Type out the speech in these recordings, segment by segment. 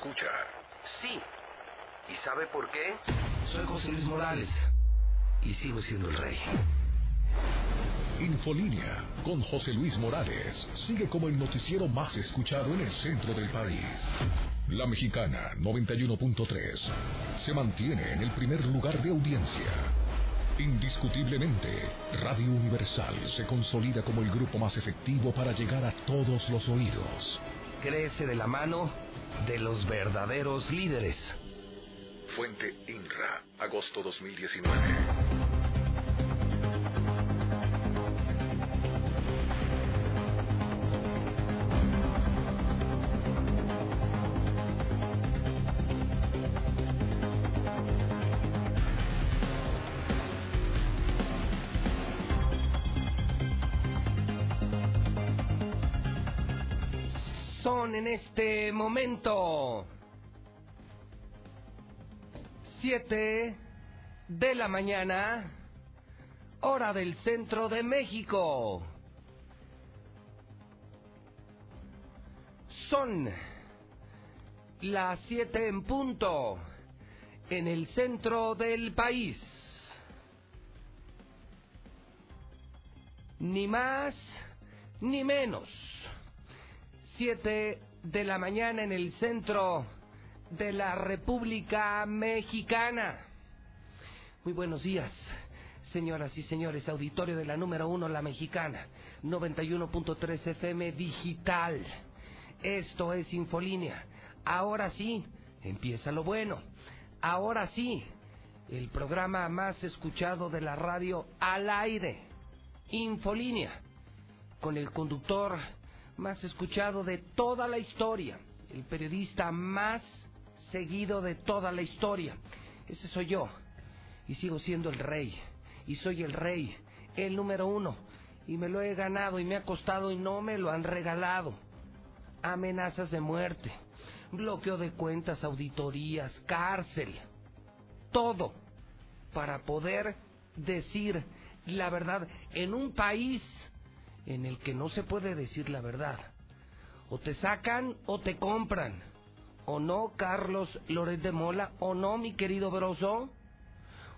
escucha. Sí. ¿Y sabe por qué? Soy José Luis Morales y sigo siendo el rey. Infolínea con José Luis Morales sigue como el noticiero más escuchado en el centro del país. La mexicana 91.3 se mantiene en el primer lugar de audiencia. Indiscutiblemente, Radio Universal se consolida como el grupo más efectivo para llegar a todos los oídos. Crece de la mano de los verdaderos líderes. Fuente INRA, agosto 2019. Momento 7 de la mañana, hora del centro de México. Son las 7 en punto en el centro del país. Ni más ni menos. 7 de la mañana en el centro de la República Mexicana. Muy buenos días, señoras y señores, auditorio de la número uno, la mexicana, 91.3 FM digital. Esto es Infolínea. Ahora sí, empieza lo bueno. Ahora sí, el programa más escuchado de la radio al aire. Infolínea. Con el conductor más escuchado de toda la historia, el periodista más seguido de toda la historia. Ese soy yo. Y sigo siendo el rey. Y soy el rey, el número uno. Y me lo he ganado y me ha costado y no me lo han regalado. Amenazas de muerte, bloqueo de cuentas, auditorías, cárcel. Todo para poder decir la verdad en un país en el que no se puede decir la verdad. O te sacan o te compran. ¿O no, Carlos Loret de Mola? ¿O no, mi querido Broso?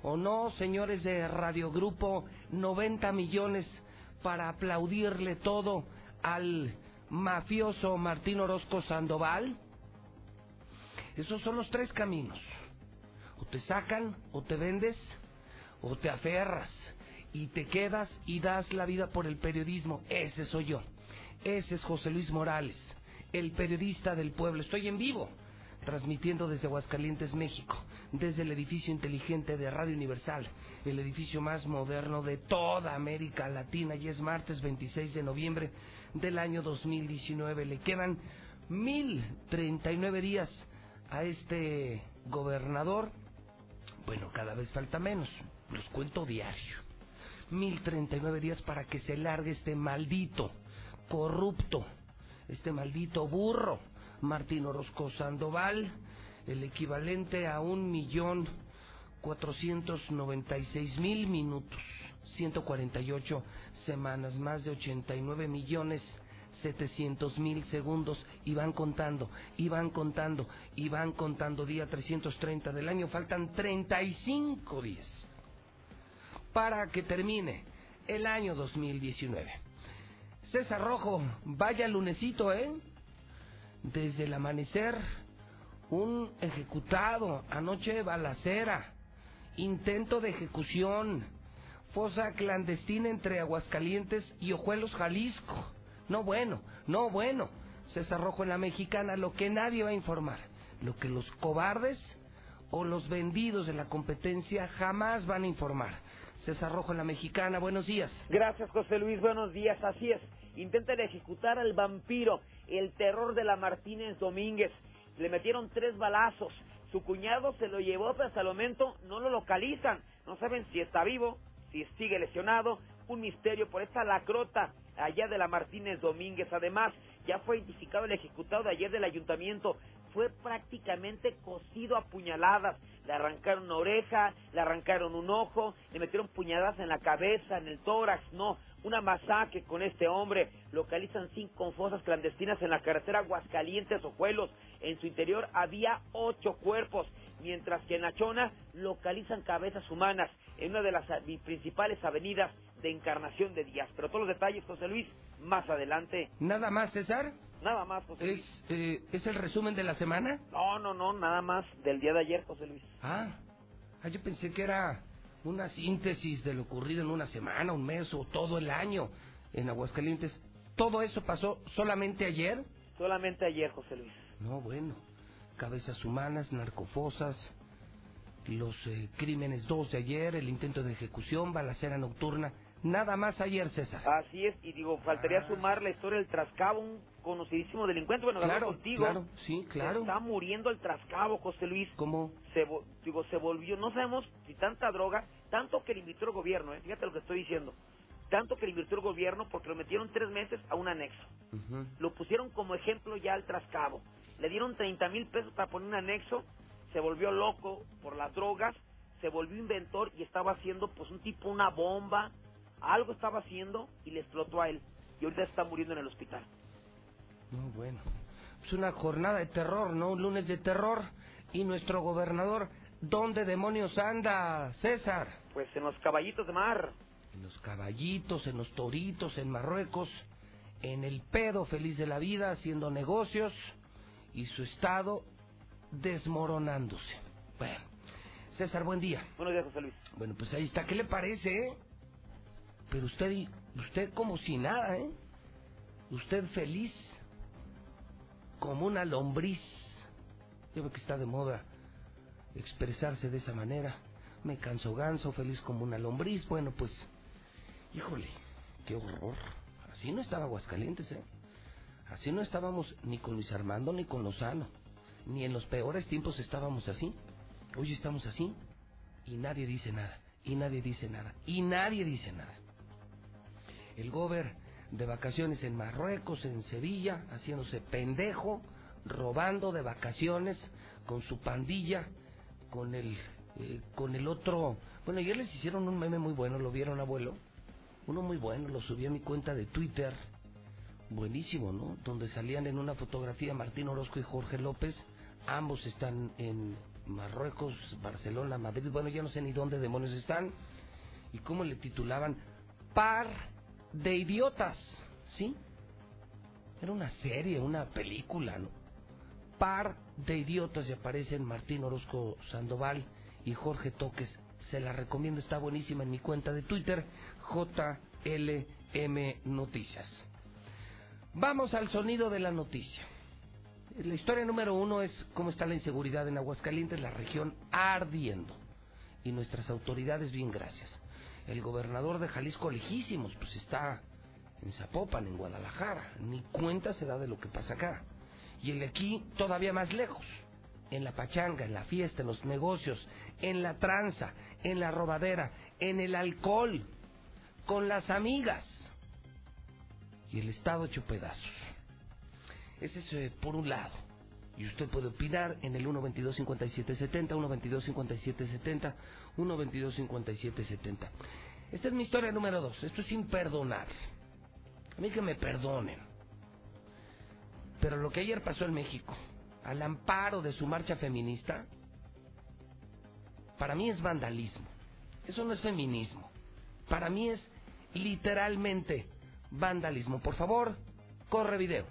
¿O no, señores de Radio Grupo, 90 millones para aplaudirle todo al mafioso Martín Orozco Sandoval? Esos son los tres caminos. O te sacan, o te vendes, o te aferras y te quedas y das la vida por el periodismo. Ese soy yo. Ese es José Luis Morales, el periodista del pueblo. Estoy en vivo, transmitiendo desde Aguascalientes, México, desde el edificio inteligente de Radio Universal, el edificio más moderno de toda América Latina. Y es martes 26 de noviembre del año 2019. Le quedan 1039 días a este gobernador. Bueno, cada vez falta menos. Los cuento diario. 1039 días para que se largue este maldito, corrupto, este maldito burro, Martín Orozco Sandoval, el equivalente a un millón cuatrocientos noventa y seis mil minutos, 148 semanas, más de 89 millones setecientos mil segundos y van contando, y van contando, y van contando día 330 del año, faltan 35 días para que termine el año 2019. César Rojo, vaya lunesito, ¿eh? Desde el amanecer, un ejecutado, anoche balacera, intento de ejecución, fosa clandestina entre Aguascalientes y Ojuelos, Jalisco. No bueno, no bueno. César Rojo en la mexicana, lo que nadie va a informar, lo que los cobardes o los vendidos de la competencia jamás van a informar. César Rojo en la Mexicana, buenos días. Gracias José Luis, buenos días, así es. Intentan ejecutar al vampiro, el terror de la Martínez Domínguez. Le metieron tres balazos. Su cuñado se lo llevó, pero hasta el momento no lo localizan. No saben si está vivo, si sigue lesionado. Un misterio por esta lacrota allá de la Martínez Domínguez. Además, ya fue identificado el ejecutado de ayer del ayuntamiento fue prácticamente cosido a puñaladas. Le arrancaron una oreja, le arrancaron un ojo, le metieron puñaladas en la cabeza, en el tórax, no, una masacre con este hombre. Localizan cinco fosas clandestinas en la carretera Aguascalientes-Ojuelos. En su interior había ocho cuerpos, mientras que en la Chona localizan cabezas humanas en una de las principales avenidas de Encarnación de Díaz. Pero todos los detalles, José Luis, más adelante. ¿Nada más, César? Nada más, José Luis. ¿Es, eh, ¿Es el resumen de la semana? No, no, no, nada más del día de ayer, José Luis. Ah, ah yo pensé que era una síntesis de lo ocurrido en una semana, un mes o todo el año en Aguascalientes. ¿Todo eso pasó solamente ayer? Solamente ayer, José Luis. No, bueno. Cabezas humanas, narcofosas, los eh, crímenes dos de ayer, el intento de ejecución, balacera nocturna. Nada más ayer, César. Así es, y digo, faltaría ah. sumar la historia del Trascabo, un conocidísimo delincuente. Bueno, claro, contigo. Claro, sí, claro. está muriendo el Trascabo, José Luis. ¿Cómo? Se, digo, se volvió, no sabemos si tanta droga, tanto que le invirtió el gobierno, ¿eh? fíjate lo que estoy diciendo. Tanto que le invirtió el gobierno porque lo metieron tres meses a un anexo. Lo pusieron como ejemplo ya al Trascabo. Le dieron 30 mil pesos para poner un anexo. Se volvió loco por las drogas. Se volvió inventor y estaba haciendo pues un tipo una bomba algo estaba haciendo y le explotó a él. Y ahorita está muriendo en el hospital. No, bueno. Es una jornada de terror, ¿no? Un lunes de terror. Y nuestro gobernador, ¿dónde demonios anda, César? Pues en los caballitos de mar. En los caballitos, en los toritos, en Marruecos, en el pedo feliz de la vida, haciendo negocios y su estado desmoronándose. Bueno, César, buen día. Buenos días, José Luis. Bueno, pues ahí está. ¿Qué le parece, eh? Pero usted, usted como si nada, ¿eh? Usted feliz como una lombriz. Yo veo que está de moda expresarse de esa manera. Me canso ganso, feliz como una lombriz. Bueno, pues, híjole, qué horror. Así no estaba Aguascalientes, ¿eh? Así no estábamos ni con Luis Armando ni con Lozano. Ni en los peores tiempos estábamos así. Hoy estamos así. Y nadie dice nada. Y nadie dice nada. Y nadie dice nada el gober de vacaciones en Marruecos, en Sevilla, haciéndose pendejo, robando de vacaciones con su pandilla, con el, eh, con el otro. Bueno, ayer les hicieron un meme muy bueno, ¿lo vieron, abuelo? Uno muy bueno, lo subí a mi cuenta de Twitter. Buenísimo, ¿no? Donde salían en una fotografía Martín Orozco y Jorge López. Ambos están en Marruecos, Barcelona, Madrid. Bueno, ya no sé ni dónde demonios están. Y cómo le titulaban Par de idiotas, ¿sí? Era una serie, una película, ¿no? Par de idiotas y aparecen Martín Orozco Sandoval y Jorge Toques. Se la recomiendo, está buenísima en mi cuenta de Twitter, JLM Noticias. Vamos al sonido de la noticia. La historia número uno es cómo está la inseguridad en Aguascalientes, la región ardiendo. Y nuestras autoridades, bien gracias el gobernador de Jalisco lejísimos, pues está en Zapopan, en Guadalajara, ni cuenta se da de lo que pasa acá. Y el de aquí todavía más lejos, en la pachanga, en la fiesta, en los negocios, en la tranza, en la robadera, en el alcohol, con las amigas. Y el Estado hecho pedazos. Ese es eh, por un lado. Y usted puede opinar en el 122-5770, 122-5770, 122-5770. Esta es mi historia número dos. Esto es imperdonable. A mí que me perdonen. Pero lo que ayer pasó en México, al amparo de su marcha feminista, para mí es vandalismo. Eso no es feminismo. Para mí es literalmente vandalismo. Por favor, corre video.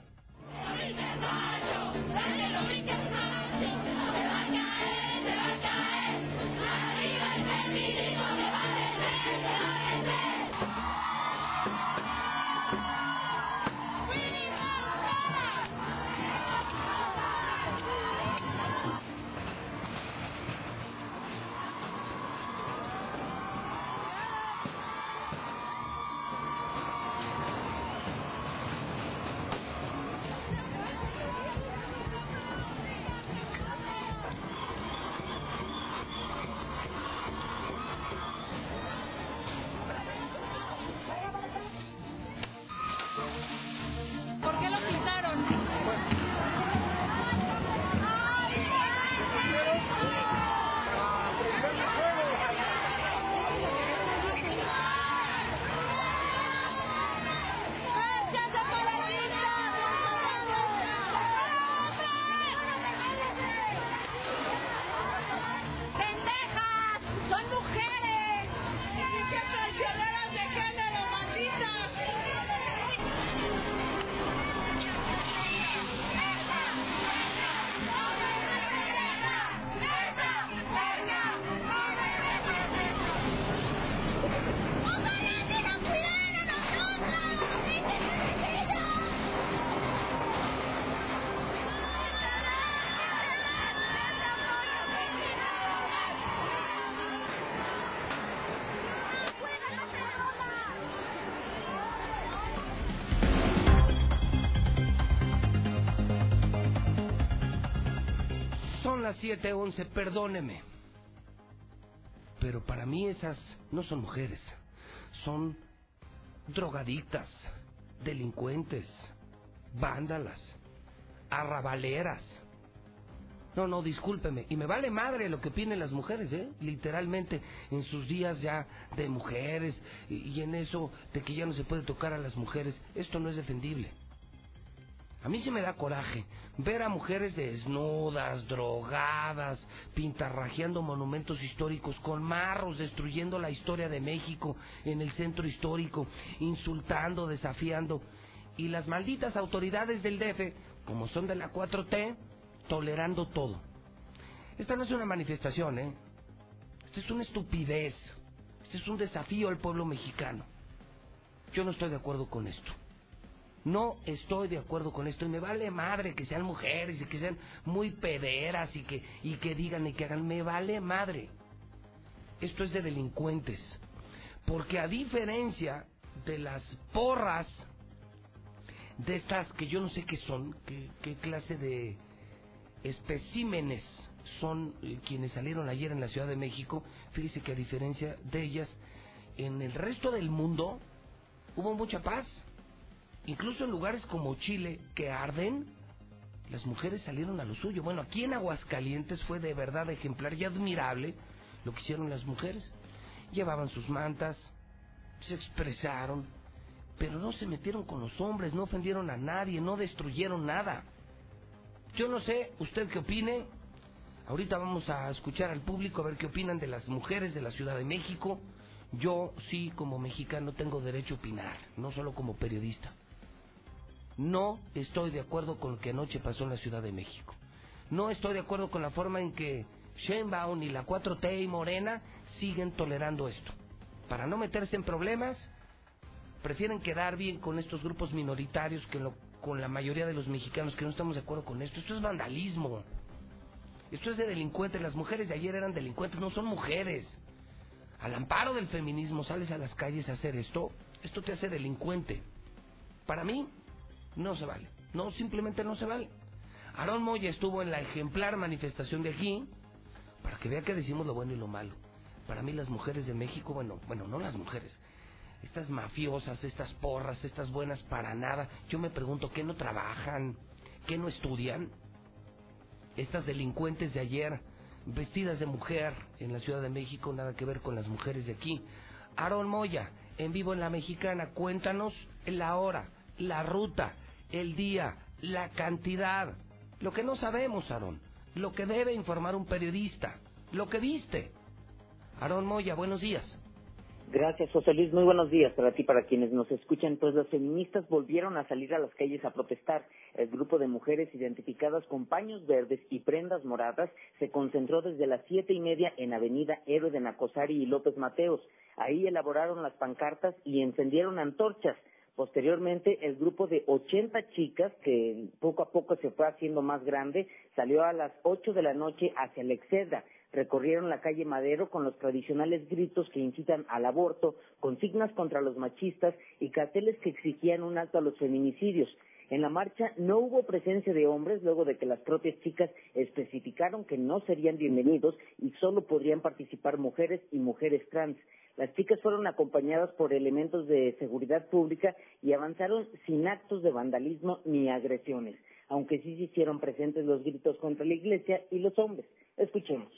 Las 7:11, perdóneme. Pero para mí esas no son mujeres, son drogadictas, delincuentes, vándalas, arrabaleras. No, no, discúlpeme. Y me vale madre lo que opinen las mujeres, ¿eh? Literalmente, en sus días ya de mujeres y, y en eso de que ya no se puede tocar a las mujeres. Esto no es defendible. A mí se me da coraje ver a mujeres desnudas, drogadas, pintarrajeando monumentos históricos con marros, destruyendo la historia de México en el centro histórico, insultando, desafiando. Y las malditas autoridades del DF, como son de la 4T, tolerando todo. Esta no es una manifestación, ¿eh? Esta es una estupidez. Este es un desafío al pueblo mexicano. Yo no estoy de acuerdo con esto. No estoy de acuerdo con esto y me vale madre que sean mujeres y que sean muy pederas y que, y que digan y que hagan. Me vale madre. Esto es de delincuentes. Porque a diferencia de las porras de estas que yo no sé qué son, qué, clase de especímenes son eh, quienes salieron ayer en la Ciudad de México, fíjese que a diferencia de ellas, en el resto del mundo hubo mucha paz. Incluso en lugares como Chile, que arden, las mujeres salieron a lo suyo. Bueno, aquí en Aguascalientes fue de verdad ejemplar y admirable lo que hicieron las mujeres. Llevaban sus mantas, se expresaron, pero no se metieron con los hombres, no ofendieron a nadie, no destruyeron nada. Yo no sé, usted qué opine. Ahorita vamos a escuchar al público a ver qué opinan de las mujeres de la Ciudad de México. Yo sí, como mexicano, tengo derecho a opinar, no solo como periodista. No estoy de acuerdo con lo que anoche pasó en la Ciudad de México. No estoy de acuerdo con la forma en que Sheinbaum y la 4T y Morena siguen tolerando esto. Para no meterse en problemas, prefieren quedar bien con estos grupos minoritarios que con la mayoría de los mexicanos que no estamos de acuerdo con esto. Esto es vandalismo. Esto es de delincuentes. Las mujeres de ayer eran delincuentes, no son mujeres. Al amparo del feminismo sales a las calles a hacer esto, esto te hace delincuente. Para mí, no se vale. No, simplemente no se vale. Aarón Moya estuvo en la ejemplar manifestación de aquí para que vea que decimos lo bueno y lo malo. Para mí las mujeres de México, bueno, bueno, no las mujeres, estas mafiosas, estas porras, estas buenas para nada. Yo me pregunto, ¿qué no trabajan? ¿Qué no estudian? Estas delincuentes de ayer, vestidas de mujer en la Ciudad de México, nada que ver con las mujeres de aquí. Aarón Moya, en vivo en la Mexicana, cuéntanos la hora, la ruta, el día, la cantidad. Lo que no sabemos, Aarón. Lo que debe informar un periodista. Lo que viste. Aarón Moya, buenos días. Gracias, José Luis. Muy buenos días para ti, para quienes nos escuchan. Pues las feministas volvieron a salir a las calles a protestar. El grupo de mujeres identificadas con paños verdes y prendas moradas se concentró desde las siete y media en Avenida Héroe de Nacosari y López Mateos. Ahí elaboraron las pancartas y encendieron antorchas. Posteriormente, el grupo de 80 chicas, que poco a poco se fue haciendo más grande, salió a las 8 de la noche hacia la. Recorrieron la calle Madero con los tradicionales gritos que incitan al aborto, consignas contra los machistas y carteles que exigían un alto a los feminicidios. En la marcha no hubo presencia de hombres luego de que las propias chicas especificaron que no serían bienvenidos y solo podrían participar mujeres y mujeres trans. Las chicas fueron acompañadas por elementos de seguridad pública y avanzaron sin actos de vandalismo ni agresiones, aunque sí se hicieron presentes los gritos contra la iglesia y los hombres. Escuchemos.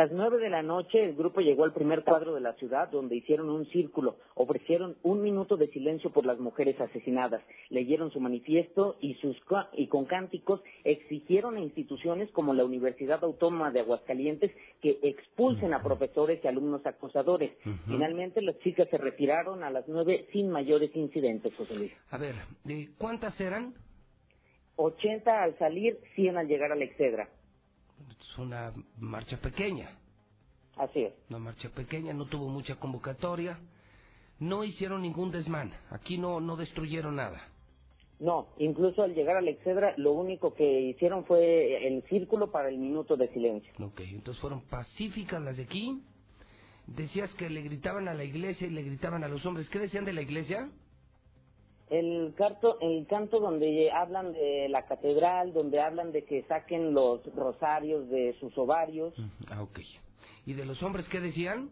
Las nueve de la noche el grupo llegó al primer cuadro de la ciudad donde hicieron un círculo, ofrecieron un minuto de silencio por las mujeres asesinadas, leyeron su manifiesto y, sus, y con cánticos exigieron a instituciones como la Universidad Autónoma de Aguascalientes que expulsen a profesores y alumnos acosadores. Finalmente las chicas se retiraron a las nueve sin mayores incidentes, José Luis. A ver, ¿cuántas eran? 80 al salir, 100 al llegar a la Excedra. Es una marcha pequeña. Así es. Una marcha pequeña, no tuvo mucha convocatoria. No hicieron ningún desmán. Aquí no, no destruyeron nada. No, incluso al llegar a la Excedra, lo único que hicieron fue el círculo para el minuto de silencio. Ok, entonces fueron pacíficas las de aquí. Decías que le gritaban a la iglesia y le gritaban a los hombres. ¿Qué decían de la iglesia? El canto, el canto donde hablan de la catedral, donde hablan de que saquen los rosarios de sus ovarios. Ah, ok. ¿Y de los hombres qué decían?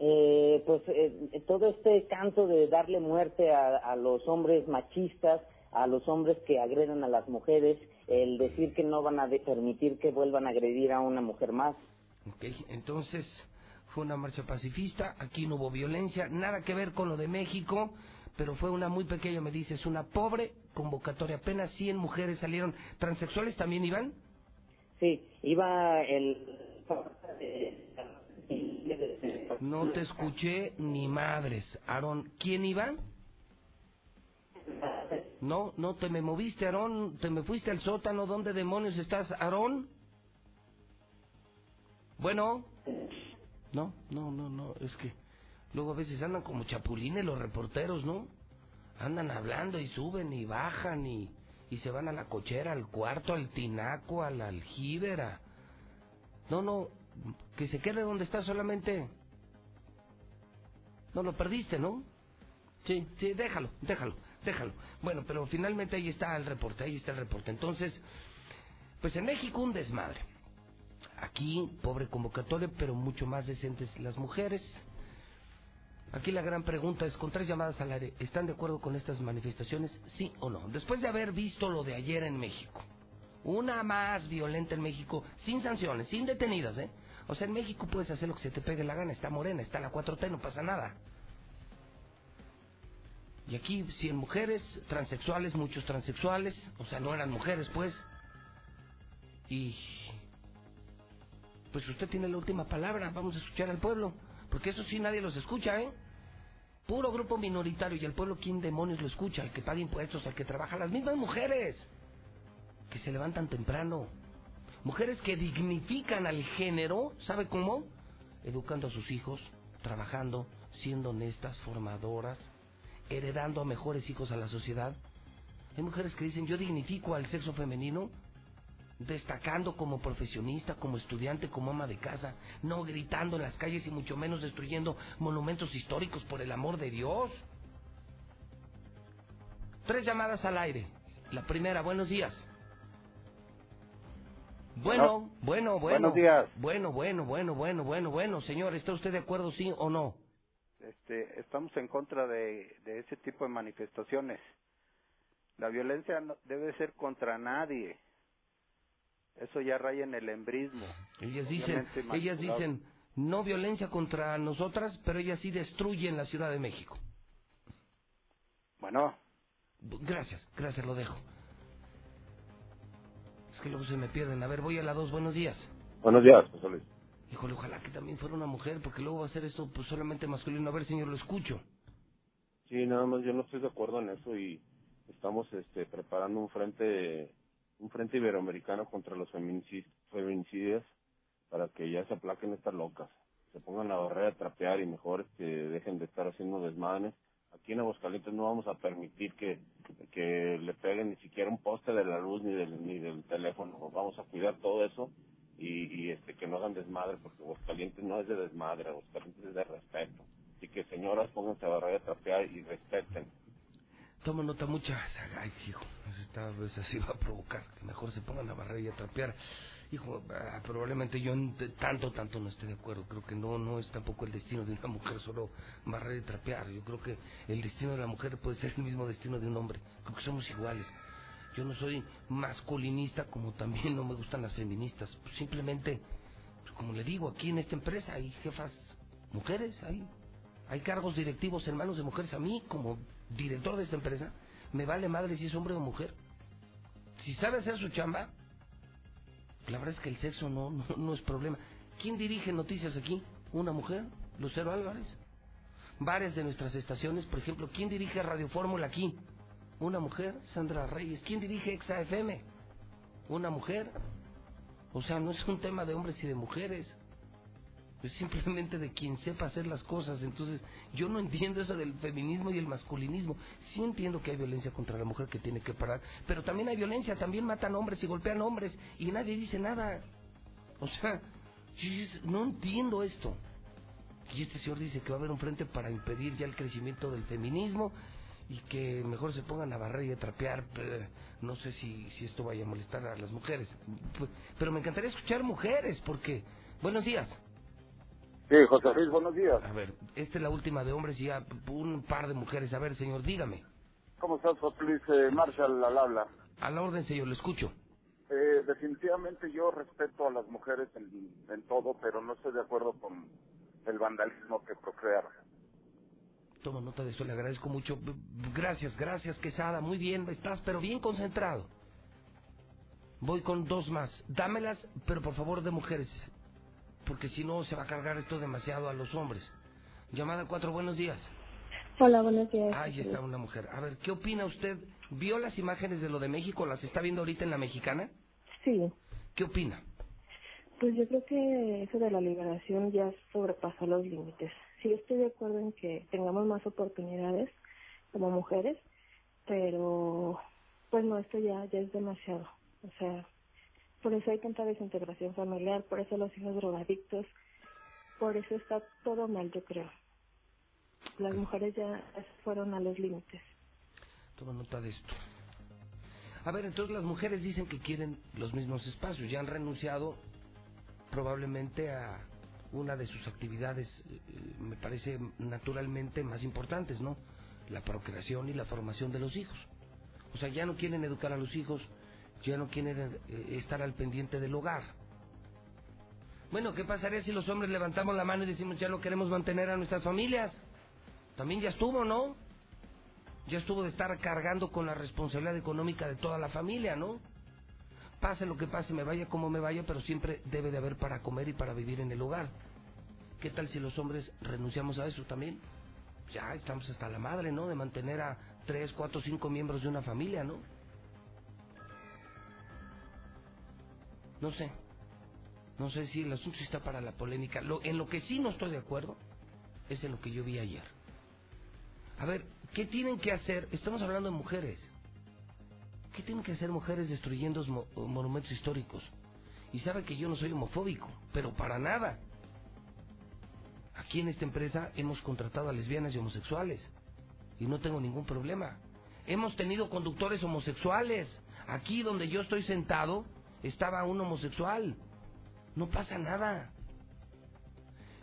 Eh, pues eh, todo este canto de darle muerte a, los hombres machistas, a los hombres que agreden a las mujeres, el decir que no van a permitir que vuelvan a agredir a una mujer más. Ok, entonces fue una marcha pacifista, aquí no hubo violencia, nada que ver con lo de México pero fue una muy pequeña, me dices, una pobre convocatoria. Apenas 100 mujeres salieron. ¿Transexuales también iban? Sí, iba el... No te escuché ni madres. Aarón, ¿quién iba? No, no te me moviste, Aarón. Te me fuiste al sótano. ¿Dónde demonios estás, Aarón? Bueno. No, no, no, no. Es que Luego a veces andan como chapulines los reporteros, ¿no? Andan hablando y suben y bajan y, y se van a la cochera, al cuarto, al tinaco, al aljibera. No, no, que se quede donde está solamente. No lo perdiste, ¿no? Sí, sí, déjalo, déjalo, déjalo. Bueno, pero finalmente ahí está el reporte, ahí está el reporte. Entonces, pues en México un desmadre. Aquí, pobre convocatoria, pero mucho más decentes las mujeres. Aquí la gran pregunta es, con tres llamadas al aire, ¿están de acuerdo con estas manifestaciones, sí o no? Después de haber visto lo de ayer en México, una más violenta en México, sin sanciones, sin detenidas, ¿eh? O sea, en México puedes hacer lo que se te pegue la gana, está morena, está la 4T, no pasa nada. Y aquí 100 mujeres, transexuales, muchos transexuales, o sea, no eran mujeres, pues. Y... Pues usted tiene la última palabra, vamos a escuchar al pueblo, porque eso sí nadie los escucha, ¿eh? Puro grupo minoritario. ¿Y el pueblo quién demonios lo escucha? El que paga impuestos, el que trabaja. Las mismas mujeres que se levantan temprano. Mujeres que dignifican al género. ¿Sabe cómo? Educando a sus hijos, trabajando, siendo honestas, formadoras, heredando a mejores hijos a la sociedad. Hay mujeres que dicen, yo dignifico al sexo femenino destacando como profesionista, como estudiante, como ama de casa, no gritando en las calles y mucho menos destruyendo monumentos históricos por el amor de Dios. Tres llamadas al aire. La primera, buenos días. Bueno, bueno, bueno. Buenos días. Bueno, bueno, bueno, bueno, bueno, bueno. Señor, ¿está usted de acuerdo, sí o no? Este, estamos en contra de, de ese tipo de manifestaciones. La violencia no, debe ser contra nadie eso ya raya en el embrismo. Ellas dicen, ellas dicen, no violencia contra nosotras, pero ellas sí destruyen la Ciudad de México. Bueno. Gracias, gracias, lo dejo. Es que luego se me pierden. A ver, voy a la dos, buenos días. Buenos días, José Luis. Híjole, ojalá que también fuera una mujer, porque luego va a ser esto pues solamente masculino. A ver, señor, lo escucho. Sí, nada más yo no estoy de acuerdo en eso y estamos este, preparando un frente un frente iberoamericano contra los feminicidios para que ya se aplaquen estas locas, se pongan la barrera de trapear y mejor que dejen de estar haciendo desmanes. Aquí en Aguascalientes no vamos a permitir que, que le peguen ni siquiera un poste de la luz ni del, ni del teléfono. Vamos a cuidar todo eso y, y este que no hagan desmadre, porque Aguascalientes no es de desmadre, Aguascalientes es de respeto. Así que señoras, pónganse a barrera de trapear y respeten. Toma nota mucha. Ay, hijo, esta vez así va a provocar que mejor se pongan a barrer y a trapear. Hijo, ah, probablemente yo tanto, tanto no esté de acuerdo. Creo que no, no es tampoco el destino de una mujer solo barrer y trapear. Yo creo que el destino de la mujer puede ser el mismo destino de un hombre. Creo que somos iguales. Yo no soy masculinista como también no me gustan las feministas. Simplemente como le digo, aquí en esta empresa hay jefas mujeres, hay, hay cargos directivos en manos de mujeres. A mí, como director de esta empresa, me vale madre si es hombre o mujer. Si sabe hacer su chamba, la verdad es que el sexo no, no, no es problema. ¿Quién dirige noticias aquí? ¿Una mujer? Lucero Álvarez. Varias de nuestras estaciones, por ejemplo, ¿quién dirige Radio Fórmula aquí? Una mujer, Sandra Reyes. ¿Quién dirige Exa FM? Una mujer. O sea, no es un tema de hombres y de mujeres. Es simplemente de quien sepa hacer las cosas. Entonces, yo no entiendo eso del feminismo y el masculinismo. Sí entiendo que hay violencia contra la mujer que tiene que parar. Pero también hay violencia, también matan hombres y golpean hombres y nadie dice nada. O sea, no entiendo esto. Y este señor dice que va a haber un frente para impedir ya el crecimiento del feminismo y que mejor se pongan a barrer y a trapear. No sé si, si esto vaya a molestar a las mujeres. Pero me encantaría escuchar mujeres, porque... Buenos días. Sí, José Luis, buenos días. A ver, esta es la última de hombres y ya un par de mujeres. A ver, señor, dígame. ¿Cómo estás, José Luis? Eh, Marshall al habla. A la orden, señor, le escucho. Eh, definitivamente yo respeto a las mujeres en, en todo, pero no estoy de acuerdo con el vandalismo que procrearon. Tomo nota de esto, le agradezco mucho. Gracias, gracias, Quesada. Muy bien, estás, pero bien concentrado. Voy con dos más. Dámelas, pero por favor de mujeres. Porque si no, se va a cargar esto demasiado a los hombres. Llamada cuatro, buenos días. Hola, buenos días. Ahí está una mujer. A ver, ¿qué opina usted? ¿Vio las imágenes de lo de México? ¿Las está viendo ahorita en la mexicana? Sí. ¿Qué opina? Pues yo creo que eso de la liberación ya sobrepasó los límites. Sí estoy de acuerdo en que tengamos más oportunidades como mujeres, pero pues no, esto ya, ya es demasiado. O sea, por eso hay tanta desintegración familiar, por eso los hijos drogadictos, por eso está todo mal, yo creo. Las mujeres ya fueron a los límites. Toma nota de esto. A ver, entonces las mujeres dicen que quieren los mismos espacios, ya han renunciado probablemente a una de sus actividades, eh, me parece naturalmente más importantes, ¿no? La procreación y la formación de los hijos. O sea, ya no quieren educar a los hijos, ya no quieren eh, estar al pendiente del hogar. Bueno, ¿qué pasaría si los hombres levantamos la mano y decimos ya no queremos mantener a nuestras familias? También ya estuvo, ¿no? Ya estuvo de estar cargando con la responsabilidad económica de toda la familia, ¿no? Pase lo que pase, me vaya como me vaya, pero siempre debe de haber para comer y para vivir en el hogar. ¿Qué tal si los hombres renunciamos a eso también? Ya estamos hasta la madre, ¿no? De mantener a tres, cuatro, cinco miembros de una familia, ¿no? No sé. No sé si el asunto está para la polémica. Lo, en lo que sí no estoy de acuerdo es en lo que yo vi ayer. A ver, ¿qué tienen que hacer? Estamos hablando de mujeres. ¿Qué tienen que hacer mujeres destruyendo mo monumentos históricos? Y sabe que yo no soy homofóbico, pero para nada. Aquí en esta empresa hemos contratado a lesbianas y homosexuales. Y no tengo ningún problema. Hemos tenido conductores homosexuales. Aquí donde yo estoy sentado estaba un homosexual. No pasa nada.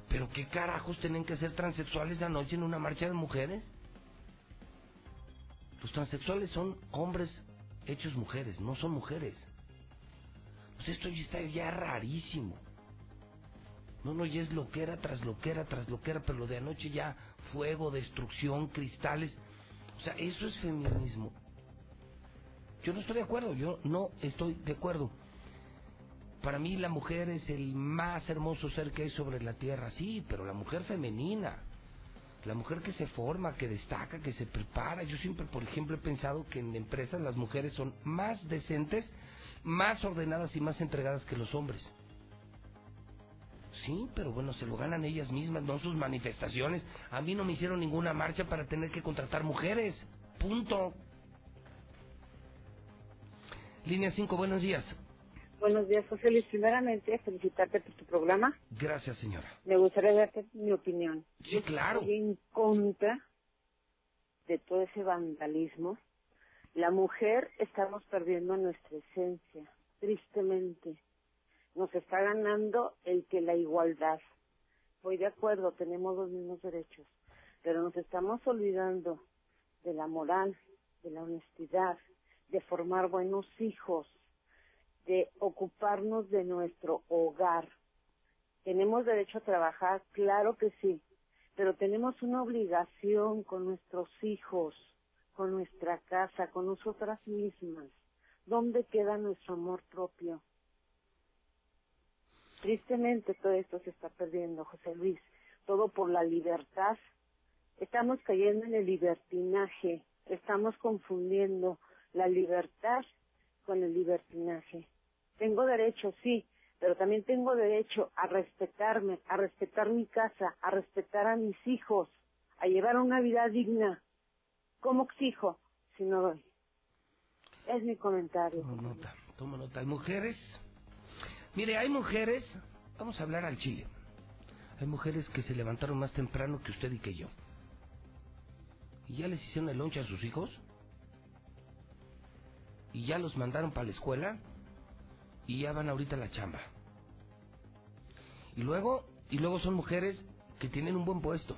Pero ¿qué carajos tienen que ser transexuales anoche en una marcha de mujeres? Los transexuales son hombres hechos mujeres, no son mujeres. Pues esto ya está ya rarísimo. No, no, ya es loquera tras loquera tras loquera, pero lo de anoche ya fuego, destrucción, cristales. O sea, eso es feminismo. Yo no estoy de acuerdo, yo no estoy de acuerdo. Para mí la mujer es el más hermoso ser que hay sobre la tierra, sí, pero la mujer femenina, la mujer que se forma, que destaca, que se prepara. Yo siempre, por ejemplo, he pensado que en empresas las mujeres son más decentes, más ordenadas y más entregadas que los hombres. Sí, pero bueno, se lo ganan ellas mismas, no sus manifestaciones. A mí no me hicieron ninguna marcha para tener que contratar mujeres. Punto. Línea 5, buenos días. Buenos días, José Luis. Primeramente, felicitarte por tu programa. Gracias, señora. Me gustaría darte mi opinión. Sí, claro. Estoy en contra de todo ese vandalismo. La mujer estamos perdiendo nuestra esencia, tristemente. Nos está ganando el que la igualdad. Voy de acuerdo, tenemos los mismos derechos, pero nos estamos olvidando de la moral, de la honestidad, de formar buenos hijos, de ocuparnos de nuestro hogar. Tenemos derecho a trabajar, claro que sí, pero tenemos una obligación con nuestros hijos, con nuestra casa, con nosotras mismas. ¿Dónde queda nuestro amor propio? Tristemente todo esto se está perdiendo, José Luis. Todo por la libertad. Estamos cayendo en el libertinaje. Estamos confundiendo la libertad con el libertinaje. Tengo derecho, sí, pero también tengo derecho a respetarme, a respetar mi casa, a respetar a mis hijos, a llevar una vida digna. ¿Cómo exijo si no doy? Es mi comentario. Tomo nota, tomo nota. Hay mujeres, mire, hay mujeres, vamos a hablar al chile. Hay mujeres que se levantaron más temprano que usted y que yo. Y ya les hicieron el lonche a sus hijos. Y ya los mandaron para la escuela. Y ya van ahorita a la chamba. Y luego, y luego son mujeres que tienen un buen puesto.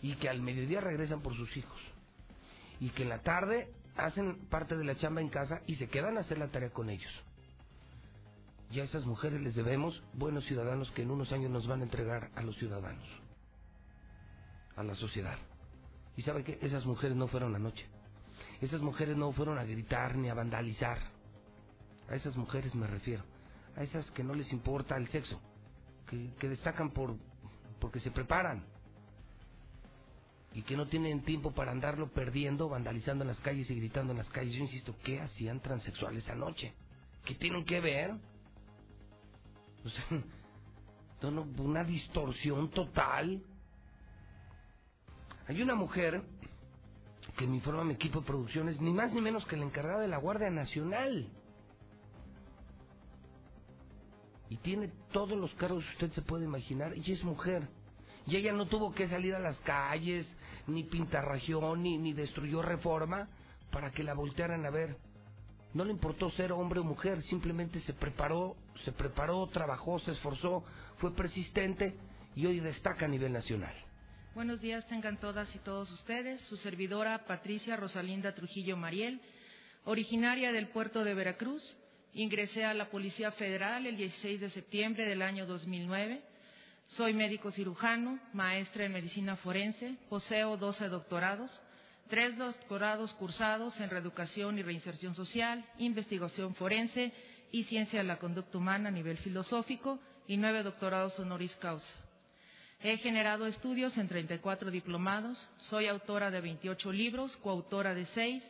Y que al mediodía regresan por sus hijos. Y que en la tarde hacen parte de la chamba en casa y se quedan a hacer la tarea con ellos. Y a esas mujeres les debemos buenos ciudadanos que en unos años nos van a entregar a los ciudadanos, a la sociedad. Y sabe que esas mujeres no fueron anoche. Esas mujeres no fueron a gritar ni a vandalizar. A esas mujeres me refiero. A esas que no les importa el sexo. Que, destacan por porque se preparan. Y que no tienen tiempo para andarlo perdiendo, vandalizando en las calles y gritando en las calles. Yo insisto, ¿qué hacían transexuales anoche? ¿Qué tienen que ver? O una distorsión total. Hay una mujer que me informa mi equipo de producciones, ni más ni menos que la encargada de la Guardia Nacional. Y tiene todos los cargos que usted se puede imaginar, y es mujer. Y ella no tuvo que salir a las calles, ni pintarrajeó, ni, ni destruyó reforma para que la voltearan a ver. No le importó ser hombre o mujer, simplemente se preparó, se preparó, trabajó, se esforzó, fue persistente y hoy destaca a nivel nacional. Buenos días tengan todas y todos ustedes. Su servidora Patricia Rosalinda Trujillo Mariel, originaria del puerto de Veracruz. Ingresé a la Policía Federal el 16 de septiembre del año 2009. Soy médico cirujano, maestra en medicina forense, poseo 12 doctorados, tres doctorados cursados en reeducación y reinserción social, investigación forense y ciencia de la conducta humana a nivel filosófico y nueve doctorados honoris causa. He generado estudios en 34 diplomados, soy autora de 28 libros, coautora de seis.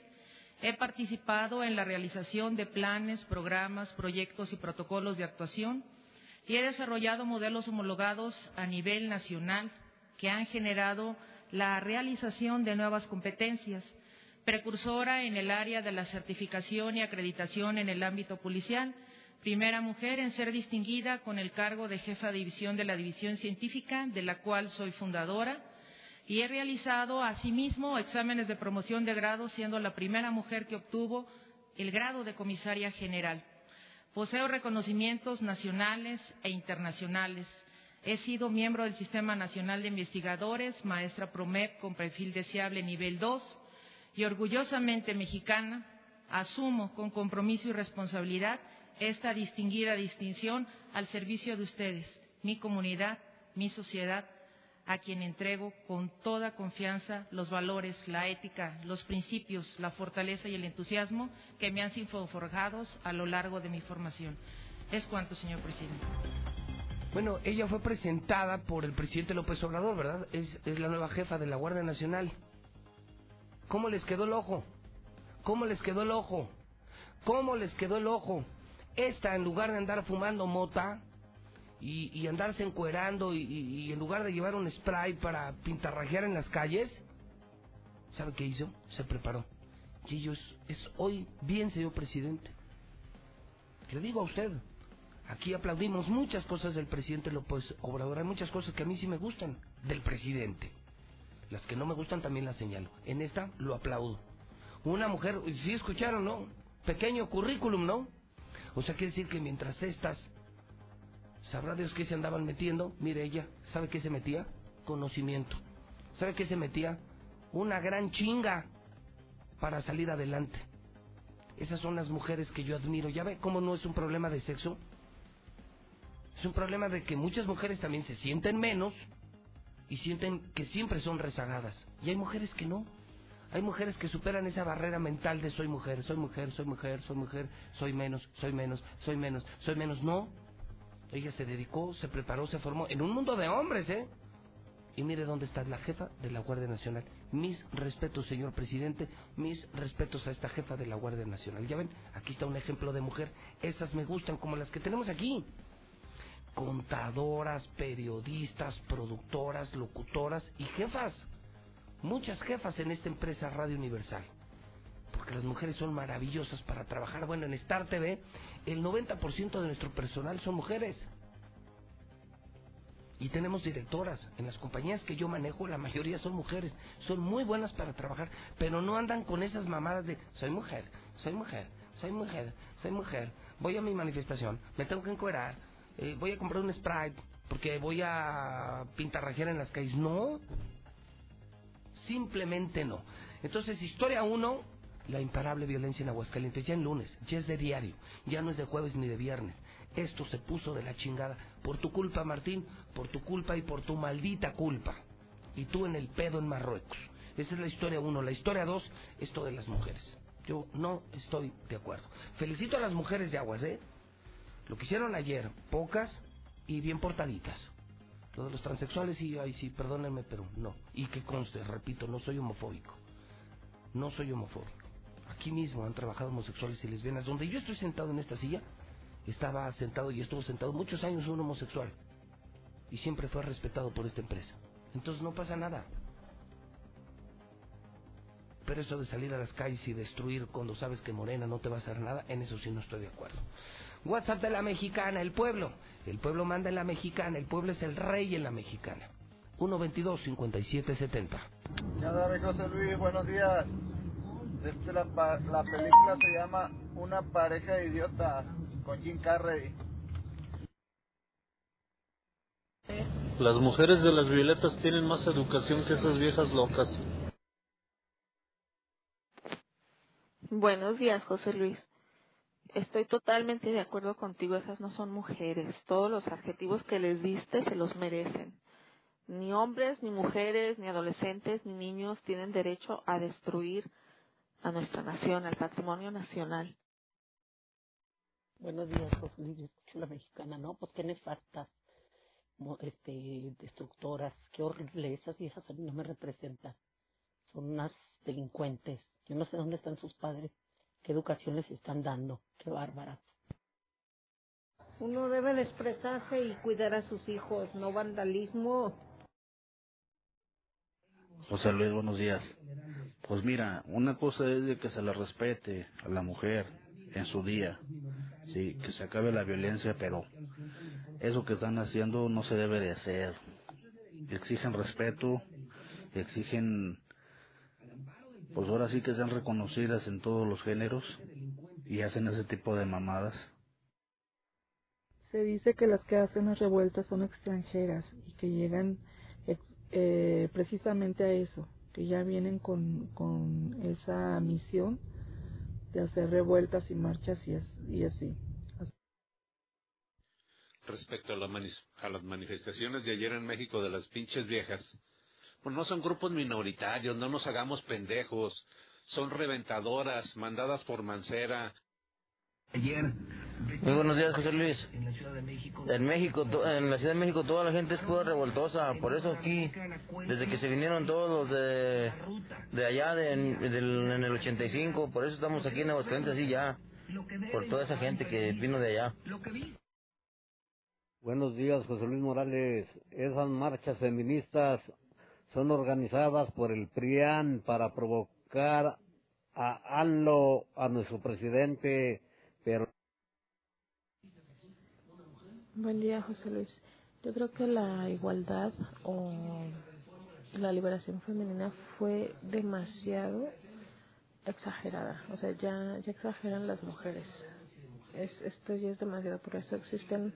He participado en la realización de planes, programas, proyectos y protocolos de actuación. Y he desarrollado modelos homologados a nivel nacional que han generado la realización de nuevas competencias, precursora en el área de la certificación y acreditación en el ámbito policial, primera mujer en ser distinguida con el cargo de jefa de división de la División Científica, de la cual soy fundadora, y he realizado asimismo exámenes de promoción de grado, siendo la primera mujer que obtuvo el grado de comisaria general. Poseo reconocimientos nacionales e internacionales. He sido miembro del Sistema Nacional de Investigadores, maestra PROMEP con perfil deseable nivel 2 y orgullosamente mexicana, asumo con compromiso y responsabilidad esta distinguida distinción al servicio de ustedes, mi comunidad, mi sociedad, a quien entrego con toda confianza los valores, la ética, los principios, la fortaleza y el entusiasmo que me han sido forjados a lo largo de mi formación. Es cuanto, señor presidente. Bueno, ella fue presentada por el presidente López Obrador, ¿verdad? Es, es la nueva jefa de la Guardia Nacional. ¿Cómo les quedó el ojo? ¿Cómo les quedó el ojo? ¿Cómo les quedó el ojo? Esta, en lugar de andar fumando mota y, y andarse encuerando y, en lugar de llevar un spray para pintarrajear en las calles, ¿sabe qué hizo? Se preparó. Y ellos, es hoy bien, señor presidente. Le digo a usted, aquí aplaudimos muchas cosas del presidente López Obrador. Hay muchas cosas que a mí sí me gustan del presidente. Las que no me gustan también las señalo. En esta lo aplaudo. Una mujer, sí escucharon, ¿no? Pequeño currículum, ¿no? O sea, quiere decir que mientras estas, sabrá Dios qué se andaban metiendo, mire ella, ¿sabe qué se metía? Conocimiento. ¿Sabe qué se metía? Una gran chinga para salir adelante. Esas son las mujeres que yo admiro. ¿Ya ve cómo no es un problema de sexo? Es un problema de que muchas mujeres también se sienten menos y sienten que siempre son rezagadas. Y hay mujeres que no. Hay mujeres que superan esa barrera mental de soy mujer, soy mujer, soy mujer, soy mujer, soy menos, soy menos, soy menos, soy menos. No. Ella se dedicó, se preparó, se formó en un mundo de hombres, ¿eh? Y mire dónde está la jefa de la Guardia Nacional. Mis respetos, señor presidente, mis respetos a esta jefa de la Guardia Nacional. Ya ven, aquí está un ejemplo de mujer. Esas me gustan como las que tenemos aquí. Contadoras, periodistas, productoras, locutoras y jefas. Muchas jefas en esta empresa Radio Universal. Porque las mujeres son maravillosas para trabajar. Bueno, en Star TV, el 90% de nuestro personal son mujeres. Y tenemos directoras. En las compañías que yo manejo, la mayoría son mujeres. Son muy buenas para trabajar, pero no andan con esas mamadas de soy mujer, soy mujer, soy mujer, soy mujer. Voy a mi manifestación, me tengo que encuerar, eh, voy a comprar un Sprite porque voy a pintarrajear en las calles. No, simplemente no. Entonces, historia 1, la imparable violencia en Aguascalientes, ya en lunes, ya es de diario, ya no es de jueves ni de viernes. Esto se puso de la chingada. Por tu culpa, Martín, por tu culpa y por tu maldita culpa. Y tú en el pedo en Marruecos. Esa es la historia 1. La historia 2, esto de las mujeres. Yo no estoy de acuerdo. Felicito a las mujeres de Aguas, ¿eh? Lo que hicieron ayer, pocas y bien portaditas. Lo de los transexuales, sí, ay, sí, perdónenme, pero no. Y que conste, repito, no soy homofóbico. No soy homofóbico. Aquí mismo han trabajado homosexuales y lesbianas. Donde yo estoy sentado en esta silla, estaba sentado y estuvo sentado muchos años un homosexual. Y siempre fue respetado por esta empresa. Entonces no pasa nada. Pero eso de salir a las calles y destruir cuando sabes que Morena no te va a hacer nada, en eso sí no estoy de acuerdo. WhatsApp de la mexicana, el pueblo. El pueblo manda en la mexicana, el pueblo es el rey en la mexicana. 122-5770. Ya José Luis, buenos días. Este, la, la película se llama Una pareja de idiotas con Jim Carrey. Las mujeres de las violetas tienen más educación que esas viejas locas. Buenos días, José Luis. Estoy totalmente de acuerdo contigo, esas no son mujeres. Todos los adjetivos que les diste se los merecen. Ni hombres, ni mujeres, ni adolescentes, ni niños tienen derecho a destruir a nuestra nación, al patrimonio nacional. Buenos días, José Luis. Escucho la mexicana, ¿no? Pues qué nefastas, este, destructoras. Qué horrible. Esas viejas a mí no me representan. Son unas delincuentes. Yo no sé dónde están sus padres qué educación les están dando. Qué bárbara. Uno debe de expresarse y cuidar a sus hijos, no vandalismo. José Luis, buenos días. Pues mira, una cosa es de que se le respete a la mujer en su día, sí, que se acabe la violencia, pero eso que están haciendo no se debe de hacer. Exigen respeto, exigen pues ahora sí que sean reconocidas en todos los géneros y hacen ese tipo de mamadas. Se dice que las que hacen las revueltas son extranjeras y que llegan eh, precisamente a eso, que ya vienen con, con esa misión de hacer revueltas y marchas y, y así. Respecto a, a las manifestaciones de ayer en México de las pinches viejas, pues no son grupos minoritarios, no nos hagamos pendejos, son reventadoras mandadas por Mancera. Ayer. Muy buenos días, José Luis. En la Ciudad de México. En México, en la Ciudad de México toda la gente es pura revoltosa, por eso aquí, desde que se vinieron todos los de, de allá, de, en el 85, por eso estamos aquí en Aguascalientes así ya, por toda esa gente que vino de allá. Buenos días, José Luis Morales. Esas marchas feministas son organizadas por el PRIAN para provocar a ANLO, a nuestro presidente, pero... Buen día, José Luis. Yo creo que la igualdad o la liberación femenina fue demasiado exagerada. O sea, ya, ya exageran las mujeres. Es, esto ya es demasiado. Por eso existen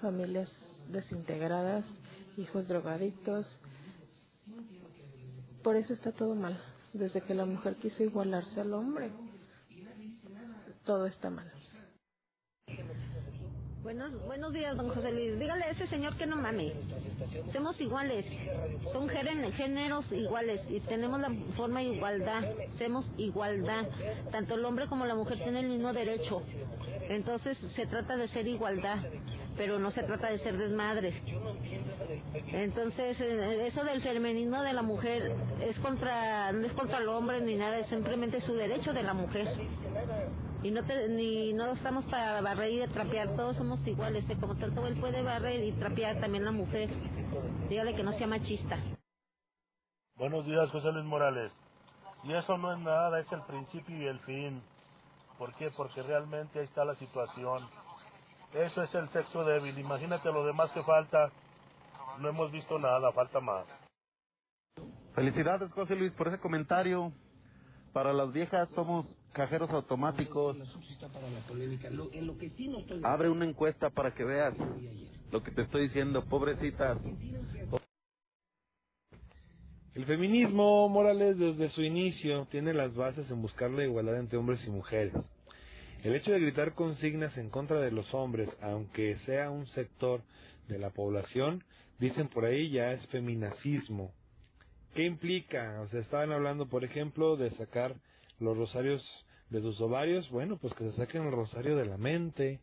familias desintegradas, hijos drogadictos, por eso está todo mal. Desde que la mujer quiso igualarse al hombre, todo está mal. Buenos, buenos días, don José Luis. Dígale a ese señor que no mame. Somos iguales. Son géner- géneros iguales y tenemos la forma de igualdad. Somos igualdad. Tanto el hombre como la mujer tienen el mismo derecho. Entonces se trata de ser igualdad, pero no se trata de ser desmadres. Entonces eh, eso del feminismo de la mujer es contra no es contra el hombre ni nada, es simplemente su derecho de la mujer. Y no te, ni no estamos para barrer y trapear, todos somos iguales, eh, como tanto él puede barrer y trapear también la mujer. Dígale que no sea machista. Buenos días, José Luis Morales. Y eso no es nada, es el principio y el fin. ¿Por qué? Porque realmente ahí está la situación. Eso es el sexo débil. Imagínate lo demás que falta. No hemos visto nada, falta más. Felicidades, José Luis, por ese comentario. Para las viejas somos cajeros automáticos. Abre una encuesta para que veas lo que te estoy diciendo, pobrecitas. El feminismo, Morales, desde su inicio, tiene las bases en buscar la igualdad entre hombres y mujeres. El hecho de gritar consignas en contra de los hombres, aunque sea un sector de la población, dicen por ahí ya es feminacismo. ¿Qué implica? O sea, estaban hablando, por ejemplo, de sacar los rosarios de sus ovarios. Bueno, pues que se saquen el rosario de la mente,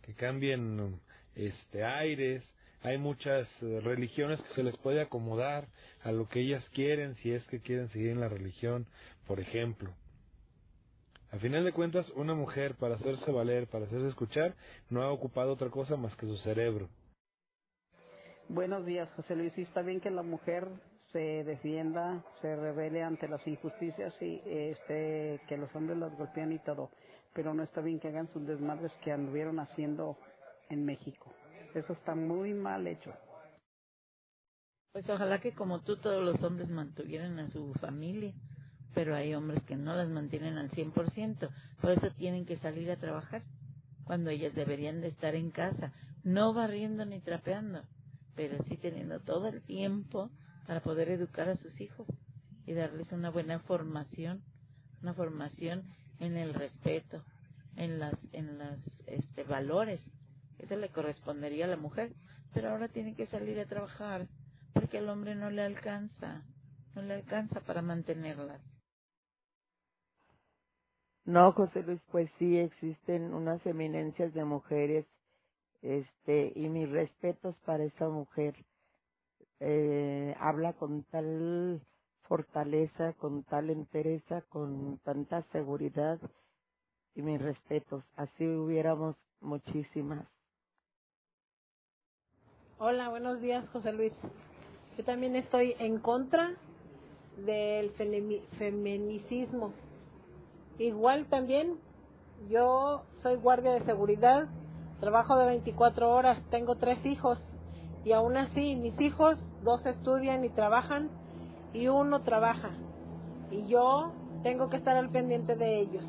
que cambien este aires. Hay muchas eh, religiones que se les puede acomodar a lo que ellas quieren, si es que quieren seguir en la religión, por ejemplo. A final de cuentas, una mujer para hacerse valer, para hacerse escuchar, no ha ocupado otra cosa más que su cerebro. Buenos días, José Luis. Sí, está bien que la mujer se defienda, se revele ante las injusticias y este, que los hombres las golpean y todo, pero no está bien que hagan sus desmadres que anduvieron haciendo en México. Eso está muy mal hecho. Pues ojalá que como tú todos los hombres mantuvieran a su familia, pero hay hombres que no las mantienen al 100%, por eso tienen que salir a trabajar, cuando ellas deberían de estar en casa, no barriendo ni trapeando, pero sí teniendo todo el tiempo para poder educar a sus hijos y darles una buena formación, una formación en el respeto, en las en las este valores. Eso le correspondería a la mujer, pero ahora tiene que salir a trabajar porque al hombre no le alcanza, no le alcanza para mantenerlas. No, José Luis, pues sí existen unas eminencias de mujeres, este, y mis respetos para esa mujer. Eh, habla con tal fortaleza, con tal entereza, con tanta seguridad, y mis respetos. Así hubiéramos muchísimas. Hola, buenos días, José Luis. Yo también estoy en contra del feminicismo. Igual también, yo soy guardia de seguridad, trabajo de 24 horas, tengo tres hijos y aún así mis hijos, dos estudian y trabajan y uno trabaja. Y yo tengo que estar al pendiente de ellos.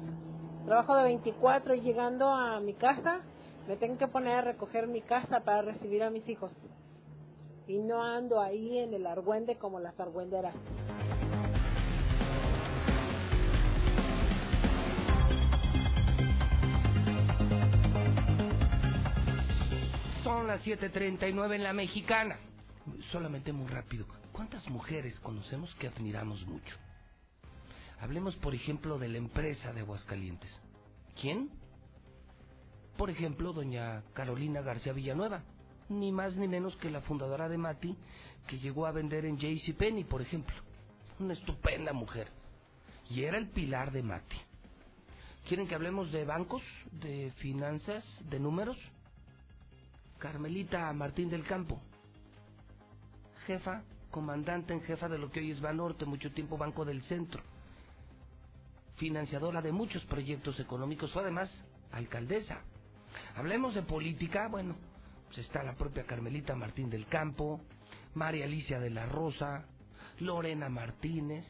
Trabajo de 24 y llegando a mi casa, me tengo que poner a recoger mi casa para recibir a mis hijos. Y no ando ahí en el argüende como las argüenderas. Las 7.39 en la mexicana. Solamente muy rápido. ¿Cuántas mujeres conocemos que admiramos mucho? Hablemos, por ejemplo, de la empresa de Aguascalientes. ¿Quién? Por ejemplo, doña Carolina García Villanueva. Ni más ni menos que la fundadora de Mati, que llegó a vender en JCPenney, por ejemplo. Una estupenda mujer. Y era el pilar de Mati. ¿Quieren que hablemos de bancos, de finanzas, de números? Carmelita Martín del Campo, jefa, comandante en jefa de lo que hoy es Banorte, mucho tiempo Banco del Centro, financiadora de muchos proyectos económicos, fue además alcaldesa. Hablemos de política, bueno, pues está la propia Carmelita Martín del Campo, María Alicia de la Rosa, Lorena Martínez,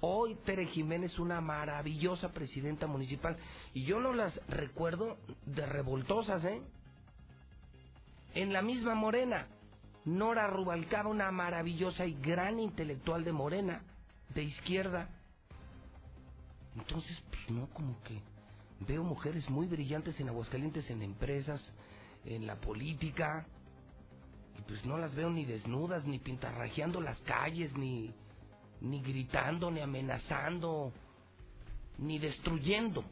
hoy Tere Jiménez, una maravillosa presidenta municipal, y yo no las recuerdo de revoltosas, ¿eh? En la misma Morena, Nora Rubalcaba, una maravillosa y gran intelectual de Morena, de izquierda. Entonces, pues no, como que veo mujeres muy brillantes en Aguascalientes, en empresas, en la política, y pues no las veo ni desnudas, ni pintarrajeando las calles, ni, ni gritando, ni amenazando, ni destruyendo.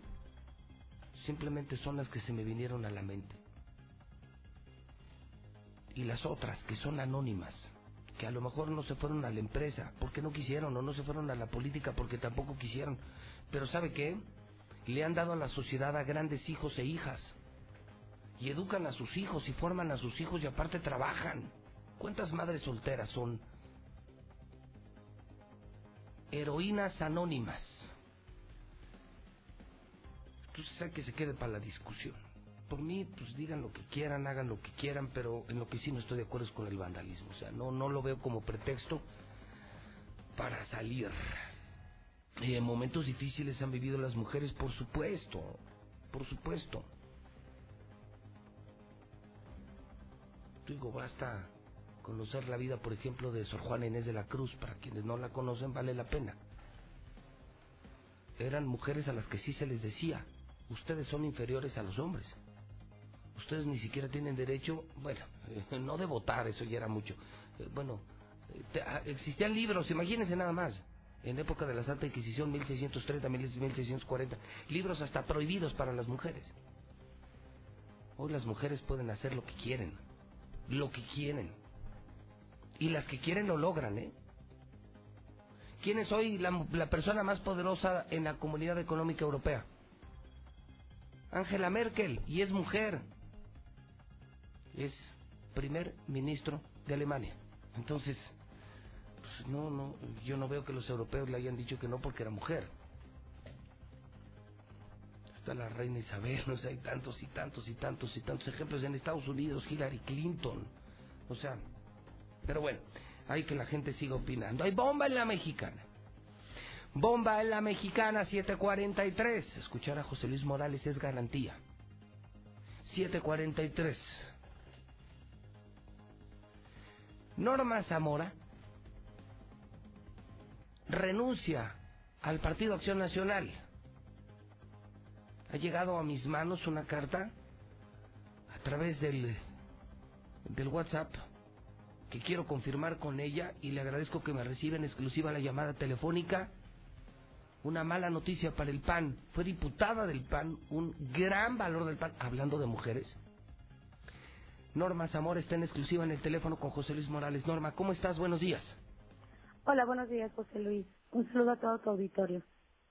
Simplemente son las que se me vinieron a la mente. Y las otras, que son anónimas, que a lo mejor no se fueron a la empresa porque no quisieron, o no se fueron a la política porque tampoco quisieron. Pero ¿sabe qué? Le han dado a la sociedad a grandes hijos e hijas. Y educan a sus hijos y forman a sus hijos y aparte trabajan. ¿Cuántas madres solteras son heroínas anónimas? Entonces hay que se quede para la discusión. Por mí, pues digan lo que quieran, hagan lo que quieran, pero en lo que sí no estoy de acuerdo es con el vandalismo. O sea, no, no lo veo como pretexto para salir. Y en momentos difíciles han vivido las mujeres, por supuesto, por supuesto. Digo, basta conocer la vida, por ejemplo, de Sor Juana Inés de la Cruz. Para quienes no la conocen, vale la pena. Eran mujeres a las que sí se les decía, ustedes son inferiores a los hombres. Ustedes ni siquiera tienen derecho, bueno, no de votar, eso ya era mucho. Eh, bueno, eh, ah, existían libros, imagínense nada más. En época de la Santa Inquisición, 1630, 1640, libros hasta prohibidos para las mujeres. Hoy las mujeres pueden hacer lo que quieren, lo que quieren. Y las que quieren lo logran, ¿eh? ¿Quién es hoy la, la persona más poderosa en la Comunidad Económica Europea? Angela Merkel, y es mujer. Es primer ministro de Alemania. Entonces, pues no, no, yo no veo que los europeos le hayan dicho que no porque era mujer. Está la reina Isabel, o sea, hay tantos y tantos y tantos y tantos ejemplos en Estados Unidos, Hillary Clinton. O sea, pero bueno, hay que la gente siga opinando. Hay bomba en la mexicana. Bomba en la mexicana 743. Escuchar a José Luis Morales es garantía. 743. Norma Zamora renuncia al Partido Acción Nacional. Ha llegado a mis manos una carta a través del, del WhatsApp que quiero confirmar con ella y le agradezco que me reciba en exclusiva la llamada telefónica. Una mala noticia para el PAN. Fue diputada del PAN, un gran valor del PAN, hablando de mujeres. Norma Zamora está en exclusiva en el teléfono con José Luis Morales. Norma, ¿cómo estás? Buenos días. Hola, buenos días, José Luis. Un saludo a todo tu auditorio.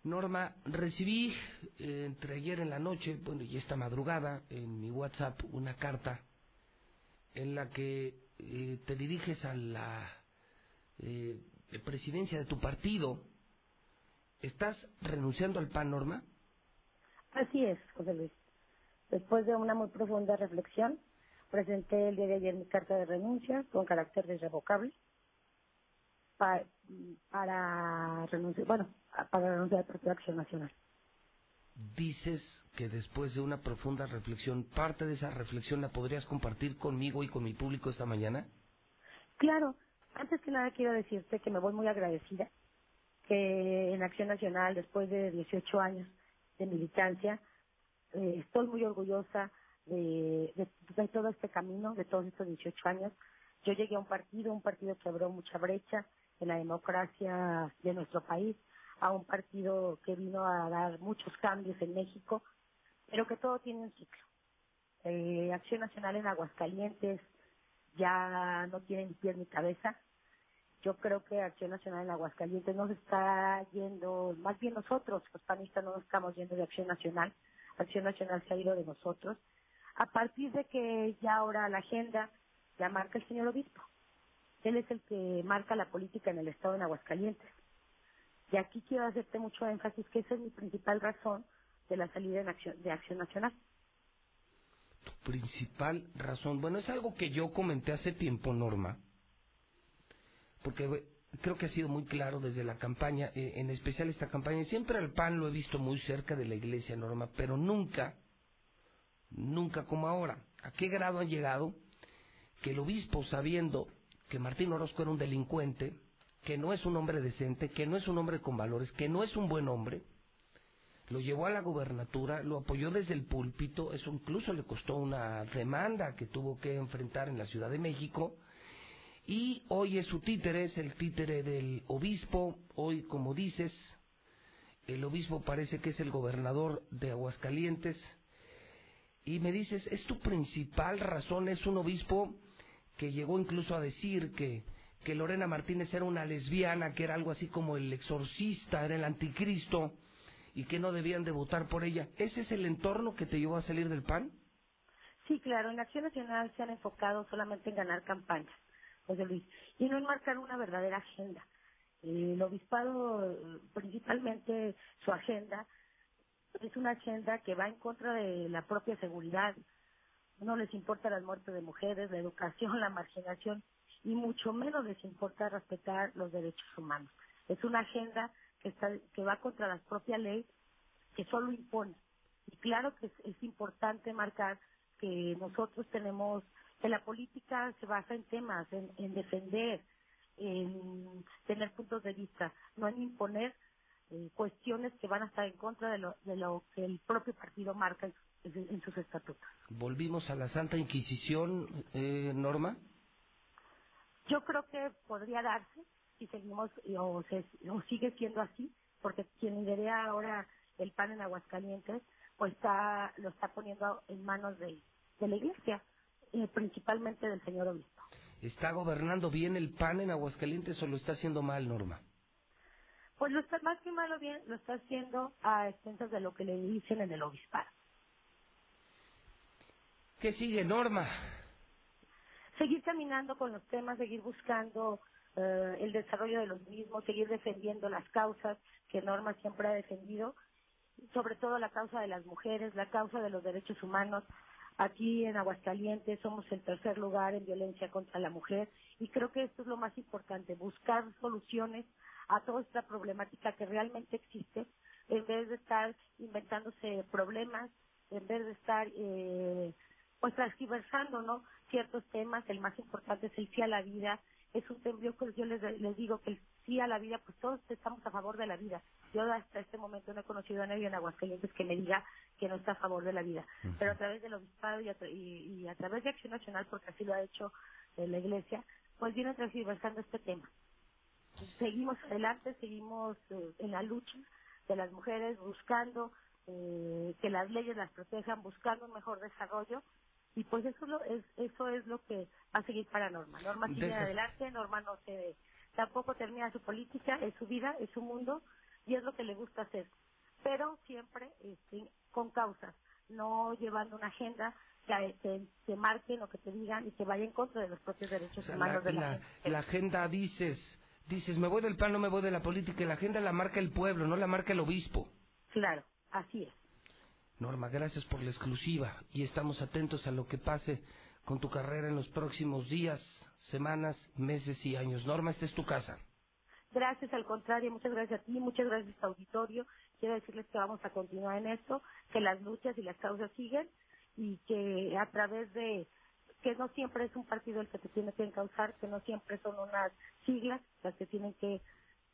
Norma, recibí eh, entre ayer en la noche, bueno, y esta madrugada, en mi WhatsApp, una carta en la que eh, te diriges a la eh, presidencia de tu partido. ¿Estás renunciando al PAN, Norma? Así es, José Luis. Después de una muy profunda reflexión, presenté el día de ayer mi carta de renuncia con carácter irrevocable pa- para renunciar, bueno, para renunciar al Partido Acción Nacional. Dices que después de una profunda reflexión, parte de esa reflexión la podrías compartir conmigo y con mi público esta mañana. Claro, antes que nada quiero decirte que me voy muy agradecida que en Acción Nacional, después de 18 años de militancia, eh, estoy muy orgullosa de, todo este camino, de todos estos 18 años. Yo llegué a un partido, un partido que abrió mucha brecha en la democracia de nuestro país, a un partido que vino a dar muchos cambios en México, pero que todo tiene un ciclo. Eh, Acción Nacional en Aguascalientes ya no tiene ni pies ni cabeza. Yo creo que Acción Nacional en Aguascalientes no se está yendo, más bien nosotros, los panistas, no nos estamos yendo de Acción Nacional. Acción Nacional se ha ido de nosotros. A partir de que ya ahora la agenda la marca el señor obispo. Él es el que marca la política en el estado en Aguascalientes. Y aquí quiero hacerte mucho énfasis que esa es mi principal razón de la salida acción, de Acción Nacional. principal razón. Bueno, es algo que yo comenté hace tiempo, Norma, porque creo que ha sido muy claro desde la campaña, eh, en especial esta campaña. Siempre al PAN lo he visto muy cerca de la iglesia, Norma, pero nunca, nunca como ahora. ¿A qué grado han llegado que el obispo, sabiendo que Martín Orozco era un delincuente, que no es un hombre decente, que no es un hombre con valores, que no es un buen hombre, lo llevó a la gubernatura, lo apoyó desde el púlpito, eso incluso le costó una demanda que tuvo que enfrentar en la Ciudad de México. Y hoy es su títere, es el títere del obispo. Hoy, como dices, el obispo parece que es el gobernador de Aguascalientes. Y me dices, ¿es tu principal razón? Es un obispo que llegó incluso a decir que, que Lorena Martínez era una lesbiana, que era algo así como el exorcista, era el anticristo y que no debían de votar por ella. ¿Ese es el entorno que te llevó a salir del PAN? Sí, claro, en Acción Nacional se han enfocado solamente en ganar campañas, José Luis, y no en marcar una verdadera agenda. El obispado, principalmente su agenda, es una agenda que va en contra de la propia seguridad. No les importa las muertes de mujeres, la educación, la marginación, y mucho menos les importa respetar los derechos humanos. Es una agenda que, está, que va contra la propia ley que solo impone. Y claro que es, importante marcar que nosotros tenemos, que la política se basa en temas, en, defender, en tener puntos de vista, no en imponer eh, cuestiones que van a estar en contra de lo, de lo que el propio partido marca en, sus estatutos. ¿Volvimos a la Santa Inquisición, eh, Norma? Yo creo que podría darse, si seguimos o, se, o sigue siendo así, porque quien lidera ahora el PAN en Aguascalientes, pues está lo está poniendo en manos de, de la Iglesia, eh, principalmente del señor obispo. ¿Está gobernando bien el PAN en Aguascalientes o lo está haciendo mal, Norma? Pues lo está más que malo bien, lo está haciendo a expensas de lo que le dicen en el obispado. ¿Qué sigue, Norma? Seguir caminando con los temas, seguir buscando eh, el desarrollo de los mismos, seguir defendiendo las causas que Norma siempre ha defendido, sobre todo la causa de las mujeres, la causa de los derechos humanos. Aquí en Aguascalientes somos el tercer lugar en violencia contra la mujer y creo que esto es lo más importante, buscar soluciones a toda esta problemática que realmente existe en vez de estar inventándose problemas, en vez de estar eh, pues transgiversando ¿no? ciertos temas, el más importante es el sí a la vida, es un tema, yo les, les digo que el sí a la vida, pues todos estamos a favor de la vida. Yo hasta este momento no he conocido a nadie en Aguascalientes que me diga que no está a favor de la vida. Pero a través del obispado y a, y, a, través de Acción Nacional, porque así lo ha hecho eh, la Iglesia, pues viene transversando este tema. Seguimos adelante, seguimos eh, en la lucha de las mujeres, buscando eh, que las leyes las protejan, buscando un mejor desarrollo y pues eso es lo, es, eso es lo que va a seguir para Norma. Norma sigue adelante, Norma no se tampoco termina su política, es su vida, es su mundo y es lo que le gusta hacer. Pero siempre este, con causas, no llevando una agenda que te, marquen o que te digan y que vaya en contra de los propios derechos humanos la, de la, gente. La agenda dices, dices, me voy del pan, no me voy de la política, y la agenda la marca el pueblo, no la marca el obispo. Claro, así es. Norma, gracias por la exclusiva y estamos atentos a lo que pase con tu carrera en los próximos días, semanas, meses y años. Norma, esta es tu casa. Gracias, al contrario, muchas gracias a ti, muchas gracias a auditorio. Quiero decirles que vamos a continuar en esto, que las luchas y las causas siguen y que a través de que no siempre es un partido el que te tiene que encauzar, que no siempre son unas siglas las que tienen que,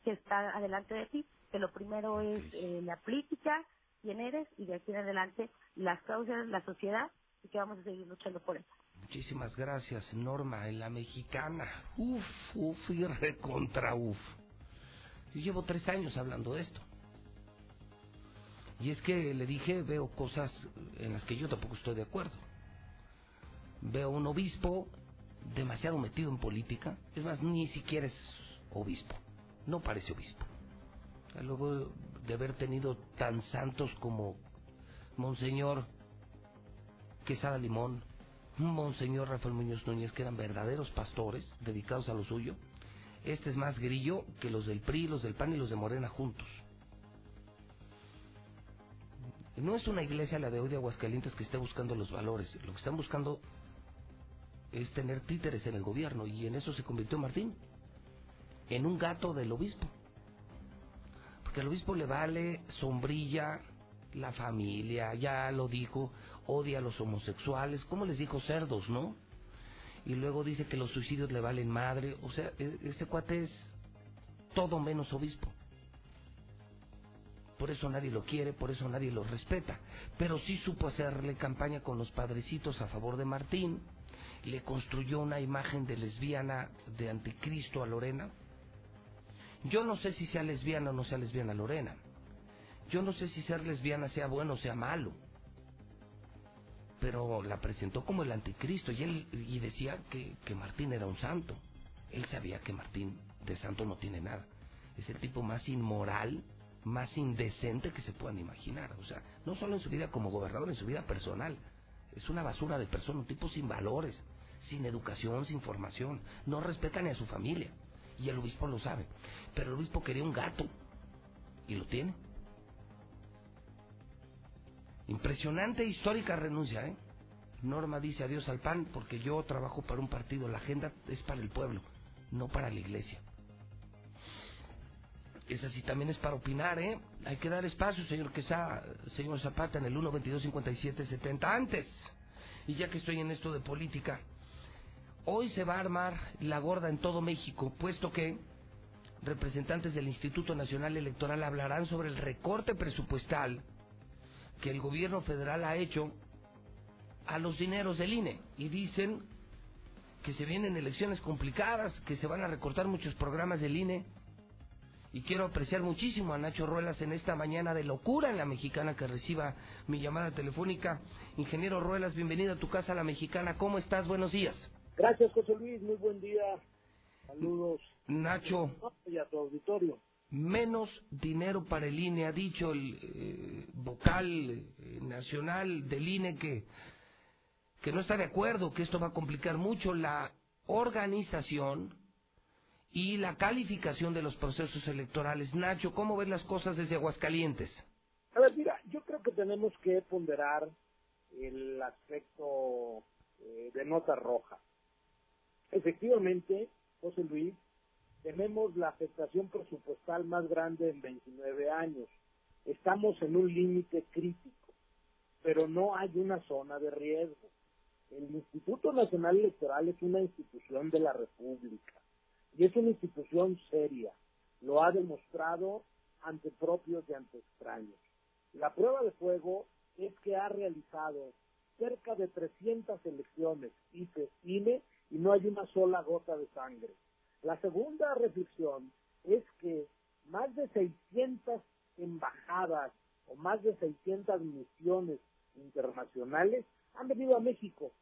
estar adelante de ti, que lo primero es eh, la política, quién eres y de aquí en adelante las causas, la sociedad y que vamos a seguir luchando por eso. Muchísimas gracias, Norma, en la mexicana. Uf, uf y recontra uf. Yo llevo tres años hablando de esto. Y es que le dije, veo cosas en las que yo tampoco estoy de acuerdo. Veo un obispo demasiado metido en política. Es más, ni siquiera es obispo. No parece obispo. Luego de haber tenido tan santos como Monseñor Quesada Limón, Monseñor Rafael Muñoz Núñez, que eran verdaderos pastores dedicados a lo suyo. Este es más grillo que los del PRI, los del PAN y los de Morena juntos. No es una iglesia la de hoy de Aguascalientes que esté buscando los valores. Lo que están buscando es tener títeres en el gobierno y en eso se convirtió Martín, en un gato del obispo que al obispo le vale sombrilla la familia, ya lo dijo, odia a los homosexuales, ¿cómo les dijo cerdos, no? Y luego dice que los suicidios le valen madre, o sea, e, este cuate es todo menos obispo. por eso nadie lo quiere, por eso nadie lo respeta. Pero sí supo hacerle campaña con los padrecitos a favor de Martín, le construyó una imagen de lesbiana de anticristo a Lorena. Yo no sé si sea lesbiana o no sea lesbiana Lorena. Yo no sé si ser lesbiana sea bueno o sea malo. Pero la presentó como el anticristo y él y decía que, que Martín era un santo. Él sabía que Martín de santo no tiene nada. Es el tipo más inmoral, más indecente que se puedan imaginar. O sea, no solo en su vida como gobernador, en su vida personal. Es una basura de persona, un tipo sin valores, sin educación, sin formación. No respeta ni a su familia. Y el obispo lo sabe. Pero el obispo quería un gato. Y lo tiene. Impresionante histórica renuncia, ¿eh? Norma dice adiós al PAN porque yo trabajo para un partido. La agenda es para el pueblo, no para la iglesia. Esa sí también es para opinar, ¿eh? Hay que dar espacio, señor Quesada, señor Zapata, en el 1 22 57 70 antes. Y ya que estoy en esto de política, hoy se va a armar la gorda en todo México, puesto que representantes del Instituto Nacional Electoral hablarán sobre el recorte presupuestal que el gobierno federal ha hecho a los dineros del INE y dicen que se vienen elecciones complicadas, que se van a recortar muchos programas del INE y quiero apreciar muchísimo a Nacho Ruelas en esta mañana de locura en la mexicana que reciba mi llamada telefónica. Ingeniero Ruelas, bienvenido a tu casa, la mexicana. ¿Cómo estás? Buenos días. Gracias, José Luis. Muy buen día. Saludos. Nacho. Y a tu auditorio. Menos dinero para el INE, ha dicho el eh, vocal eh, nacional del INE que, que no está de acuerdo, que esto va a complicar mucho la organización y la calificación de los procesos electorales. Nacho, ¿cómo ves las cosas desde Aguascalientes? A ver, mira, yo creo que tenemos que ponderar el aspecto eh, de nota roja. Efectivamente, José Luis, tenemos la afectación presupuestal más grande en 29 años. Estamos en un límite crítico, pero no hay una zona de riesgo. El Instituto Nacional Electoral es una institución de la República y es una institución seria. Lo ha demostrado ante propios y ante extraños. La prueba de fuego es que ha realizado cerca de 300 elecciones IFE, INE y no hay una sola gota de sangre. La segunda reflexión es que más de 600 embajadas o más de 600 misiones internacionales han venido a México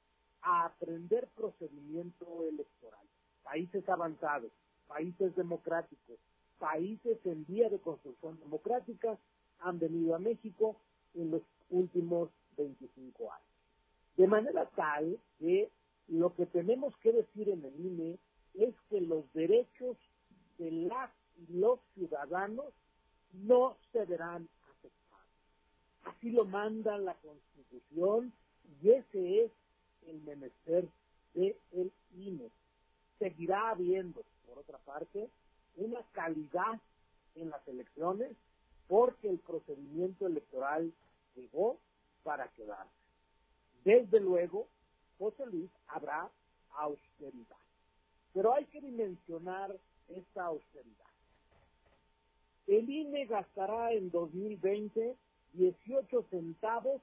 a aprender procedimiento electoral países avanzados, países democráticos, países en vía de construcción democrática han venido a México en los últimos 25 años. De manera tal que lo que tenemos que decir en el INE es que los derechos de las y los ciudadanos no se verán afectados. Así lo manda la Constitución y ese es el menester del de INE seguirá habiendo, por otra parte, una calidad en las elecciones porque el procedimiento electoral llegó para quedarse. Desde luego, José Luis, habrá austeridad. Pero hay que dimensionar esta austeridad. El INE gastará en 2020 18 centavos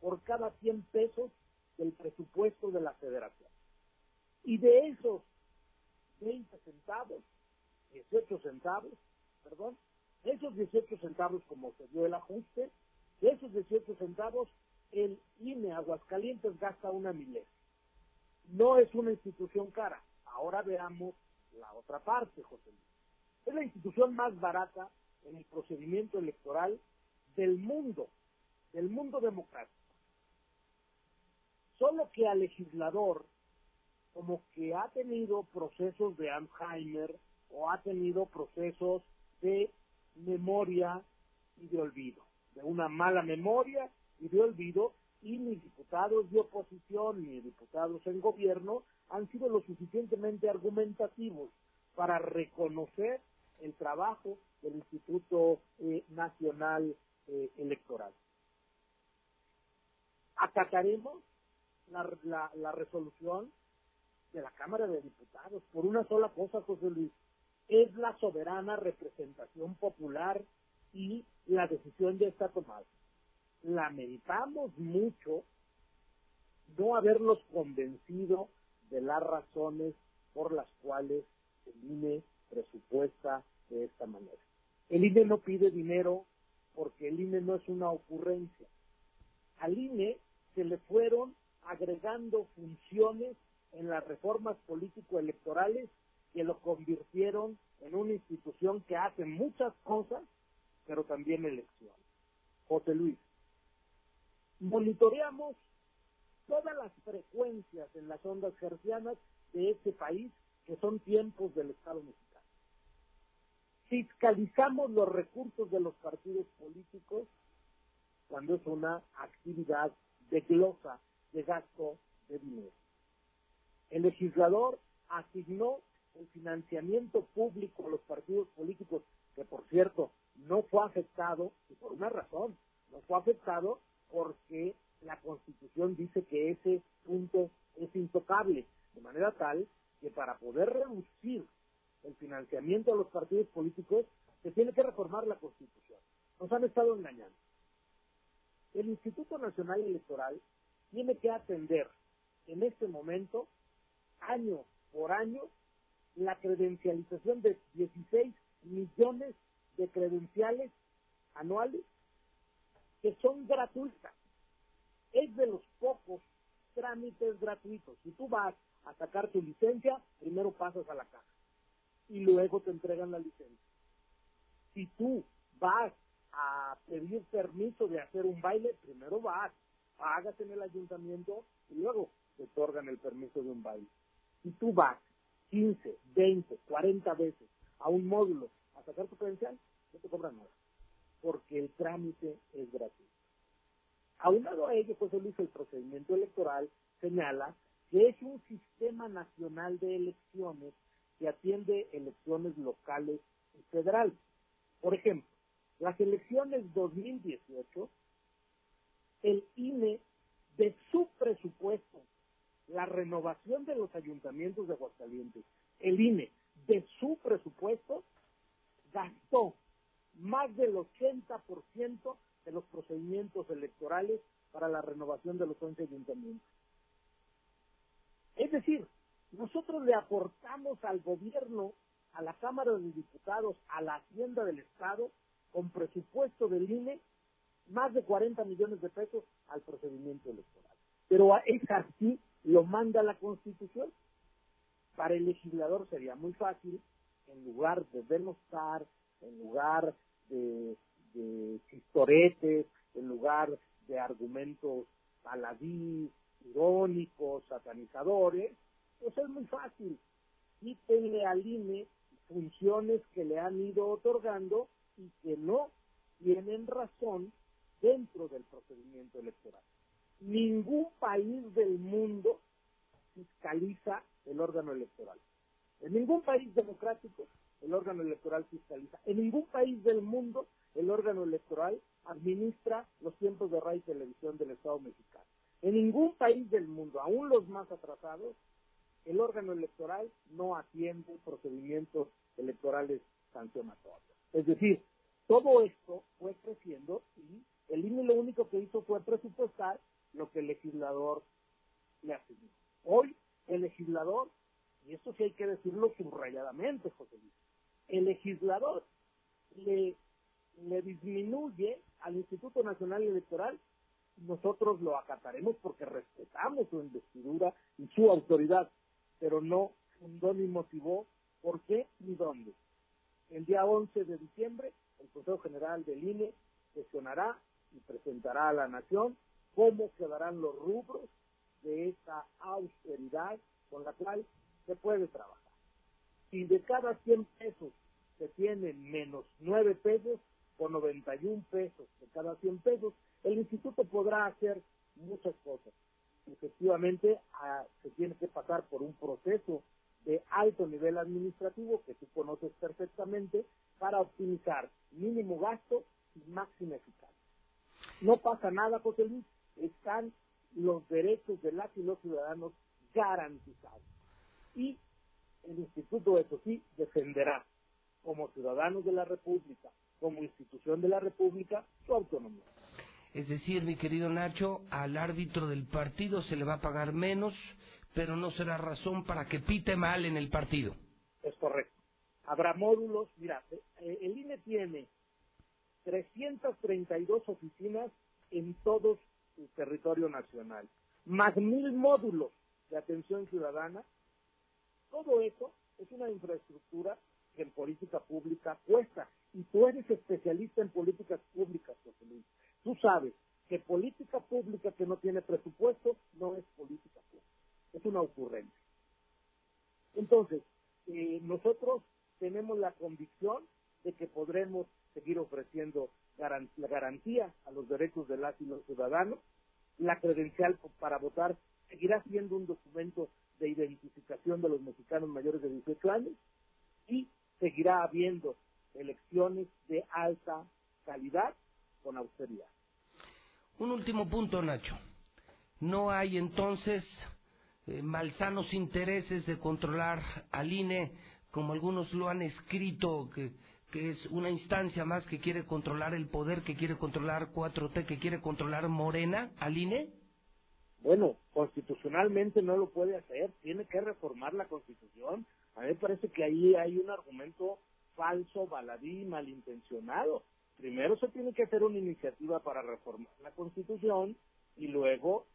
por cada 100 pesos del presupuesto de la federación. Y de esos 20 centavos, 18 centavos, perdón, esos 18 centavos como se dio el ajuste, de esos 18 centavos, el INE Aguascalientes gasta una milésima. No es una institución cara. Ahora veamos la otra parte, José Luis. Es la institución más barata en el procedimiento electoral del mundo, del mundo democrático. Solo que al legislador como que ha tenido procesos de Alzheimer o ha tenido procesos de memoria y de olvido, de una mala memoria y de olvido, y ni diputados de oposición ni diputados en gobierno han sido lo suficientemente argumentativos para reconocer el trabajo del Instituto eh, Nacional eh, Electoral. Acataremos la resolución de la Cámara de Diputados por una sola cosa, José Luis. Es la soberana representación popular y la decisión ya está tomada. Lamentamos mucho no haberlos convencido de las razones por las cuales el INE presupuesta de esta manera. El INE no pide dinero porque el INE no es una ocurrencia. Al INE se le fueron agregando funciones en las reformas político-electorales que lo convirtieron en una institución que hace muchas cosas, pero también elecciones. José Luis, monitoreamos todas las frecuencias en las ondas gercianas de este país que son tiempos del Estado mexicano. Fiscalizamos los recursos de los partidos políticos cuando es una actividad de glosa, de gasto de dinero. El legislador asignó el financiamiento público a los partidos políticos, que por cierto no fue afectado, y por una razón, no fue afectado porque la Constitución dice que ese punto es intocable, de manera tal que para poder reducir el financiamiento a los partidos políticos se tiene que reformar la Constitución. Nos han estado engañando. El Instituto Nacional Electoral tiene que atender en este momento, año por año, la credencialización de 16 millones de credenciales anuales que son gratuitas. Es de los pocos trámites gratuitos. Si tú vas a sacar tu licencia, primero pasas a la caja y luego te entregan la licencia. Si tú vas a pedir permiso de hacer un baile, primero vas, pagas en el ayuntamiento y luego te otorgan el permiso de un baile. Si tú vas 15, 20, 40 veces a un módulo a sacar tu credencial, no te cobran nada, porque el trámite es gratuito. Aunado a ello, José Luis, el procedimiento electoral señala que es un sistema nacional de elecciones que atiende elecciones locales y federales. Por ejemplo, las elecciones 2018, el INE de su presupuesto, la renovación de los ayuntamientos de Aguascalientes, el INE de su presupuesto gastó más del 80% de los procedimientos electorales para la renovación de los 11 ayuntamientos. Es decir, nosotros le aportamos al gobierno, a la Cámara de Diputados, a la Hacienda del Estado, con presupuesto del INE, más de 40 millones de pesos al procedimiento electoral. Pero es así, lo manda la Constitución. Para el legislador sería muy fácil, en lugar de denostar, en lugar de, de chistoretes, en lugar de argumentos paladí, irónicos, satanizadores, pues es muy fácil. Quítenle al INE funciones que le han ido otorgando y que no tienen razón dentro del procedimiento electoral. Ningún país del mundo fiscaliza el órgano electoral. En ningún país democrático el órgano electoral fiscaliza. En ningún país del mundo el órgano electoral administra los tiempos de radio y televisión del Estado mexicano. En ningún país del mundo, aún los más atrasados, el órgano electoral no atiende procedimientos electorales sancionatorios. Es decir, todo esto fue creciendo y el INE lo único que hizo fue presupuestar lo que el legislador le asignó. Hoy el legislador, y esto sí hay que decirlo subrayadamente, José Luis, el legislador le, disminuye al Instituto Nacional Electoral, nosotros lo acataremos porque respetamos su investidura y su autoridad, pero no fundó ni motivó por qué ni dónde. El día 11 de diciembre, el Consejo General del INE sesionará y presentará a la Nación cómo quedarán los rubros de esta austeridad con la cual se puede trabajar. Si de cada 100 pesos se tienen menos 9 pesos, con 91 pesos de cada 100 pesos, el instituto podrá hacer muchas cosas. Efectivamente, a, se tiene que pasar por un proceso de alto nivel administrativo que tú conoces perfectamente para optimizar mínimo gasto y máxima eficacia. No pasa nada, José Luis, están los derechos de las y los ciudadanos garantizados. Y el instituto, eso sí, defenderá como ciudadanos de la República, como institución de la República su autonomía. Es decir, mi querido Nacho, al árbitro del partido se le va a pagar menos, pero no será razón para que pite mal en el partido. Es correcto. Habrá módulos. Mira, eh, el INE tiene 332 oficinas en todo su territorio nacional, más mil módulos de atención ciudadana. Todo eso es una infraestructura que en política pública cuesta. Y tú eres especialista en políticas públicas, José Luis. Tú sabes que política pública que no tiene presupuesto no es política pública. Es una ocurrencia. Entonces, eh, nosotros tenemos la convicción de que podremos seguir ofreciendo la garantía a los derechos de las y los ciudadanos. La credencial para votar seguirá siendo un documento de identificación de los mexicanos mayores de 18 años y seguirá habiendo elecciones de alta calidad con austeridad. Un último punto, Nacho. No hay entonces eh, malsanos intereses de controlar al INE, como algunos lo han escrito, que, que es una instancia más que quiere controlar el poder, que quiere controlar 4T, que quiere controlar Morena al INE? Bueno, constitucionalmente no lo puede hacer, tiene que reformar la constitución. A mí me parece que ahí hay un argumento falso, baladí, malintencionado. Primero se tiene que hacer una iniciativa para reformar la Constitución y luego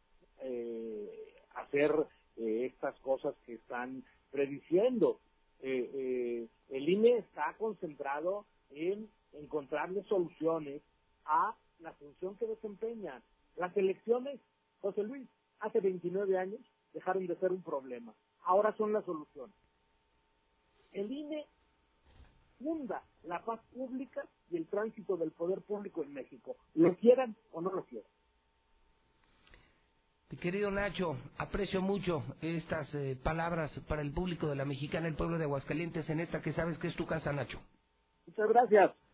eh, hacer eh, estas cosas que están prediciendo. Eh, el INE está concentrado en encontrarle soluciones a la función que desempeña. Las elecciones, José Luis, hace 29 años dejaron de ser un problema. Ahora son la solución. El INE funda la paz pública y el tránsito del poder público en México, lo quieran o no lo quieran. Mi querido Nacho, aprecio mucho estas eh, palabras para el público de la mexicana, el pueblo de Aguascalientes, en esta que sabes que es tu casa, Nacho. Muchas gracias.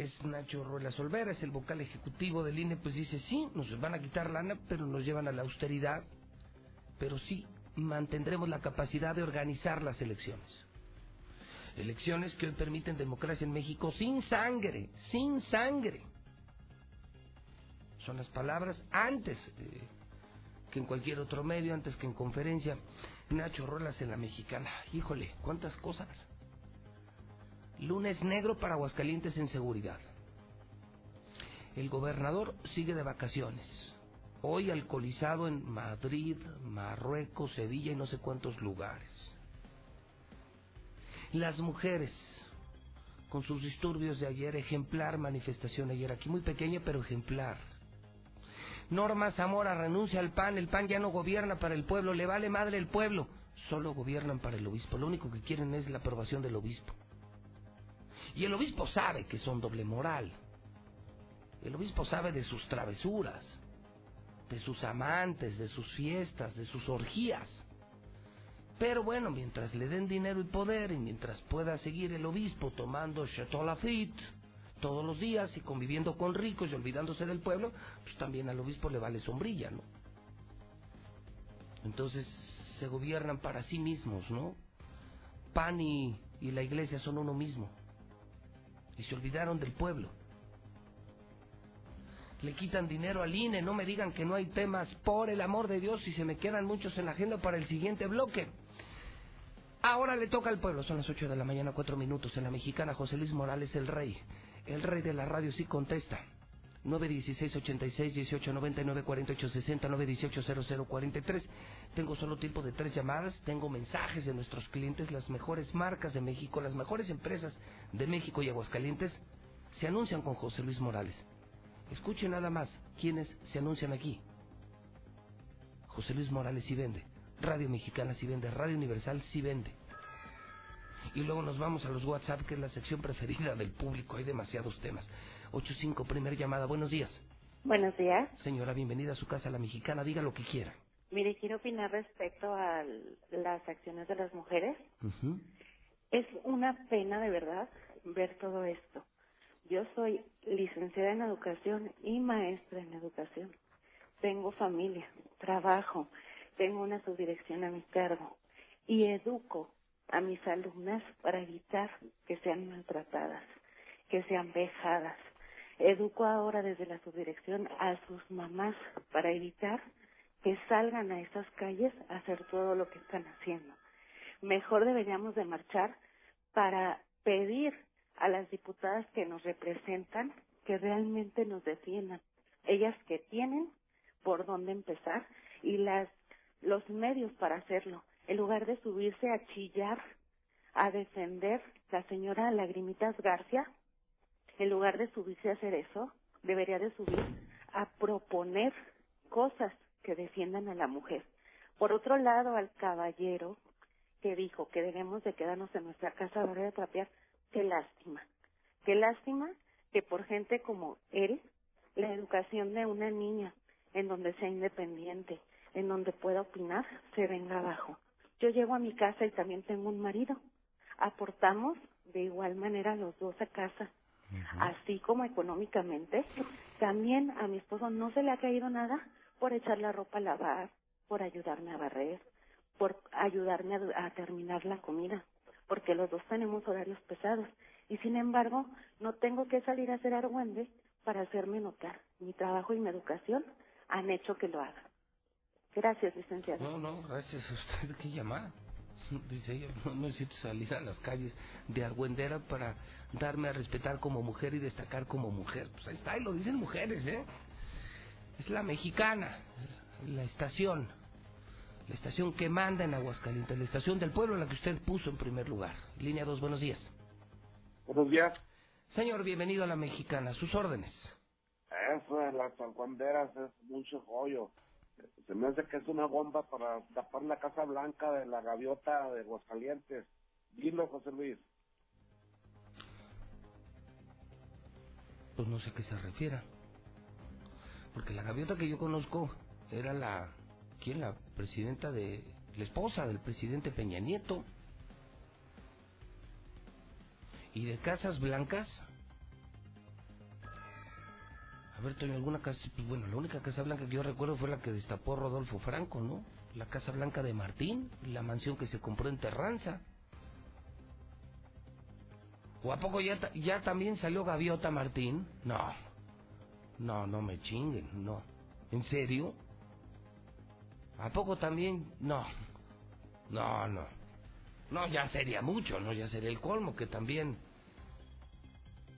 Es Nacho Ruela Solvera, es el vocal ejecutivo del INE, pues dice, sí, nos van a quitar lana, pero nos llevan a la austeridad, pero sí mantendremos la capacidad de organizar las elecciones. Elecciones que hoy permiten democracia en México sin sangre, sin sangre. Son las palabras antes eh, que en cualquier otro medio, antes que en conferencia. Nacho Rolas en la mexicana. Híjole, cuántas cosas. Lunes negro para Aguascalientes en seguridad. El gobernador sigue de vacaciones. Hoy alcoholizado en Madrid, Marruecos, Sevilla y no sé cuántos lugares. Las mujeres, con sus disturbios de ayer, ejemplar manifestación ayer aquí, muy pequeña pero ejemplar. Norma Zamora renuncia al PAN, el PAN ya no gobierna para el pueblo, le vale madre el pueblo, solo gobiernan para el obispo, lo único que quieren es la aprobación del obispo. Y el obispo sabe que son doble moral, el obispo sabe de sus travesuras, de sus amantes, de sus fiestas, de sus orgías. Pero bueno, mientras le den dinero y poder y mientras pueda seguir el obispo tomando Chateau Lafitte todos los días y conviviendo con ricos y olvidándose del pueblo, pues también al obispo le vale sombrilla, ¿no? Entonces se gobiernan para sí mismos, ¿no? Pan y, y la iglesia son uno mismo. Y se olvidaron del pueblo. Le quitan dinero al INE, no me digan que no hay temas, por el amor de Dios, y se me quedan muchos en la agenda para el siguiente bloque. Ahora le toca al pueblo, son las 8 de la mañana, 4 minutos. En la mexicana, José Luis Morales, el rey. El rey de la radio sí contesta. 916 86 18 99 48 60 918 00 43. Tengo solo tiempo de tres llamadas. Tengo mensajes de nuestros clientes, las mejores marcas de México, las mejores empresas de México y Aguascalientes se anuncian con José Luis Morales. Escuchen nada más quienes se anuncian aquí. José Luis Morales sí vende. Radio Mexicana sí vende, Radio Universal sí vende. Y luego nos vamos a los WhatsApp, que es la sección preferida del público. Hay demasiados temas. 85, primer llamada. Buenos días. Buenos días. Señora, bienvenida a su casa, la mexicana. Diga lo que quiera. Mire, quiero opinar respecto a las acciones de las mujeres. Es una pena, de verdad, ver todo esto. Yo soy licenciada en educación y maestra en educación. Tengo familia, trabajo, tengo una subdirección a mi cargo y educo a mis alumnas para evitar que sean maltratadas. que sean vejadas. Educo ahora desde la subdirección a sus mamás para evitar que salgan a esas calles a hacer todo lo que están haciendo. Mejor deberíamos de marchar para pedir a las diputadas que nos representan que realmente nos defiendan. Ellas que tienen por dónde empezar y las los medios para hacerlo, en lugar de subirse a chillar, a defender la señora Lagrimitas García, en lugar de subirse a hacer eso, debería de subir a proponer cosas que defiendan a la mujer. Por otro lado, al caballero que dijo que debemos de quedarnos en nuestra casa a la hora de trapear, qué lástima. Qué lástima que por gente como él, la educación de una niña en donde sea independiente, en donde pueda opinar, se venga abajo. Yo llego a mi casa y también tengo un marido. Aportamos de igual manera los dos a casa. Así como económicamente, también a mi esposo no se le ha caído nada por echar la ropa a lavar, por ayudarme a barrer, por ayudarme a, a terminar la comida, porque los dos tenemos horarios pesados. Y sin embargo, no tengo que salir a hacer argüende para hacerme notar. Mi trabajo y mi educación han hecho que lo haga. Gracias, licenciado. No, no, gracias a usted. ¿Qué llamada? Dice ella, no necesito salir a las calles de Argüendera para darme a respetar como mujer y destacar como mujer. Pues ahí está, y lo dicen mujeres, ¿eh? Es la mexicana, la estación, la estación que manda en Aguascalientes, la estación del pueblo, la que usted puso en primer lugar. Línea 2, buenos días. Buenos días. Señor, bienvenido a la mexicana, sus órdenes. Eso de las alcuanderas es mucho rollo. Se me hace que es una bomba para tapar la Casa Blanca de la gaviota de Aguascalientes. Dilo, José Luis. Pues no sé a qué se refiera. Porque la gaviota que yo conozco era la... ¿Quién? La presidenta de... La esposa del presidente Peña Nieto. ¿Y de Casas Blancas? A ver, alguna casa... Pues bueno, la única Casa Blanca que yo recuerdo fue la que destapó Rodolfo Franco, ¿no? La Casa Blanca de Martín, la mansión que se compró en Terranza. ¿O a poco ya, ya también salió Gaviota Martín? No. No, no me chinguen, no. ¿En serio? ¿A poco también? No. No, no. No, ya sería mucho, ¿no? Ya sería el colmo que también...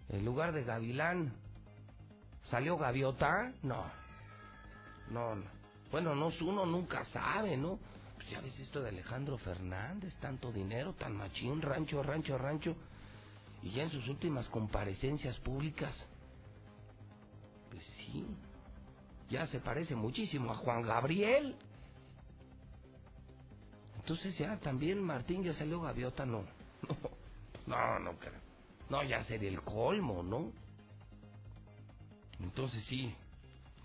En lugar de Gavilán... ¿Salió Gaviota? No. No, no. Bueno, no, uno nunca sabe, ¿no? Pues ya ves esto de Alejandro Fernández, tanto dinero, tan machín, rancho, rancho, rancho. Y ya en sus últimas comparecencias públicas, pues sí, ya se parece muchísimo a Juan Gabriel. Entonces ya también Martín ya salió gaviota, no. No, no, no. No, ya sería el colmo, ¿no? Entonces sí,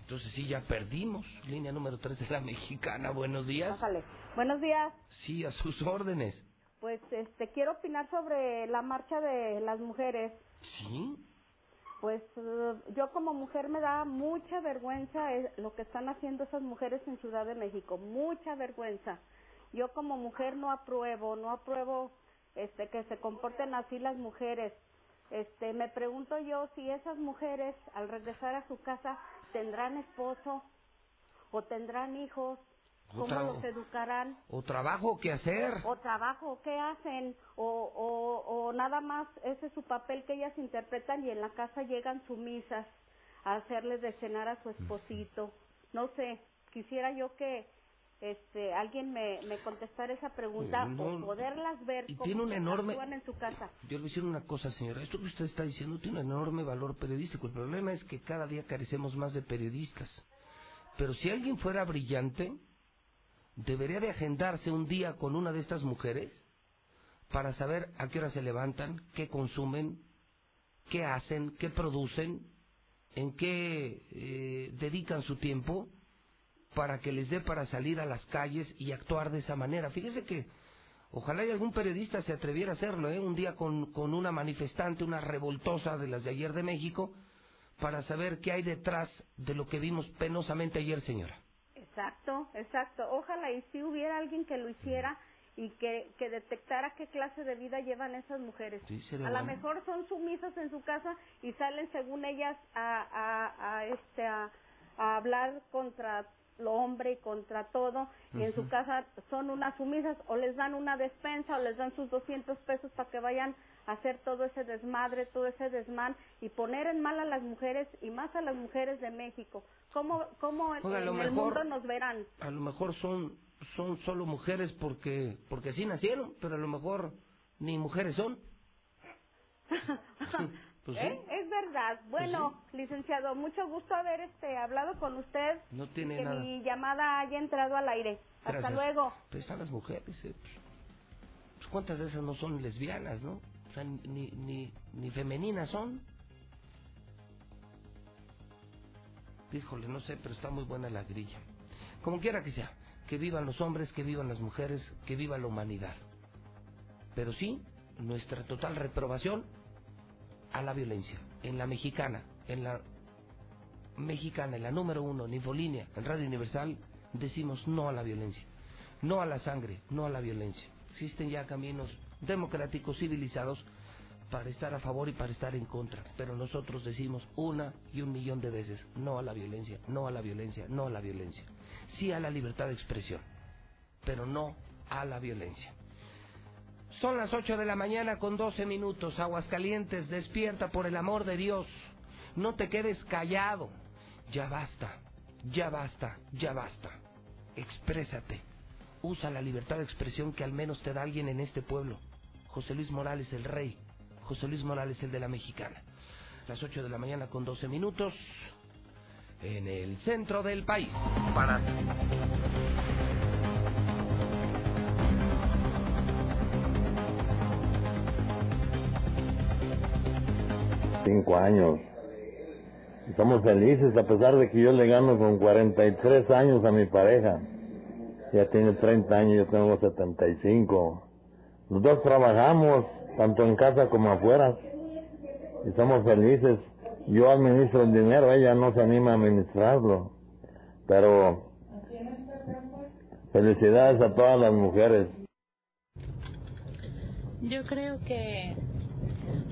entonces sí, ya perdimos. Línea número 3 de la mexicana, buenos días. Buenos días. Sí, a sus órdenes. Pues este quiero opinar sobre la marcha de las mujeres. ¿Sí? Pues yo como mujer me da mucha vergüenza eh, lo que están haciendo esas mujeres en Ciudad de México, mucha vergüenza. Yo como mujer no apruebo, no apruebo este que se comporten así las mujeres. Este, me pregunto yo si esas mujeres al regresar a su casa tendrán esposo o tendrán hijos, cómo Otra- los educarán. ¿O trabajo que hacer? o trabajo, ¿qué hacen? O, o, o nada más, ese es su papel que ellas interpretan y en la casa llegan sumisas a hacerles de cenar a su esposito. No sé, quisiera yo que este alguien me, me contestara esa pregunta no, o poderlas ver y cómo tiene un enorme- actúan en su casa. Yo le voy a decir una cosa, señora. Esto que usted está diciendo tiene un enorme valor periodístico. El problema es que cada día carecemos más de periodistas. Pero si alguien fuera brillante, debería de agendarse un día con una de estas mujeres para saber a qué hora se levantan, qué consumen, qué hacen, qué producen, en qué eh, dedican su tiempo para que les dé para salir a las calles y actuar de esa manera. Fíjese que ojalá y algún periodista se atreviera a hacerlo, ¿eh? un día con, con una manifestante, una revoltosa de las de ayer de México, para saber qué hay detrás de lo que vimos penosamente ayer, señora. Exacto, exacto. Ojalá y si hubiera alguien que lo hiciera y que, que detectara qué clase de vida llevan esas mujeres. a lo mejor son sumisas en su casa y salen según ellas a, a, a este a, a hablar contra lo hombre y contra todo y en su casa son unas sumisas o les dan una despensa o les dan sus 200 pesos para que vayan a hacer todo ese desmadre, todo ese desmán y poner en mal a las mujeres y más a las mujeres de México. ¿Cómo, cómo en, el mundo nos verán? A lo mejor son son solo mujeres porque porque así nacieron, pero a lo mejor ni mujeres son. Pues ¿Eh? Es verdad. Pues bueno, licenciado, mucho gusto haber este hablado con usted. No tiene que nada. mi llamada haya entrado al aire. Hasta luego. Pues están las mujeres. Eh. Pues, ¿Cuántas de esas no son lesbianas, no? O sea, ni, ni, ni femeninas son. Híjole, no sé, pero está muy buena la grilla. Como quiera que sea, que vivan los hombres, que vivan las mujeres, que viva la humanidad. Pero sí, nuestra total reprobación a la violencia. En la mexicana, en la mexicana, en la número uno, en Infolínea, en Radio Universal, decimos no a la violencia, no a la sangre, no a la violencia. Existen ya caminos democráticos, civilizados, para estar a favor y para estar en contra. Pero nosotros decimos una y un millón de veces no a la violencia, no a la violencia, no a la violencia. Sí a la libertad de expresión, pero no a la violencia. Son las 8 de la mañana con 12 minutos. Aguascalientes, despierta por el amor de Dios. No te quedes callado. Ya basta, ya basta, ya basta. Exprésate. Usa la libertad de expresión que al menos te da alguien en este pueblo. José Luis Morales, el rey. José Luis Morales, el de la mexicana. Las 8 de la mañana con 12 minutos. En el centro del país. Para. Cinco años. Y somos felices a pesar de que yo le gano con 43 años a mi pareja. Ya tiene 30 años, yo tengo 75. Los dos trabajamos, tanto en casa como afuera. Y somos felices. Yo administro el dinero, ella no se anima a administrarlo. Pero felicidades a todas las mujeres. Yo creo que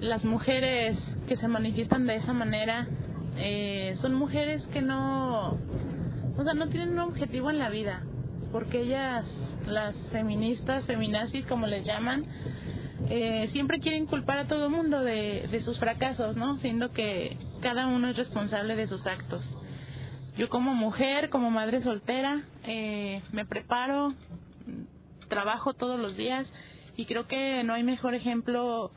las mujeres que se manifiestan de esa manera eh, son mujeres que no, o sea, no tienen un objetivo en la vida, porque ellas, las feministas, feminazis como les llaman, eh, siempre quieren culpar a todo mundo de, de sus fracasos, ¿no? Siendo que cada uno es responsable de sus actos. Yo como mujer, como madre soltera, eh, me preparo, trabajo todos los días y creo que no hay mejor ejemplo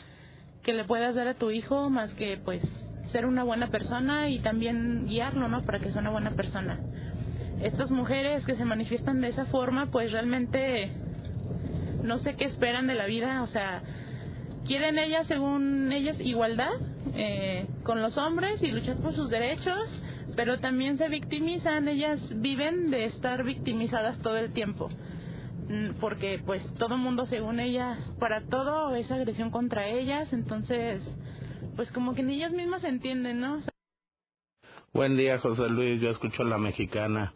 que le puedas dar a tu hijo más que pues ser una buena persona y también guiarlo, ¿no? Para que sea una buena persona. Estas mujeres que se manifiestan de esa forma, pues realmente no sé qué esperan de la vida, o sea, quieren ellas, según ellas, igualdad eh, con los hombres y luchar por sus derechos, pero también se victimizan, ellas viven de estar victimizadas todo el tiempo. Mm, porque pues todo mundo según ellas, para todo es agresión contra ellas, entonces pues como que ni ellas mismas entienden, ¿no? Buen día José Luis, yo escucho a la mexicana,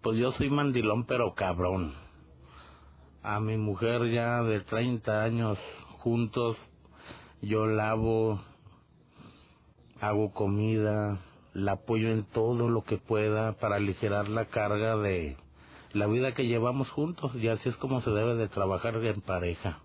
pues yo soy mandilón pero cabrón. A mi mujer ya de 30 años juntos, yo lavo, hago comida, la apoyo en todo lo que pueda para aligerar la carga de la vida que llevamos juntos y así es como se debe de trabajar en pareja.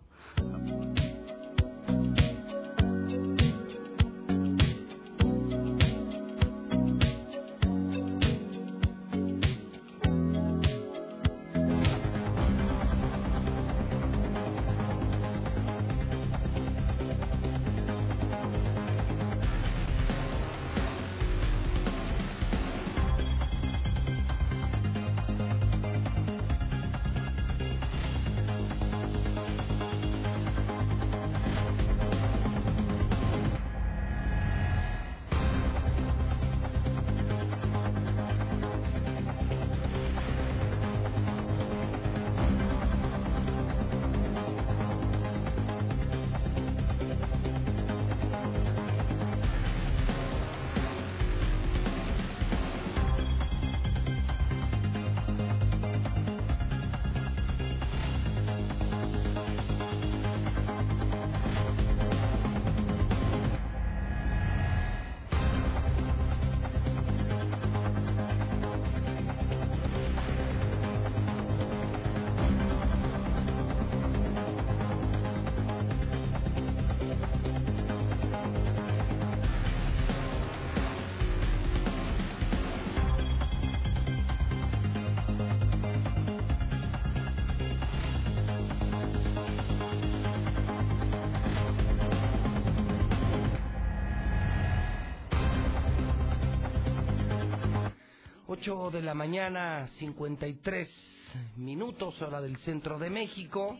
8 de la mañana, 53 minutos, hora del centro de México.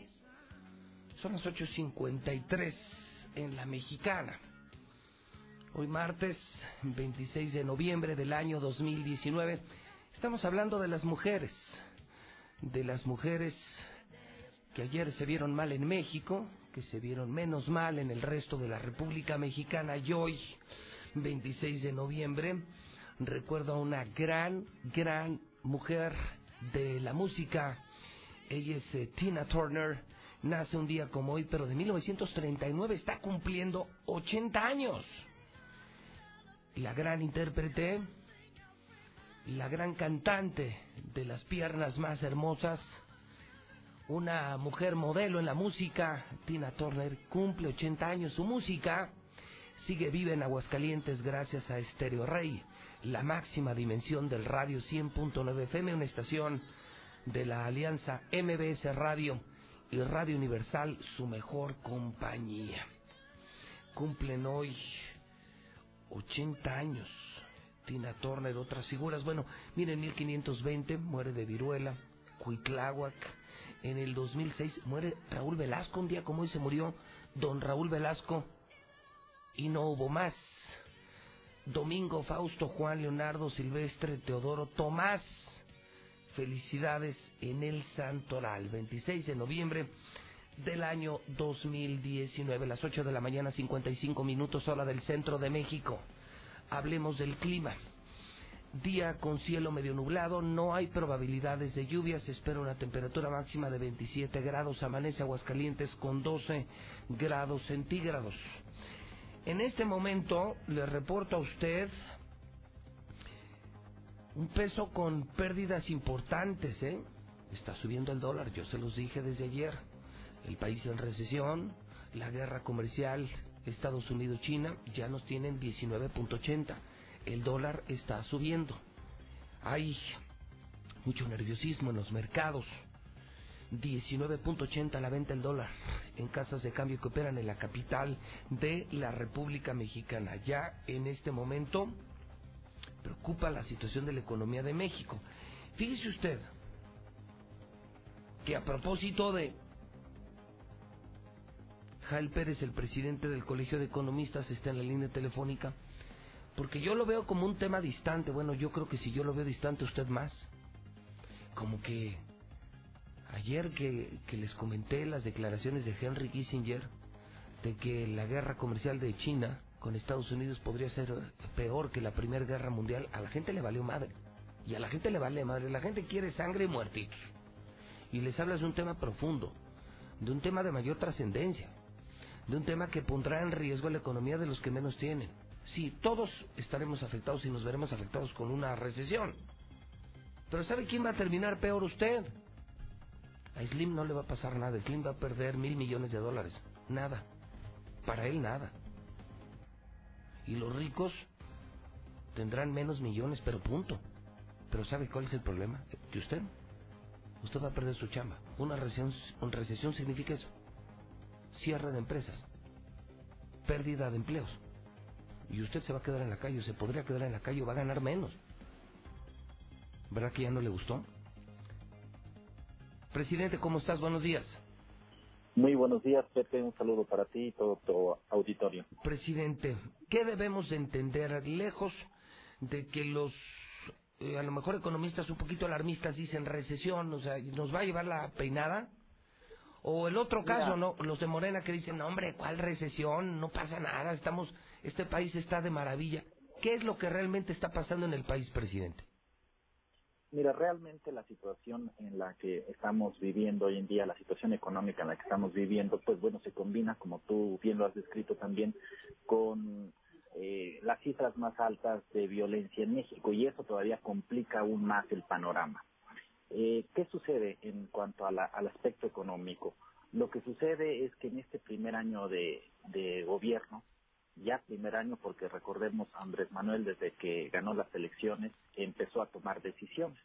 Son las 8.53 en la mexicana. Hoy martes 26 de noviembre del año 2019 estamos hablando de las mujeres, de las mujeres que ayer se vieron mal en México, que se vieron menos mal en el resto de la República Mexicana y hoy 26 de noviembre recuerdo a una gran, gran mujer de la música. Ella es eh, Tina Turner. Nace un día como hoy, pero de 1939 está cumpliendo 80 años. La gran intérprete, la gran cantante de las piernas más hermosas, una mujer modelo en la música, Tina Turner, cumple 80 años. Su música sigue viva en Aguascalientes gracias a Stereo Rey la máxima dimensión del radio 100.9 FM, una estación de la alianza MBS Radio y Radio Universal, su mejor compañía. Cumplen hoy 80 años. Tina Turner, otras figuras. Bueno, miren, 1520 muere de viruela, Cuitláhuac. En el 2006 muere Raúl Velasco, un día como hoy se murió don Raúl Velasco y no hubo más. Domingo, Fausto, Juan, Leonardo, Silvestre, Teodoro, Tomás. Felicidades en el Santoral, 26 de noviembre del año 2019, las 8 de la mañana, 55 minutos, hora del centro de México. Hablemos del clima. Día con cielo medio nublado, no hay probabilidades de lluvias, se espera una temperatura máxima de 27 grados, amanece Aguascalientes con 12 grados centígrados. En este momento le reporto a usted un peso con pérdidas importantes, ¿eh? Está subiendo el dólar, yo se los dije desde ayer. El país en recesión, la guerra comercial Estados Unidos-China ya nos tienen 19.80. El dólar está subiendo. Hay mucho nerviosismo en los mercados. 19.80 la venta el dólar en casas de cambio que operan en la capital de la República Mexicana. Ya en este momento preocupa la situación de la economía de México. Fíjese usted que a propósito de Jael Pérez, el presidente del Colegio de Economistas, está en la línea telefónica, porque yo lo veo como un tema distante. Bueno, yo creo que si yo lo veo distante, usted más. Como que Ayer que, les comenté las declaraciones de Henry Kissinger de que la guerra comercial de China con Estados Unidos podría ser peor que la Primera Guerra Mundial, a la gente le valió madre. Y a la gente le vale madre. La gente quiere sangre y muertitos. Y les hablas de un tema profundo, de un tema de mayor trascendencia, de un tema que pondrá en riesgo la economía de los que menos tienen. Sí, todos estaremos afectados y nos veremos afectados con una recesión. Pero ¿sabe quién va a terminar peor usted? A Slim no le va a pasar nada. Slim va a perder mil millones de dólares. Nada. Para él nada. Y los ricos tendrán menos millones, pero punto. Pero ¿sabe cuál es el problema? Que usted, usted va a perder su chamba. Una recesión, una recesión significa eso. Cierre de empresas. Pérdida de empleos. Y usted se va a quedar en la calle, o se podría quedar en la calle o va a ganar menos. ¿Verdad que ya no le gustó? Presidente, ¿cómo estás? Buenos días. Muy buenos días, Pepe. Un saludo para ti y todo tu auditorio. Presidente, ¿qué debemos de entender? Lejos de que los, eh, a lo mejor economistas un poquito alarmistas dicen recesión, o sea, ¿nos va a llevar la peinada? O el otro caso, ¿no? Los de Morena que dicen, hombre, ¿cuál recesión? No pasa nada, estamos, este país está de maravilla. ¿Qué es lo que realmente está pasando en el país, presidente? Mira, realmente la situación en la que estamos viviendo hoy en día, la situación económica en la que estamos viviendo, pues bueno, se combina, como tú bien lo has descrito también, con eh, las cifras más altas de violencia en México y eso todavía complica aún más el panorama. Eh, ¿Qué sucede en cuanto al aspecto económico? Lo que sucede es que en este primer año de gobierno, ya primer año porque recordemos Andrés Manuel desde que ganó las elecciones empezó a tomar decisiones.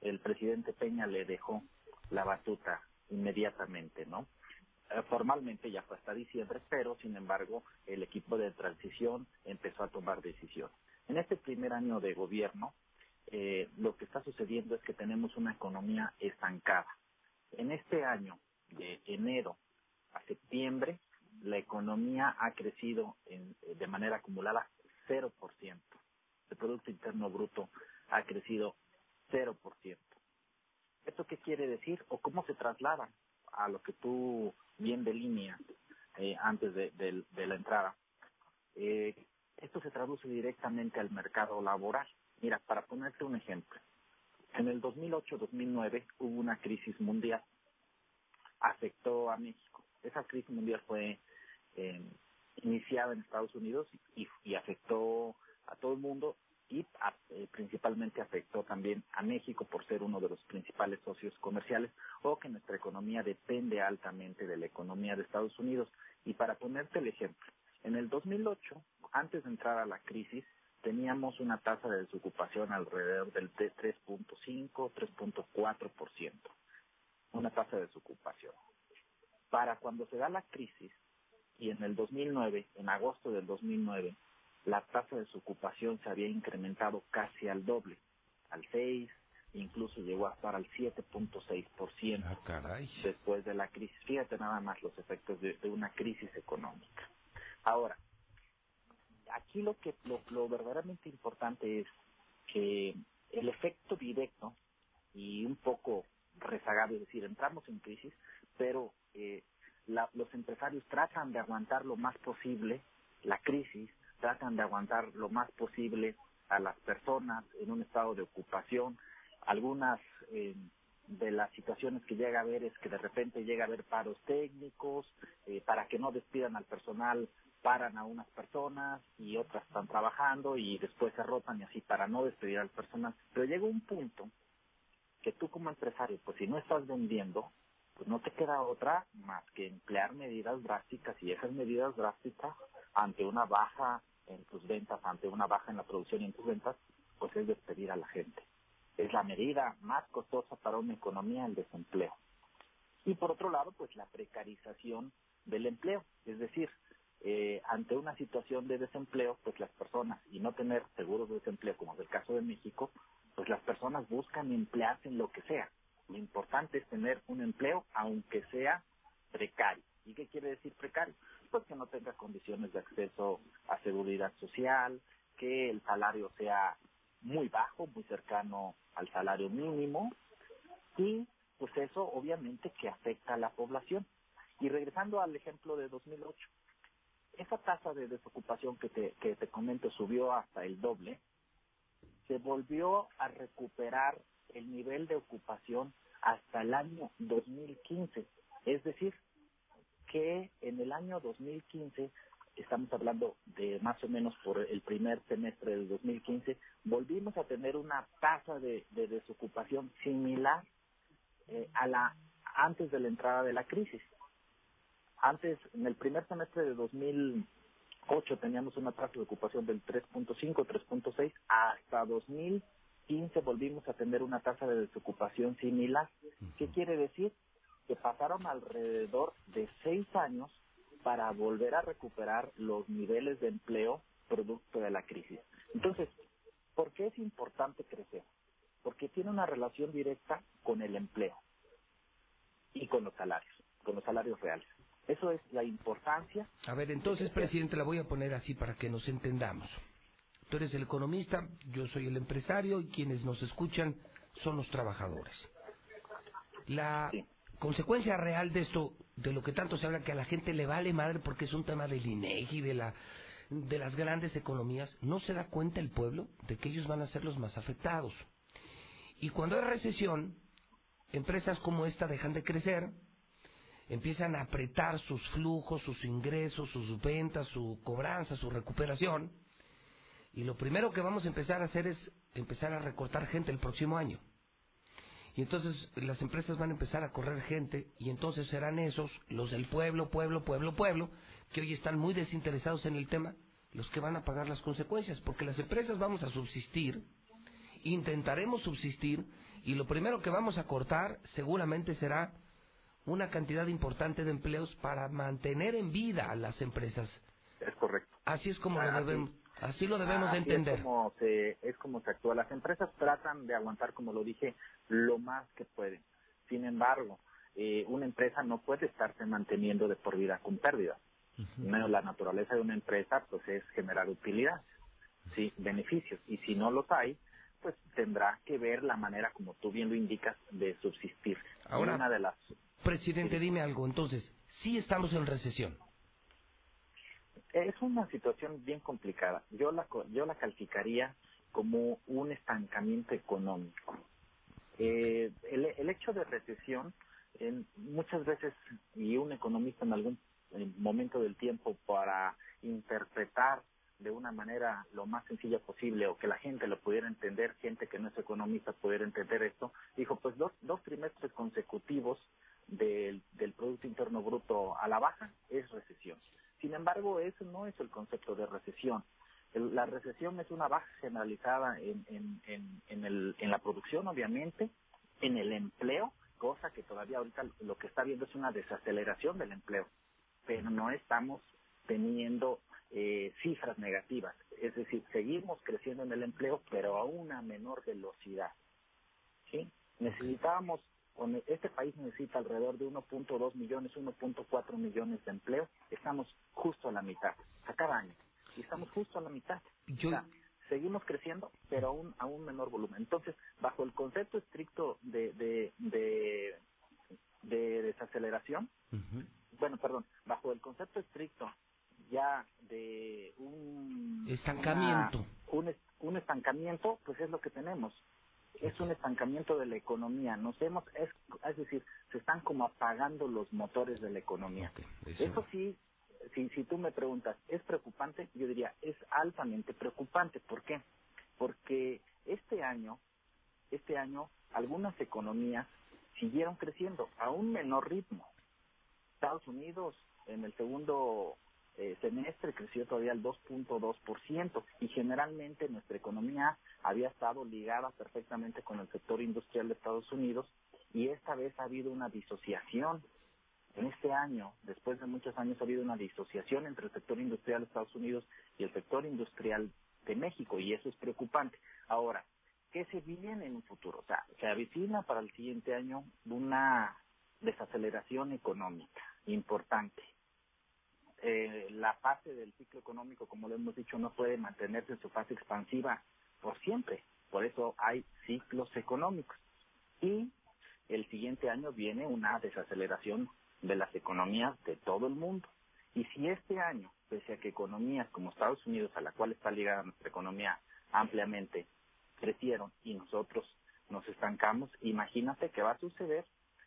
El presidente Peña le dejó la batuta inmediatamente, ¿no? Eh, formalmente ya fue hasta diciembre, pero sin embargo el equipo de transición empezó a tomar decisiones. En este primer año de gobierno eh, lo que está sucediendo es que tenemos una economía estancada. En este año, de enero a septiembre, la economía ha crecido en, de manera acumulada 0%. El Producto Interno Bruto ha crecido 0%. ¿Esto qué quiere decir o cómo se traslada a lo que tú bien delineas eh, antes de, de, la entrada? Eh, esto se traduce directamente al mercado laboral. Mira, para ponerte un ejemplo, en el 2008-2009 hubo una crisis mundial, afectó a México. Esa crisis mundial fue eh, iniciada en Estados Unidos y, afectó a todo el mundo y eh, principalmente afectó también a México por ser uno de los principales socios comerciales o que nuestra economía depende altamente de la economía de Estados Unidos. Y para ponerte el ejemplo, en el 2008, antes de entrar a la crisis, teníamos una tasa de desocupación alrededor del 3.5, 3.4%. Una tasa de desocupación. Para cuando se da la crisis, y en el 2009, en agosto del 2009, la tasa de desocupación se había incrementado casi al doble, al 6, incluso llegó a estar al 7.6% ah, después de la crisis. Fíjate nada más los efectos de una crisis económica. Ahora, aquí lo que lo, verdaderamente importante es que el efecto directo y un poco rezagado, es decir, entramos en crisis, pero eh, los empresarios tratan de aguantar lo más posible la crisis, tratan de aguantar lo más posible a las personas en un estado de ocupación. Algunas eh, de las situaciones que llega a haber es que de repente llega a haber paros técnicos eh, para que no despidan al personal paran a unas personas y otras están trabajando y después se rotan y así para no despedir al personal. Pero llega un punto que tú como empresario, pues si no estás vendiendo, pues no te queda otra más que emplear medidas drásticas y esas medidas drásticas ante una baja en tus ventas, ante una baja en la producción y en tus ventas, pues es despedir a la gente. Es la medida más costosa para una economía el desempleo. Y por otro lado, pues la precarización del empleo, es decir, eh, ante una situación de desempleo, pues las personas, y no tener seguros de desempleo, como es el caso de México, pues las personas buscan emplearse en lo que sea. Lo importante es tener un empleo, aunque sea precario. ¿Y qué quiere decir precario? Pues que no tenga condiciones de acceso a seguridad social, que el salario sea muy bajo, muy cercano al salario mínimo, y pues eso obviamente que afecta a la población. Y regresando al ejemplo de 2008, esa tasa de desocupación que te, que te comento subió hasta el doble, se volvió a recuperar el nivel de ocupación hasta el año 2015. Es decir, que en el año 2015, estamos hablando de más o menos por el primer semestre del 2015, volvimos a tener una tasa de, desocupación similar eh, a la antes de la entrada de la crisis. Antes, en el primer semestre de 2008 teníamos una tasa de ocupación del 3.5, 3.6, hasta 2015 volvimos a tener una tasa de desocupación similar. ¿Qué quiere decir? Que pasaron alrededor de seis años para volver a recuperar los niveles de empleo producto de la crisis. Entonces, ¿por qué es importante crecer? Porque tiene una relación directa con el empleo y con los salarios, con los salarios reales. Eso es la importancia. A ver, entonces, presidente, la voy a poner así para que nos entendamos. Tú eres el economista, yo soy el empresario y quienes nos escuchan son los trabajadores. La consecuencia real de esto, de lo que tanto se habla, que a la gente le vale madre porque es un tema del INEGI, de la de las grandes economías, no se da cuenta el pueblo de que ellos van a ser los más afectados. Y cuando hay recesión, empresas como esta dejan de crecer, empiezan a apretar sus flujos, sus ingresos, sus ventas, su cobranza, su recuperación. Y lo primero que vamos a empezar a hacer es empezar a recortar gente el próximo año. Y entonces las empresas van a empezar a correr gente y entonces serán esos, los del pueblo, pueblo, pueblo, pueblo, que hoy están muy desinteresados en el tema, los que van a pagar las consecuencias, porque las empresas vamos a subsistir, intentaremos subsistir y lo primero que vamos a cortar seguramente será una cantidad importante de empleos para mantener en vida a las empresas. Es correcto. Así es como lo debemos, Así lo debemos de Así entender. Es como, se, es como se actúa. Las empresas tratan de aguantar, como lo dije, lo más que pueden. Sin embargo, eh, una empresa no puede estarse manteniendo de por vida con pérdidas. No, La naturaleza de una empresa pues es generar utilidad, sí, beneficios. Y si no los hay, pues tendrá que ver la manera, como tú bien lo indicas, de subsistir. Ahora, una de las Presidente, dime algo. Entonces, sí estamos en recesión. Es una situación bien complicada. Yo la, yo la calificaría como un estancamiento económico. Eh, el, hecho de recesión, en- muchas veces, y un economista en algún eh, momento del tiempo para interpretar de una manera lo más sencilla posible o que la gente lo pudiera entender, gente que no es economista pudiera entender esto, dijo pues dos, dos trimestres consecutivos del, del Producto Interno Bruto a la baja es recesión. Sin embargo, eso no es el concepto de recesión. El- la recesión es una baja generalizada en, en, en, en, el, en la producción, obviamente, en el empleo, cosa que todavía ahorita lo que está viendo es una desaceleración del empleo, pero no estamos teniendo eh, cifras negativas. Es decir, seguimos creciendo en el empleo, pero a una menor velocidad. ¿sí? Necesitábamos, este país necesita alrededor de 1.2 millones, 1.4 millones de empleo. Estamos justo a la mitad, a cada año. Y estamos justo a la mitad. O sea, seguimos creciendo, pero a un, a un menor volumen. Entonces, bajo el concepto estricto de, de, de, de desaceleración, bueno, perdón, bajo el concepto estricto ya de un Estancamiento. una- un, es- un estancamiento, pues es lo que tenemos. Es un estancamiento de la economía. Nos hemos, es, es decir, se están como apagando los motores de la economía. Eso sí, si, si tú me preguntas, ¿es preocupante? Yo diría, es altamente preocupante. ¿Por qué? Porque este año, este año, algunas economías siguieron creciendo a un menor ritmo. Estados Unidos en el segundo eh, semestre creció todavía al 2.2% y generalmente nuestra economía había estado ligada perfectamente con el sector industrial de Estados Unidos y esta vez ha habido una disociación. En este año, después de muchos años, ha habido una disociación entre el sector industrial de Estados Unidos y el sector industrial de México y eso es preocupante. Ahora, ¿qué se viene en un futuro? O sea, se avecina para el siguiente año una desaceleración económica importante. Eh, la fase del ciclo económico, como lo hemos dicho, no puede mantenerse en su fase expansiva por siempre. Por eso hay ciclos económicos. Y el siguiente año viene una desaceleración de las economías de todo el mundo. Y si este año, pese a que economías como Estados Unidos, a la cual está ligada nuestra economía ampliamente, crecieron y nosotros nos estancamos, imagínate qué va a suceder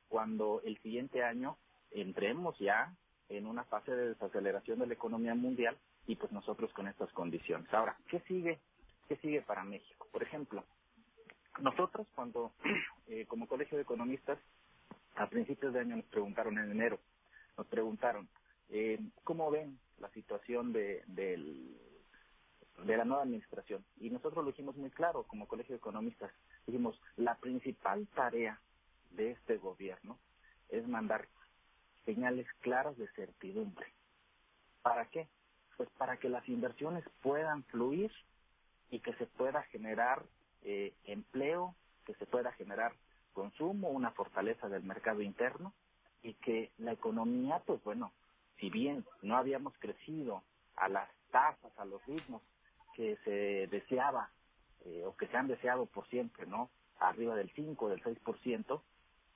cuando el siguiente año entremos ya en una fase de desaceleración de la economía mundial y pues nosotros con estas condiciones. Ahora, ¿qué sigue? ¿Qué sigue para México? Por ejemplo, nosotros cuando eh, como Colegio de Economistas a principios de año nos preguntaron en enero, nos preguntaron eh, cómo ven la situación de, del, de la nueva administración. Y nosotros lo dijimos muy claro como Colegio de Economistas. Dijimos, la principal tarea de este gobierno es mandar señales claras de certidumbre. ¿Para qué? Pues para que las inversiones puedan fluir y que se pueda generar eh, empleo, que se pueda generar consumo, una fortaleza del mercado interno y que la economía, pues bueno, si bien no habíamos crecido a las tasas, a los ritmos que se deseaba eh, o que se han deseado por siempre, ¿no? Arriba del 5, del 6%,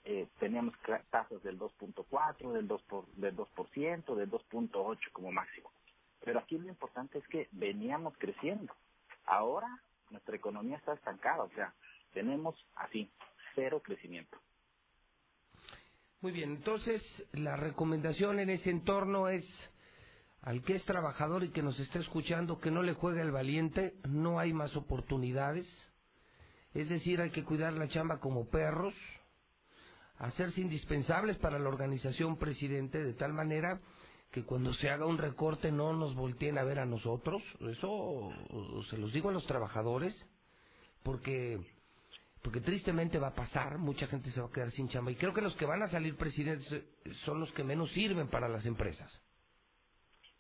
eh, teníamos tasas del 2.4, del 2%, por, del 2%, del 2.8 como máximo. Pero aquí lo importante es que veníamos creciendo. Ahora nuestra economía está estancada, o sea, tenemos así, cero crecimiento. Muy bien, entonces la recomendación en ese entorno es al que es trabajador y que nos está escuchando que no le juegue al valiente, no hay más oportunidades. Es decir, hay que cuidar la chamba como perros, hacerse indispensables para la organización presidente de tal manera que cuando se haga un recorte no nos volteen a ver a nosotros. Eso se los digo a los trabajadores, porque porque tristemente va a pasar, mucha gente se va a quedar sin chamba y creo que los que van a salir presidentes son los que menos sirven para las empresas.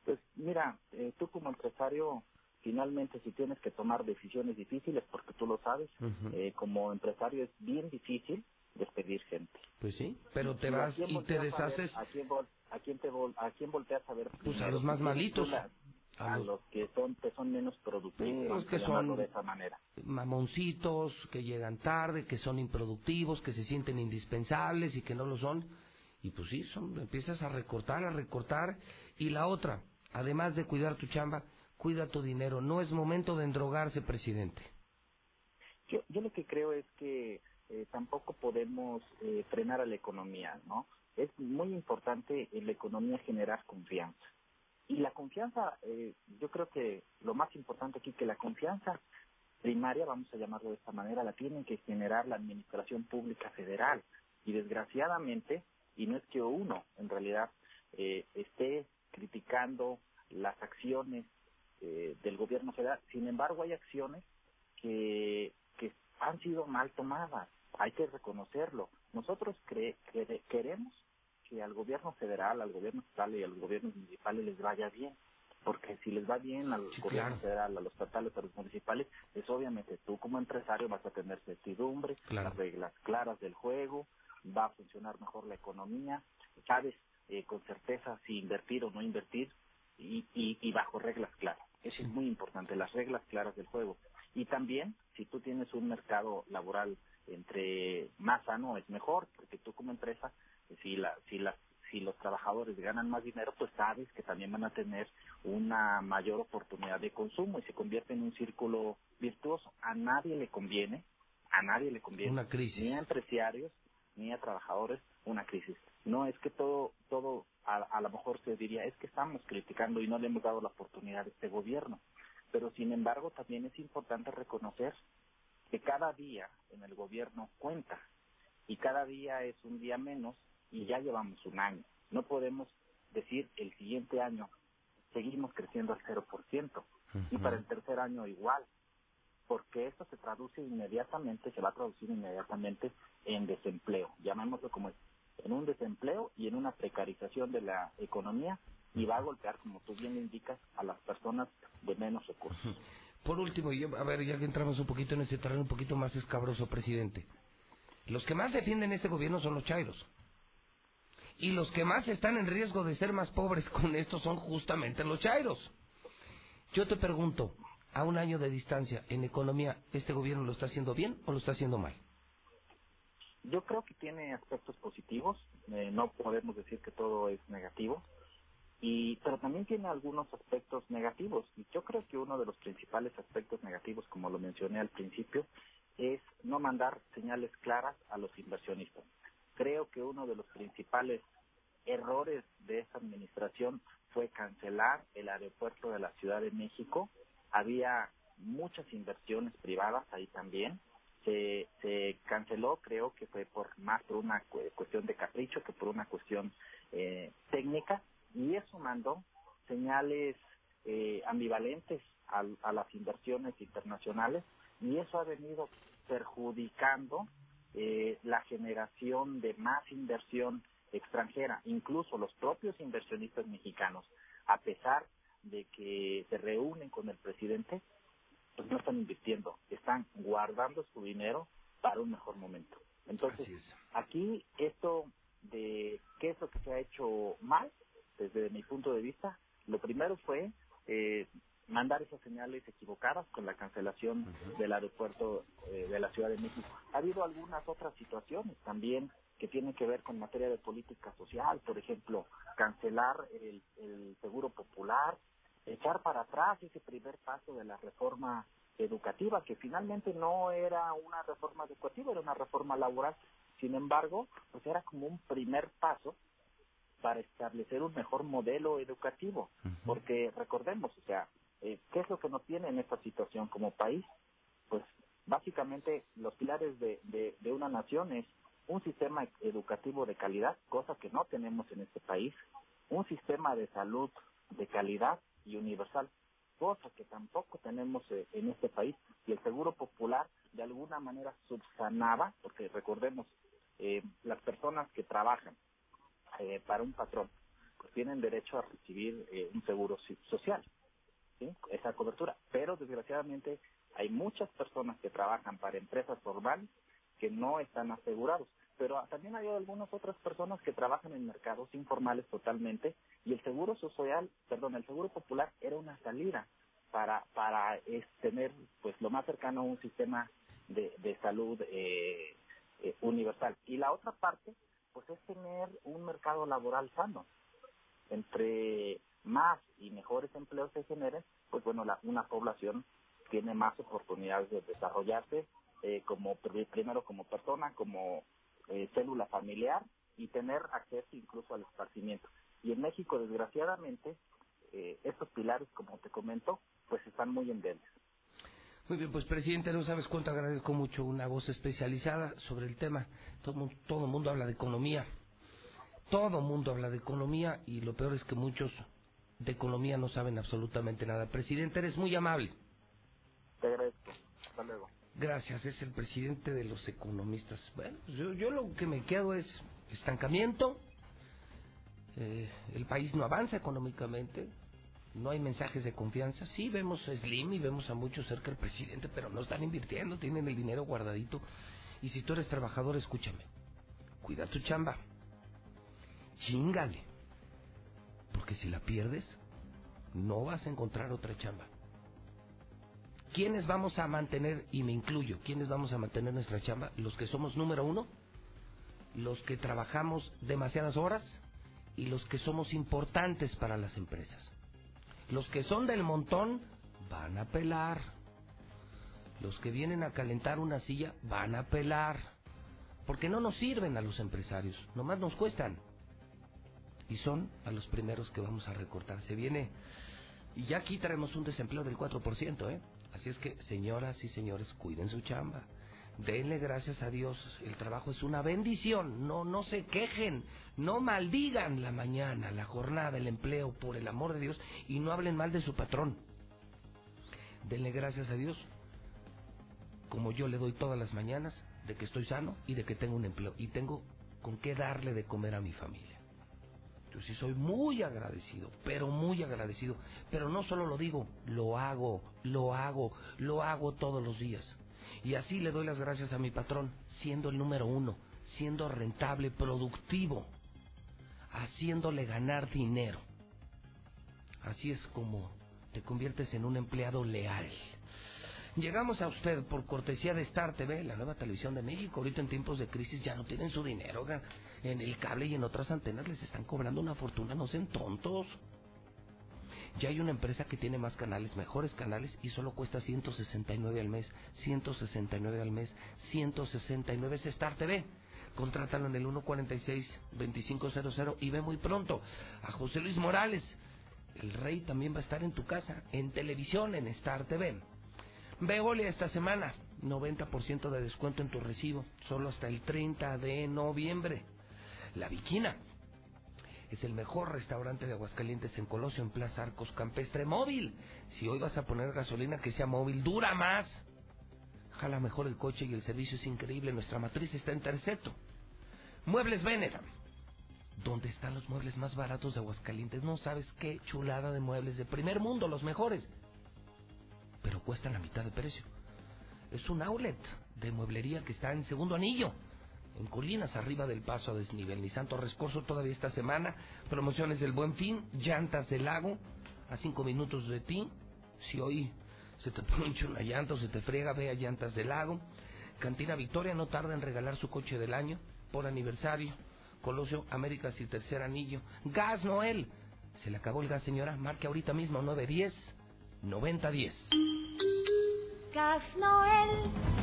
Pues mira, eh, tú como empresario finalmente si tienes que tomar decisiones difíciles, porque tú lo sabes, eh, como empresario es bien difícil despedir gente. Pues sí, pero te vas y te deshaces... ¿A quién, a quién, te a quién volteas a ver? Pues a los más malitos. A los que son, que son menos productivos, que son de esa manera. mamoncitos, que llegan tarde, que son improductivos, que se sienten indispensables y que no lo son. Y pues sí, son, empiezas a recortar, a recortar. Y la otra, además de cuidar tu chamba, cuida tu dinero. No es momento de endrogarse, presidente. Yo, yo lo que creo es que eh, tampoco podemos eh, frenar a la economía, ¿no? Es muy importante en la economía generar confianza. Y la confianza, eh, yo creo que lo más importante aquí, que la confianza primaria, vamos a llamarlo de esta manera, la tiene que generar la Administración Pública Federal. Y desgraciadamente, y no es que uno en realidad esté criticando las acciones eh, del gobierno federal. Sin embargo, hay acciones que, que han sido mal tomadas. Hay que reconocerlo. Nosotros queremos que al gobierno federal, al gobierno estatal y a los gobiernos municipales les vaya bien. Porque si les va bien al gobierno federal, a los estatales, a los municipales, es obviamente tú como empresario vas a tener certidumbre, las reglas claras del juego, va a funcionar mejor la economía, sabes eh, con certeza si invertir o no invertir y, y bajo reglas claras. Eso es muy importante, las reglas claras del juego. Y también, si tú tienes un mercado laboral entre más sano, es mejor, porque tú como empresa, si, la, si, la, si los trabajadores ganan más dinero, pues sabes que también van a tener una mayor oportunidad de consumo y se convierte en un círculo virtuoso. A nadie le conviene, a nadie le conviene, una crisis. ni a empresarios, ni a trabajadores, una crisis. No es que todo, todo a, lo mejor se diría, es que estamos criticando y no le hemos dado la oportunidad a este gobierno. Pero sin embargo, también es importante reconocer que cada día en el gobierno cuenta y cada día es un día menos y ya llevamos un año. No podemos decir el siguiente año seguimos creciendo al 0% y para el tercer año igual, porque esto se traduce inmediatamente, se va a traducir inmediatamente en desempleo, llamémoslo como es en un desempleo y en una precarización de la economía y va a golpear, como tú bien indicas, a las personas de menos recursos. Por último, y a ver, ya que entramos un poquito en este terreno un poquito más escabroso, presidente. Los que más defienden este gobierno son los chairos. Y los que más están en riesgo de ser más pobres con esto son justamente los chairos. Yo te pregunto, a un año de distancia en economía, ¿este gobierno lo está haciendo bien o lo está haciendo mal? Yo creo que tiene aspectos positivos, eh, no podemos decir que todo es negativo, y pero también tiene algunos aspectos negativos. Y yo creo que uno de los principales aspectos negativos, como lo mencioné al principio, es no mandar señales claras a los inversionistas. Creo que uno de los principales errores de esa administración fue cancelar el aeropuerto de la Ciudad de México. Había muchas inversiones privadas ahí también se, se canceló, creo que fue por más por una cuestión de capricho que por una cuestión eh, técnica, y eso mandó señales eh, ambivalentes a, a, las inversiones internacionales, y eso ha venido perjudicando eh, la generación de más inversión extranjera, incluso los propios inversionistas mexicanos, a pesar de que se reúnen con el presidente, pues no están invirtiendo, están guardando su dinero para un mejor momento. Entonces, aquí esto de qué es lo que se ha hecho mal, desde mi punto de vista, lo primero fue eh, mandar esas señales equivocadas con la cancelación del aeropuerto eh, de la Ciudad de México. Ha habido algunas otras situaciones también que tienen que ver con materia de política social, por ejemplo, cancelar el, el seguro popular, echar para atrás ese primer paso de la reforma educativa, que finalmente no era una reforma educativa, era una reforma laboral. Sin embargo, pues era como un primer paso para establecer un mejor modelo educativo, porque recordemos, o sea, eh, ¿qué es lo que nos tiene en esta situación como país? Pues básicamente los pilares de, de, de una nación es un sistema educativo de calidad, cosa que no tenemos en este país, un sistema de salud de calidad y universal, cosa que tampoco tenemos eh, en este país. Y el Seguro Popular de alguna manera subsanaba, porque recordemos, eh, las personas que trabajan eh, para un patrón, pues tienen derecho a recibir un seguro social. ¿sí? esa cobertura. Pero desgraciadamente hay muchas personas que trabajan para empresas formales que no están asegurados. Pero también hay algunas otras personas que trabajan en mercados informales totalmente y el seguro social, perdón, el seguro popular era una salida para para es, tener pues lo más cercano a un sistema de, de salud eh, eh, universal. Y la otra parte pues es tener un mercado laboral sano. Entre más y mejores empleos se generen, pues bueno, la, una población tiene más oportunidades de desarrollarse eh, como primero como persona, como eh, célula familiar y tener acceso incluso al esparcimiento. Y en México, desgraciadamente, eh, estos pilares, como te comento, pues están muy endebles. Muy bien, pues presidente, no sabes cuánto agradezco mucho una voz especializada sobre el tema. Todo, todo el mundo habla de economía. Todo el mundo habla de economía y lo peor es que muchos de economía no saben absolutamente nada. Presidente, eres muy amable. Te agradezco. Hasta luego. Gracias, es el presidente de los economistas. Bueno, yo, yo lo que me quedo es estancamiento. Eh, el país no avanza económicamente. No hay mensajes de confianza. Sí, vemos a Slim y vemos a muchos cerca del presidente, pero no están invirtiendo, tienen el dinero guardadito. Y si tú eres trabajador, escúchame. Cuida tu chamba. Chingale. Porque si la pierdes, no vas a encontrar otra chamba. ¿Quiénes vamos a mantener, y me incluyo, quiénes vamos a mantener nuestra chamba? Los que somos número uno, los que trabajamos demasiadas horas y los que somos importantes para las empresas. Los que son del montón van a pelar. Los que vienen a calentar una silla van a pelar. Porque no nos sirven a los empresarios, nomás nos cuestan. Y son a los primeros que vamos a recortar. Se viene, y ya aquí traemos un desempleo del 4%, ¿eh? Así es que, señoras y señores, cuiden su chamba. Denle gracias a Dios. El trabajo es una bendición. No, no se quejen. No maldigan la mañana, la jornada, el empleo, por el amor de Dios. Y no hablen mal de su patrón. Denle gracias a Dios. Como yo le doy todas las mañanas, de que estoy sano y de que tengo un empleo. Y tengo con qué darle de comer a mi familia. Yo sí soy muy agradecido, pero muy agradecido. Pero no solo lo digo, lo hago, lo hago, lo hago todos los días. Y así le doy las gracias a mi patrón, siendo el número uno, siendo rentable, productivo, haciéndole ganar dinero. Así es como te conviertes en un empleado leal. Llegamos a usted por cortesía de Star TV, la nueva televisión de México. Ahorita en tiempos de crisis ya no tienen su dinero. En el cable y en otras antenas les están cobrando una fortuna, no sean tontos. Ya hay una empresa que tiene más canales, mejores canales, y solo cuesta 169 al mes. 169 al mes. 169 es Star TV. Contrátalo en el 146-2500 y ve muy pronto a José Luis Morales. El rey también va a estar en tu casa, en televisión, en Star TV. Veolia esta semana, 90% de descuento en tu recibo, solo hasta el 30 de noviembre. La Viquina es el mejor restaurante de Aguascalientes en Colosio, en Plaza Arcos Campestre. Móvil, si hoy vas a poner gasolina que sea móvil, dura más. Jala mejor el coche y el servicio es increíble. Nuestra matriz está en Terceto. Muebles Venera. ¿Dónde están los muebles más baratos de Aguascalientes? No sabes qué chulada de muebles de primer mundo, los mejores pero cuesta la mitad de precio. Es un outlet de mueblería que está en segundo anillo, en colinas arriba del paso a desnivel. Ni Santo Rescorso todavía esta semana, promociones del Buen Fin, llantas del lago, a cinco minutos de ti. Si hoy se te poncha una llanta o se te friega, ve a llantas del lago. Cantina Victoria no tarda en regalar su coche del año por aniversario. Colosio Américas y tercer anillo. Gas Noel. Se le acabó el gas, señora. Marque ahorita mismo 910 9010. Gas Noel.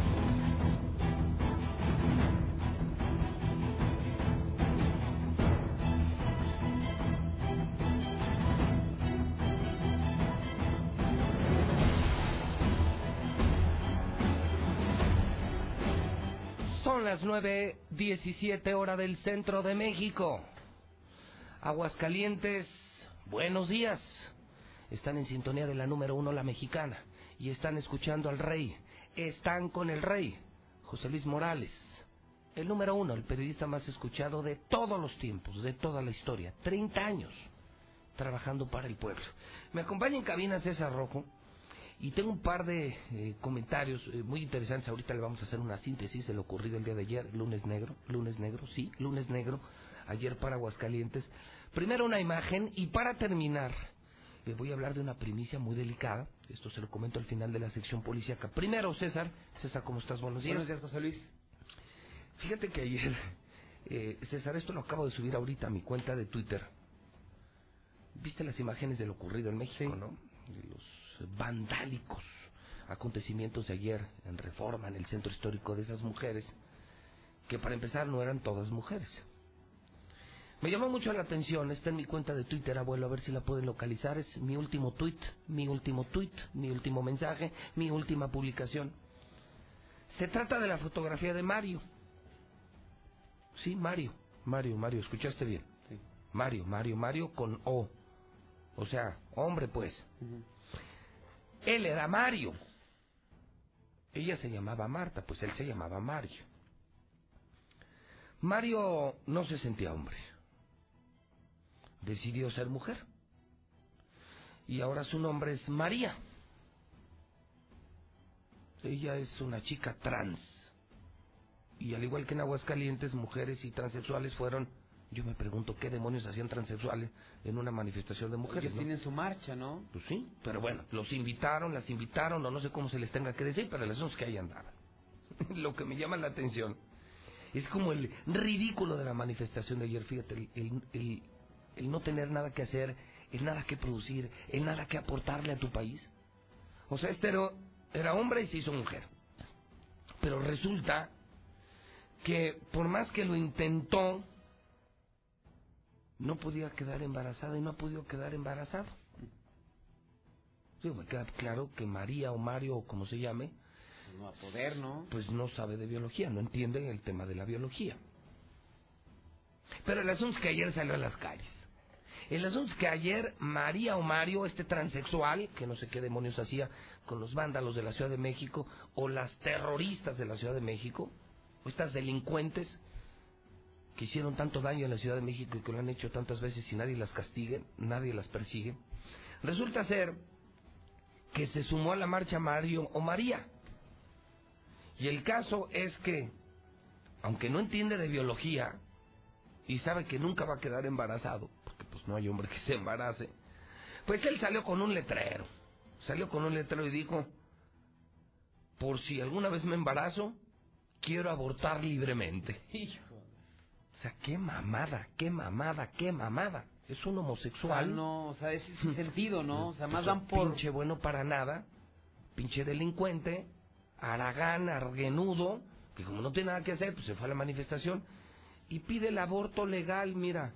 Son las 9.17 hora del centro de México. Aguascalientes, buenos días. Están en sintonía de la número uno, la mexicana y están escuchando al rey. Están con el rey, José Luis Morales, el número uno, el periodista más escuchado de todos los tiempos, de toda la historia. 30 años trabajando para el pueblo. Me acompaña en cabina César Rojo y tengo un par de eh, comentarios eh, muy interesantes. Ahorita le vamos a hacer una síntesis de lo ocurrido el día de ayer, lunes negro, lunes negro, sí, lunes negro, ayer para Aguascalientes. Primero una imagen y para terminar le voy a hablar de una primicia muy delicada. Esto se lo comento al final de la sección policíaca. Primero, César. César, ¿cómo estás? Buenos días. Buenos días, José Luis. Fíjate que ayer, eh, César, esto lo acabo de subir ahorita a mi cuenta de Twitter. ¿Viste las imágenes de lo ocurrido en México, no? De los vandálicos acontecimientos de ayer en Reforma, en el centro histórico de esas mujeres, que para empezar no eran todas mujeres. Me llamó mucho la atención, está en mi cuenta de Twitter, abuelo, a ver si la pueden localizar. Es mi último tweet, mi último tweet, mi último mensaje, mi última publicación. Se trata de la fotografía de Mario. Sí, Mario, Mario, Mario, escuchaste bien. Mario, Mario, Mario con O. O sea, hombre pues. Él era Mario. Ella se llamaba Marta, pues él se llamaba Mario. Mario no se sentía hombre decidió ser mujer. Y ahora su nombre es María. Ella es una chica trans. Y al igual que en Aguascalientes, mujeres y transexuales fueron, yo me pregunto, ¿qué demonios hacían transexuales en una manifestación de mujeres? Ellos tienen su marcha, ¿no? Pues sí, pero bueno, los invitaron, las invitaron, o no sé cómo se les tenga que decir, pero las es que ahí andaban. Lo que me llama la atención es como el ridículo de la manifestación de ayer, fíjate, el, el el no tener nada que hacer, el nada que producir, el nada que aportarle a tu país. O sea, este era, hombre y se hizo mujer. Pero resulta que por más que lo intentó, no podía quedar embarazada y no ha podido quedar embarazado. me queda claro que María o Mario o como se llame, no a poder, ¿no? Pues no sabe de biología, no entiende el tema de la biología. Pero el asunto es que ayer salió a las calles. El asunto es que ayer María o Mario, este transexual, que no sé qué demonios hacía con los vándalos de la Ciudad de México, o las terroristas de la Ciudad de México, o estas delincuentes que hicieron tanto daño en la Ciudad de México y que lo han hecho tantas veces y nadie las castigue, nadie las persigue, resulta ser que se sumó a la marcha Mario o María. Y el caso es que, aunque no entiende de biología y sabe que nunca va a quedar embarazado, pues no hay hombre que se embarace. Pues él salió con un letrero. Salió con un letrero y dijo, por si alguna vez me embarazo, quiero abortar libremente. O sea, qué mamada, qué mamada, qué mamada. Es un homosexual. no, o sea, es sin sentido, ¿no? O sea, más dan por... Pinche bueno para nada, pinche delincuente, aragán, argenudo, que como no tiene nada que hacer, pues se fue a la manifestación y pide el aborto legal, mira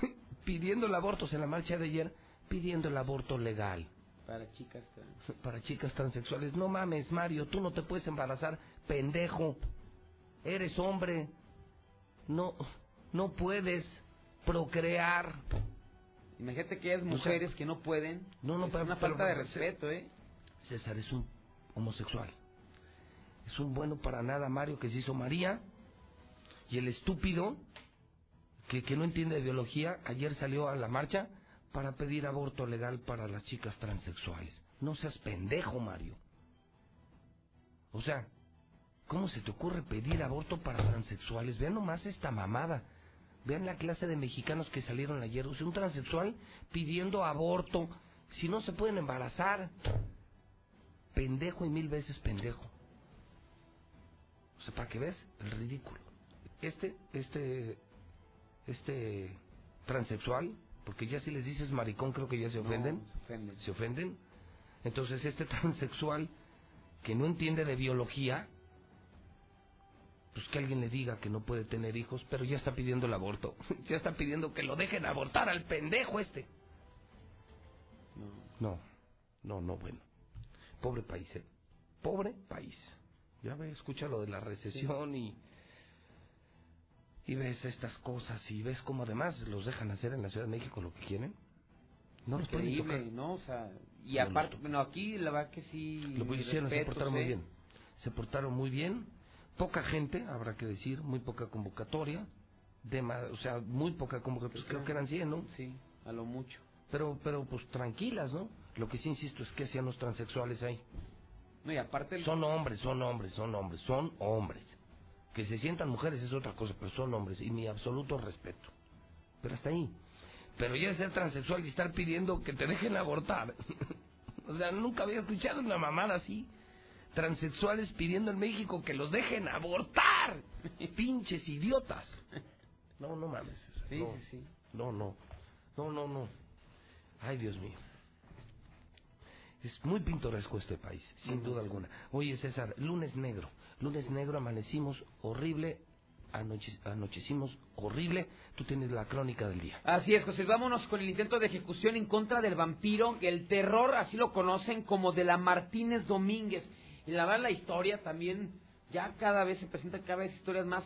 pidiendo el aborto, en la marcha de ayer, pidiendo el aborto legal. Para chicas trans. Para chicas transexuales. No mames, Mario, tú no te puedes embarazar, pendejo. Eres hombre. No, no puedes procrear. Imagínate que hay mujeres que no pueden. No, no, es una falta de respeto, ¿eh? César es un homosexual. Es un bueno para nada Mario que se hizo María. Y el estúpido que, no entiende de biología, ayer salió a la marcha para pedir aborto legal para las chicas transexuales. No seas pendejo, Mario. O sea, ¿cómo se te ocurre pedir aborto para transexuales? Vean nomás esta mamada. Vean la clase de mexicanos que salieron ayer. O sea, un transexual pidiendo aborto. Si no se pueden embarazar. Pendejo y mil veces pendejo. O sea, para que ves el ridículo. Este, este este transexual, porque ya si les dices maricón creo que ya se ofenden. se ofenden. Se ofenden. Entonces este transexual que no entiende de biología, pues que alguien le diga que no puede tener hijos, pero ya está pidiendo el aborto. ya está pidiendo que lo dejen abortar al pendejo este. No, no, no, bueno. Pobre país, ¿eh? Pobre país. Ya ve, escucha lo de la recesión y y ves estas cosas y ves cómo además los dejan hacer en la Ciudad de México lo que quieren. No los pueden tocar. ¿no? O sea, y aparte, bueno, aquí la verdad que sí. Lo hicieron, se portaron muy bien. Se portaron muy bien. Poca gente, habrá que decir, muy poca convocatoria. De, o sea, muy poca convocatoria. Pues creo que eran 100, ¿no? Sí, a lo mucho. pero, pero pues tranquilas, ¿no? Lo que sí insisto es que hacían los transexuales ahí. No, y aparte... Son hombres, son hombres, son hombres, son hombres. Que se sientan mujeres es otra cosa, pero son hombres y mi absoluto respeto. Pero hasta ahí. Pero ya ser transexual y estar pidiendo que te dejen abortar. o sea, nunca había escuchado una mamada así. Transexuales pidiendo en México que los dejen abortar. Pinches idiotas. No, no mames. Sí, no, sí, sí. No, no. No, no, no. Ay, Dios mío. Es muy pintoresco este país, sin duda alguna. Oye, César, lunes negro. Lunes negro amanecimos horrible, anoche, anochecimos horrible. Tú tienes la crónica del día. Así es, José. Vámonos con el intento de ejecución en contra del vampiro. El terror, así lo conocen como de la Martínez Domínguez. Y la verdad, la historia también, ya cada vez se presentan cada vez historias más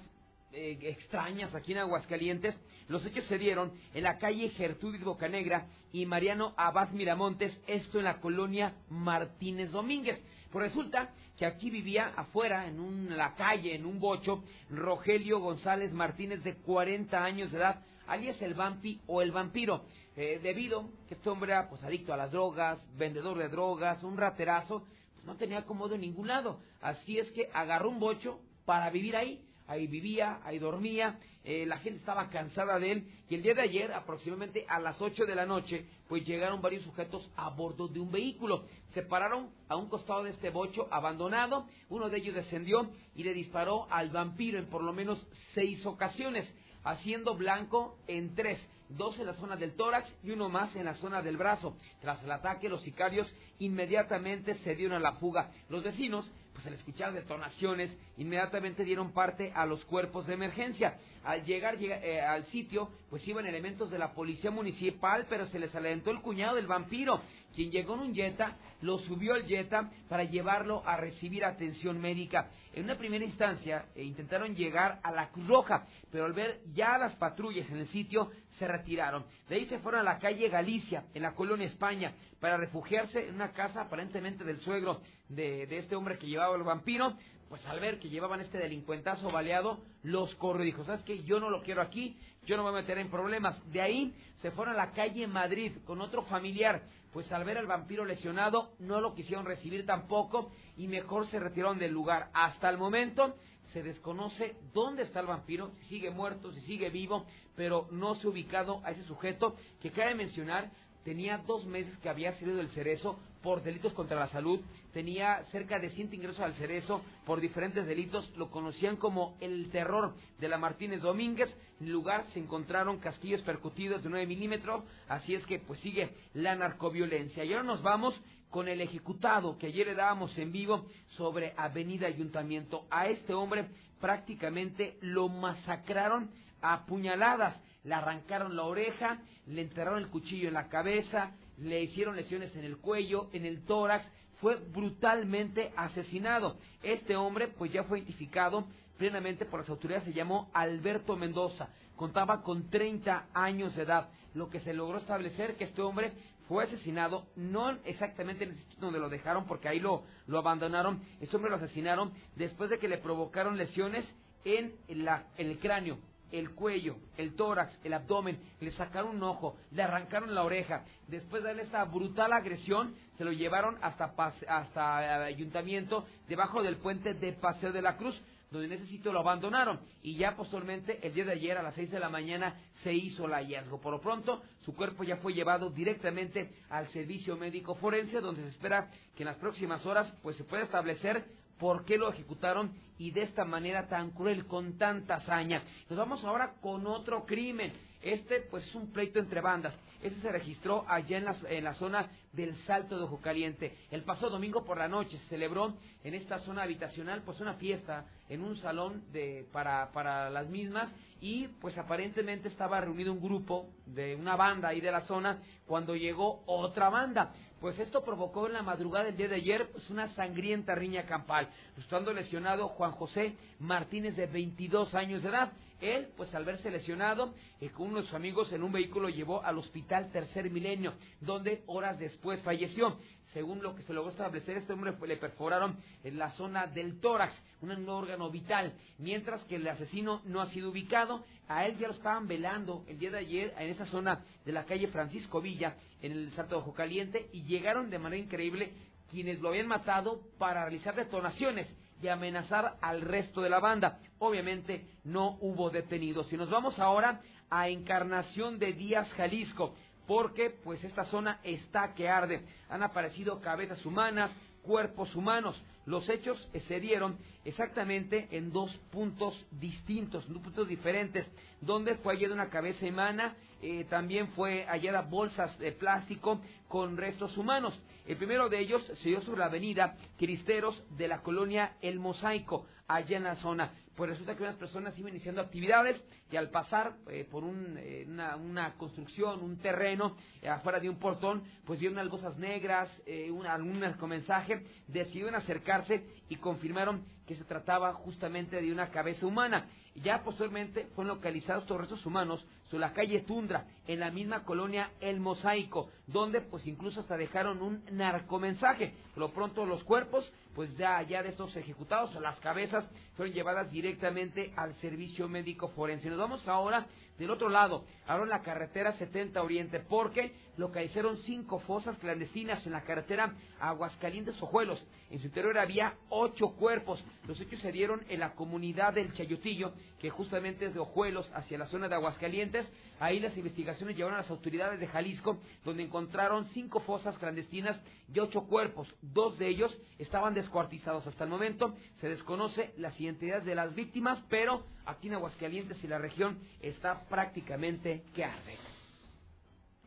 eh, extrañas aquí en Aguascalientes. Los hechos se dieron en la calle Gertrudis Bocanegra y Mariano Abad Miramontes, esto en la colonia Martínez Domínguez. Pues resulta que aquí vivía afuera, en un, la calle, en un bocho, Rogelio González Martínez, de 40 años de edad, alias el vampi o el vampiro, eh, debido que este hombre era pues adicto a las drogas, vendedor de drogas, un raterazo, no tenía acomodo en ningún lado. Así es que agarró un bocho para vivir ahí. Ahí vivía, ahí dormía, eh, la gente estaba cansada de él. Y el día de ayer, aproximadamente a las 8 de la noche, pues llegaron varios sujetos a bordo de un vehículo. Se pararon a un costado de este bocho abandonado, uno de ellos descendió y le disparó al vampiro en por lo menos seis ocasiones, haciendo blanco en tres dos en la zona del tórax y uno más en la zona del brazo. Tras el ataque, los sicarios inmediatamente se dieron a la fuga. Los vecinos pues al escuchar detonaciones, inmediatamente dieron parte a los cuerpos de emergencia. Al llegar eh, al sitio, pues iban elementos de la policía municipal, pero se les alentó el cuñado del vampiro, quien llegó en un Jetta, lo subió al Jetta para llevarlo a recibir atención médica. En una primera instancia eh, intentaron llegar a la Cruz Roja, pero al ver ya las patrullas en el sitio, se retiraron. De ahí se fueron a la calle Galicia, en la colonia España, para refugiarse en una casa aparentemente del suegro de, este hombre que llevaba el vampiro. Pues al ver que llevaban este delincuentazo baleado, los corrió y dijo, ¿sabes qué? Yo no lo quiero aquí, yo no me voy a meter en problemas. De ahí se fueron a la calle Madrid con otro familiar. Pues al ver al vampiro lesionado, no lo quisieron recibir tampoco y mejor se retiraron del lugar. Hasta el momento se desconoce dónde está el vampiro, si sigue muerto, si sigue vivo, pero no se ha ubicado a ese sujeto que cabe mencionar tenía dos meses que había salido del cerezo por delitos contra la salud, tenía cerca de 100 ingresos al cerezo por diferentes delitos, lo conocían como el terror de la Martínez Domínguez, en lugar se encontraron casquillos percutidos de 9 milímetros, así es que pues sigue la narcoviolencia. Y ahora nos vamos con el ejecutado que ayer le dábamos en vivo sobre Avenida Ayuntamiento. A este hombre prácticamente lo masacraron a puñaladas, le arrancaron la oreja, le enterraron el cuchillo en la cabeza, le hicieron lesiones en el cuello, en el tórax, fue brutalmente asesinado. Este hombre pues ya fue identificado plenamente por las autoridades, se llamó Alberto Mendoza, contaba con 30 años de edad, lo que se logró establecer que este hombre fue asesinado, no exactamente en el sitio donde lo dejaron, porque ahí lo, lo abandonaron, este hombre lo asesinaron después de que le provocaron lesiones en, la, en el cráneo, el cuello, el tórax, el abdomen, le sacaron un ojo, le arrancaron la oreja. Después de darle esta brutal agresión, se lo llevaron hasta, hasta el ayuntamiento, debajo del puente de Paseo de la Cruz, donde en ese sitio lo abandonaron. Y ya posteriormente, el día de ayer a las 6 de la mañana, se hizo el hallazgo. Por lo pronto, su cuerpo ya fue llevado directamente al servicio médico forense, donde se espera que en las próximas horas pues se pueda establecer por qué lo ejecutaron y de esta manera tan cruel, con tanta hazaña. Nos vamos ahora con otro crimen. Este, pues, es un pleito entre bandas. Este se registró allá en la, en la zona del Salto de Ojo Caliente. El pasado domingo por la noche se celebró en esta zona habitacional, pues, una fiesta en un salón de, para, para las mismas y, pues, aparentemente estaba reunido un grupo de una banda ahí de la zona cuando llegó otra banda. Pues esto provocó en la madrugada del día de ayer pues una sangrienta riña campal, estando lesionado Juan José Martínez de 22 años de edad. Él, pues al verse lesionado, eh, con uno de sus amigos en un vehículo llevó al hospital Tercer Milenio, donde horas después falleció. Según lo que se logró establecer, este hombre fue, le perforaron en la zona del tórax, un órgano vital, mientras que el asesino no ha sido ubicado. A él ya lo estaban velando el día de ayer en esa zona de la calle Francisco Villa, en el Salto de Ojo Caliente, y llegaron de manera increíble quienes lo habían matado para realizar detonaciones y amenazar al resto de la banda. Obviamente no hubo detenidos. Y nos vamos ahora a Encarnación de Díaz, Jalisco, porque pues esta zona está que arde. Han aparecido cabezas humanas, cuerpos humanos. Los hechos se dieron exactamente en dos puntos distintos, en dos puntos diferentes, donde fue hallada una cabeza humana, eh, también fue hallada bolsas de plástico con restos humanos. El primero de ellos se dio sobre la avenida Cristeros de la colonia El Mosaico, allá en la zona pues resulta que unas personas iban iniciando actividades y al pasar eh, por eh, una, construcción, un terreno eh, afuera de un portón, pues vieron unas bolsas negras, un, algún mensaje, decidieron acercarse y confirmaron que se trataba justamente de una cabeza humana. Ya posteriormente fueron localizados estos restos humanos sobre la calle Tundra, en la misma colonia El Mosaico, donde pues incluso hasta dejaron un narcomensaje. Lo pronto los cuerpos, pues ya, ya de estos ejecutados, las cabezas, fueron llevadas directamente al servicio médico forense. Nos vamos ahora del otro lado, ahora en la carretera 70 Oriente, porque localizaron cinco fosas clandestinas en la carretera Aguascalientes-Ojuelos. En su interior había ocho cuerpos. Los hechos se dieron en la comunidad del Chayotillo, que justamente es de Ojuelos hacia la zona de Aguascalientes. Ahí las investigaciones llevaron a las autoridades de Jalisco, donde encontraron cinco fosas clandestinas y ocho cuerpos. Dos de ellos estaban descuartizados. Hasta el momento se desconoce las identidades de las víctimas, pero aquí en Aguascalientes y la región está prácticamente que arde.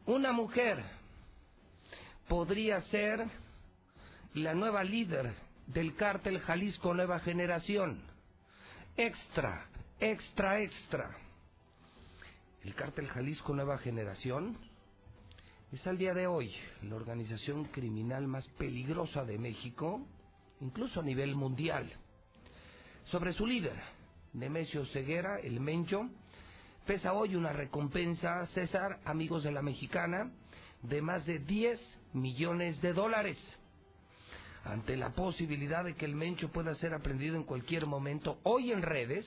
Una mujer podría ser la nueva líder del cártel Jalisco Nueva Generación. Extra, extra, extra. El cártel Jalisco Nueva Generación es al día de hoy la organización criminal más peligrosa de México, incluso a nivel mundial. Sobre su líder, Nemesio Ceguera, el Mencho, pesa hoy una recompensa, César, amigos de la mexicana, de más de 10 millones de dólares. Ante la posibilidad de que el Mencho pueda ser aprendido en cualquier momento, hoy en redes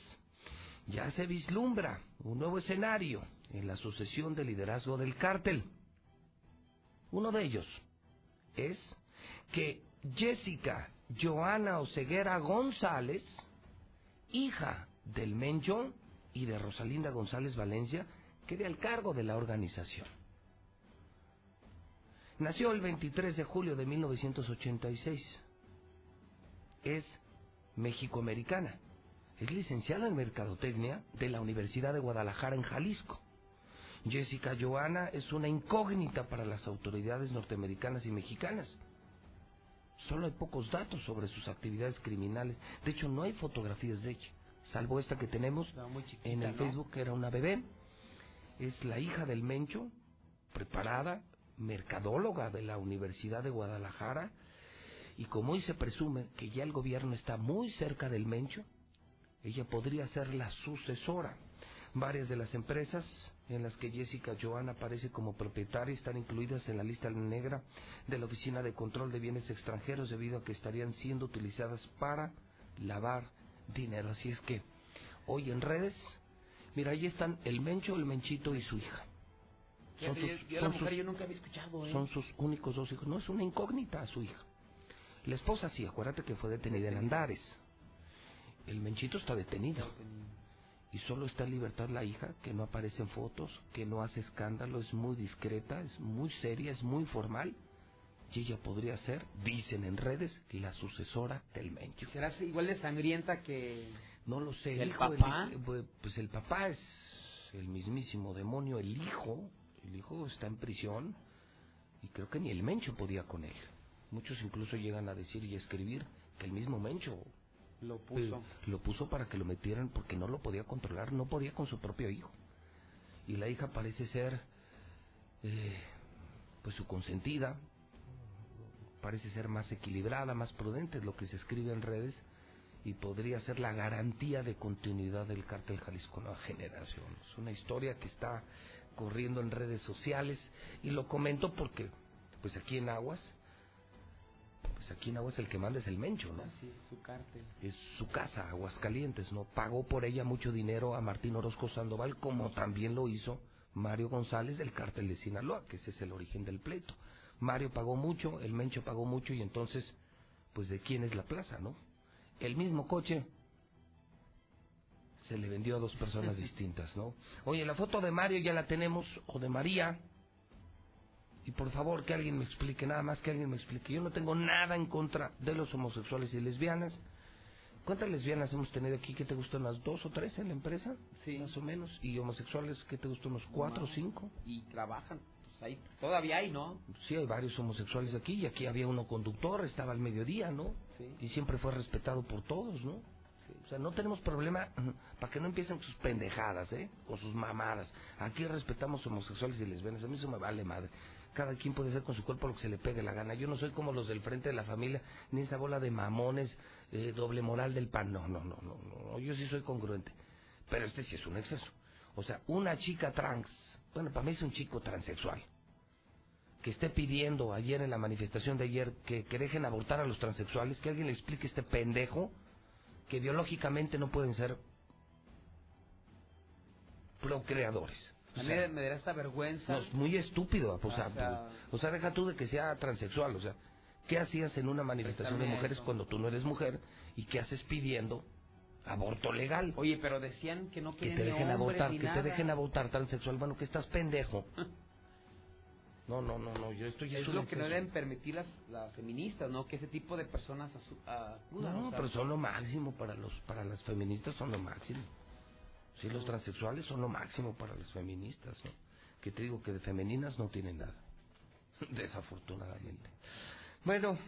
ya se vislumbra un nuevo escenario en la sucesión de liderazgo del cártel. Uno de ellos es que Jessica Joana Oseguera González, hija del Mencho, y de Rosalinda González Valencia quede al cargo de la organización. Nació el 23 de julio de 1986. Es mexicoamericana. Es licenciada en Mercadotecnia de la Universidad de Guadalajara en Jalisco. Jessica Joana es una incógnita para las autoridades norteamericanas y mexicanas. Solo hay pocos datos sobre sus actividades criminales. De hecho, no hay fotografías de ella salvo esta que tenemos en el Facebook, que era una bebé. Es la hija del Mencho, preparada, mercadóloga de la Universidad de Guadalajara, y como hoy se presume que ya el gobierno está muy cerca del Mencho, ella podría ser la sucesora. Varias de las empresas en las que Jessica Joan aparece como propietaria están incluidas en la lista negra de la Oficina de Control de Bienes Extranjeros debido a que estarían siendo utilizadas para lavar dinero. Así es que hoy en redes, mira, ahí están el Mencho, el Menchito y su hija. Son sus, yo nunca había escuchado. ¿eh? Son sus únicos dos hijos. No es una incógnita a su hija. La esposa sí, acuérdate que fue detenida en Andares. El Menchito está detenido. Y solo está en libertad la hija, que no aparece en fotos, que no hace escándalo, es muy discreta, es muy seria, es muy formal y ella podría ser, dicen en redes, la sucesora del Mencho. ¿Será igual de sangrienta que no lo sé? ¿El papá? pues el papá es el mismísimo demonio, el hijo, el hijo está en prisión y creo que ni el Mencho podía con él. Muchos incluso llegan a decir y escribir que el mismo Mencho lo puso. lo puso para que lo metieran porque no lo podía controlar, no podía con su propio hijo. Y la hija parece ser eh, pues su consentida, parece ser más equilibrada, más prudente, es lo que se escribe en redes, y podría ser la garantía de continuidad del cártel Jalisco Nueva Generación. Es una historia que está corriendo en redes sociales y lo comento porque, pues aquí en Aguas, Aquí en Aguas el que manda es el Mencho, ¿no? Así, su cártel. Es su casa, Aguascalientes, ¿no? Pagó por ella mucho dinero a Martín Orozco Sandoval, como también lo hizo Mario González del cártel de Sinaloa, que ese es el origen del pleito. Mario pagó mucho, el Mencho pagó mucho y entonces, pues de quién es la plaza, ¿no? El mismo coche se le vendió a dos personas distintas, ¿no? Oye, la foto de Mario ya la tenemos, o de María, y por favor que alguien me explique, nada más que alguien me explique. Yo no tengo nada en contra de los homosexuales y lesbianas. ¿Cuántas lesbianas hemos tenido aquí? ¿Qué te gustan? ¿Las dos o tres en la empresa? Sí. Más o menos. ¿Y homosexuales qué te gustan? ¿Unos cuatro o cinco? Y trabajan, pues ahí, todavía hay, ¿no? Sí, hay varios homosexuales aquí y aquí había uno conductor, estaba al mediodía, ¿no? Sí. Y siempre fue respetado por todos, ¿no? O sea, no tenemos problema para que no empiecen sus pendejadas, ¿eh? Con sus mamadas. Aquí respetamos homosexuales y lesbianas. A mí eso me vale madre. Cada quien puede hacer con su cuerpo lo que se le pegue la gana. Yo no soy como los del frente de la familia, ni esa bola de mamones, eh, doble moral del pan. No, no, no, no, no. Yo sí soy congruente. Pero este sí es un exceso. O sea, una chica trans, bueno, para mí es un chico transexual, que esté pidiendo ayer en la manifestación de ayer que, que dejen abortar a los transexuales, que alguien le explique a este pendejo que biológicamente no pueden ser procreadores. A mí me dará esta vergüenza. No, es muy estúpido. O sea, O sea- o sea, deja tú de que sea transexual. O sea, ¿qué hacías en una manifestación de mujeres eso. cuando tú no eres mujer? ¿Y qué haces pidiendo aborto legal? Oye, pero decían que no que querían te ni dejen hombres abortar, ni que nada. te dejen abortar transexual. Bueno, que estás pendejo. No, no, no, no, yo estoy Es lo que no deben permitir las, las feministas, ¿no? Que ese tipo de personas acudan, No, o sea, pero son lo máximo para los para las feministas son lo máximo. Sí, los transexuales son lo máximo para las feministas, ¿no? Que te digo que de femeninas no tienen nada. Desafortunadamente. Bueno,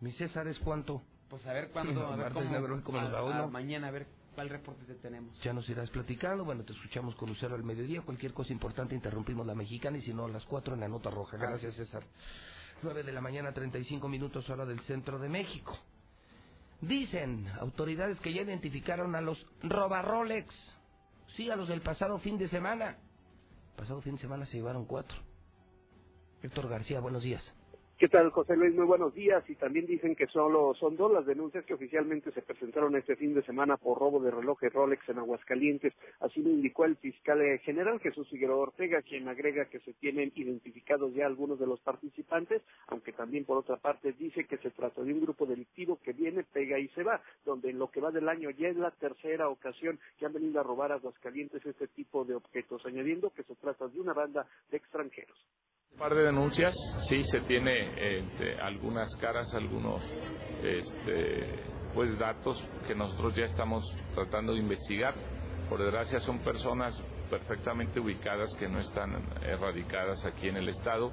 mi César es cuánto. Pues a ver cuándo, a ver cómo, negro, ¿cómo a- nos va a mañana a ver cuál reporte te tenemos. Ya nos irás platicando. Bueno, te escuchamos con Lucero al mediodía. Cualquier cosa importante interrumpimos la mexicana y si no, a las cuatro en la nota roja. Gracias, César. 9 de la mañana, 35 minutos hora del centro de México. Dicen autoridades que ya identificaron a los robarrolex. Sí, a los del pasado fin de semana. Pasado fin de semana se llevaron cuatro. Héctor García, buenos días. ¿Qué tal, José Luis? Muy buenos días. Y también dicen que solo son dos las denuncias que oficialmente se presentaron este fin de semana por robo de relojes Rolex en Aguascalientes. Así lo indicó el fiscal eh, general Jesús Figueroa Ortega, quien agrega que se tienen identificados ya algunos de los participantes, aunque también por otra parte dice que se trata de un grupo delictivo que viene, pega y se va, donde en lo que va del año ya es la tercera ocasión que han venido a robar a Aguascalientes este tipo de objetos, añadiendo que se trata de una banda de extranjeros. Un par de denuncias, sí se tiene este, algunas caras, algunos este, pues datos que nosotros ya estamos tratando de investigar. Por desgracia son personas perfectamente ubicadas que no están erradicadas aquí en el estado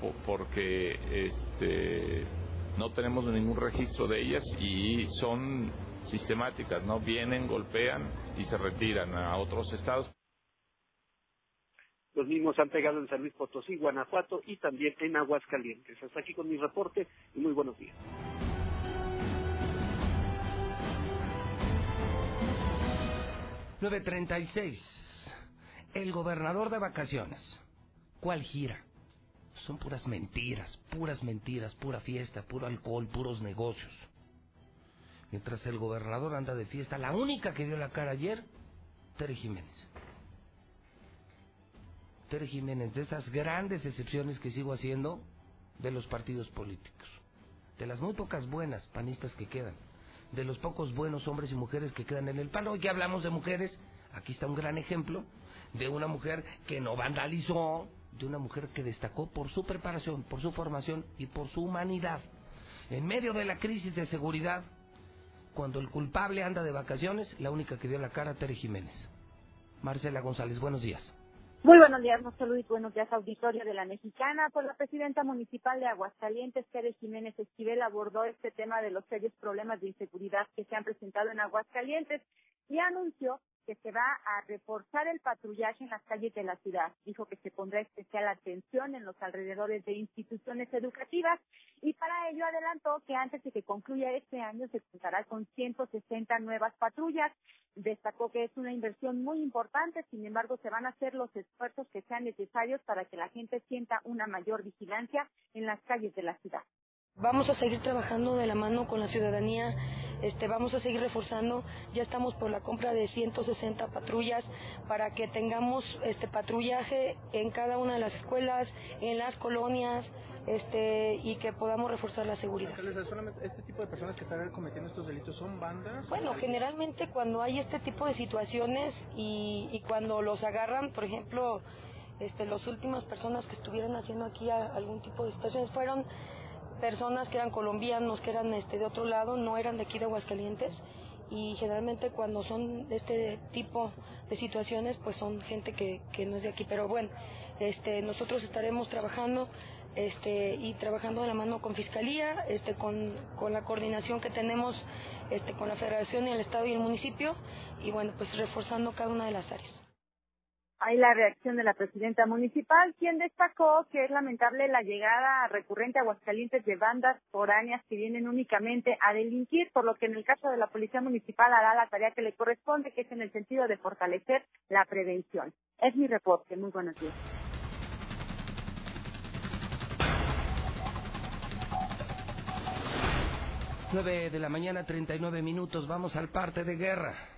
po- porque este, no tenemos ningún registro de ellas y son sistemáticas, no vienen, golpean y se retiran a otros estados. Los mismos han pegado en San Luis Potosí, Guanajuato y también en Aguascalientes. Hasta aquí con mi reporte y muy buenos días. ...936... El gobernador de vacaciones. ¿Cuál gira? Son puras mentiras, puras mentiras, pura fiesta, puro alcohol, puros negocios. Mientras el gobernador anda de fiesta, la única que dio la cara ayer, Tere Jiménez. Tere Jiménez, de esas grandes excepciones que sigo haciendo de los partidos políticos. De las muy pocas buenas panistas que quedan. De los pocos buenos hombres y mujeres que quedan en el PAN. Hoy que hablamos de mujeres, aquí está un gran ejemplo de una mujer que no vandalizó, de una mujer que destacó por su preparación, por su formación y por su humanidad. En medio de la crisis de seguridad, cuando el culpable anda de vacaciones, la única que dio la cara, Tere Jiménez. Marcela González, buenos días. Muy buenos días, José Luis. Buenos días, auditorio de la Mexicana. Por la presidenta municipal de Aguascalientes, Tere Jiménez Esquivel, abordó este tema de los serios problemas de inseguridad que se han presentado en Aguascalientes y anunció que se va a reforzar el patrullaje en las calles de la ciudad. Dijo que se pondrá especial atención en los alrededores de instituciones educativas y para ello adelantó que antes de que concluya este año se contará con 160 nuevas patrullas. Destacó que es una inversión muy importante, sin embargo se van a hacer los esfuerzos que sean necesarios para que la gente sienta una mayor vigilancia en las calles de la ciudad. Vamos a seguir trabajando de la mano con la ciudadanía este, vamos a seguir reforzando. Ya estamos por la compra de 160 patrullas para que tengamos este patrullaje en cada una de las escuelas, en las colonias, este, y que podamos reforzar la seguridad. ¿Este tipo de personas que están cometiendo estos delitos son bandas? Bueno, generalmente cuando hay este tipo de situaciones y, y cuando los agarran, por ejemplo, este, las últimas personas que estuvieron haciendo aquí algún tipo de situaciones fueron personas que eran colombianos, que eran este, de otro lado, no eran de aquí de Aguascalientes y generalmente cuando son de este tipo de situaciones pues son gente que, que no es de aquí. Pero bueno este nosotros estaremos trabajando este y trabajando de la mano con fiscalía este con, con la coordinación que tenemos este con la federación y el estado y el municipio y bueno pues reforzando cada una de las áreas hay la reacción de la presidenta municipal, quien destacó que es lamentable la llegada recurrente a Aguascalientes de bandas foráneas que vienen únicamente a delinquir, por lo que en el caso de la policía municipal hará la tarea que le corresponde, que es en el sentido de fortalecer la prevención. Es mi reporte. Muy buenos días. Nueve de la mañana, 39 minutos. Vamos al parte de guerra.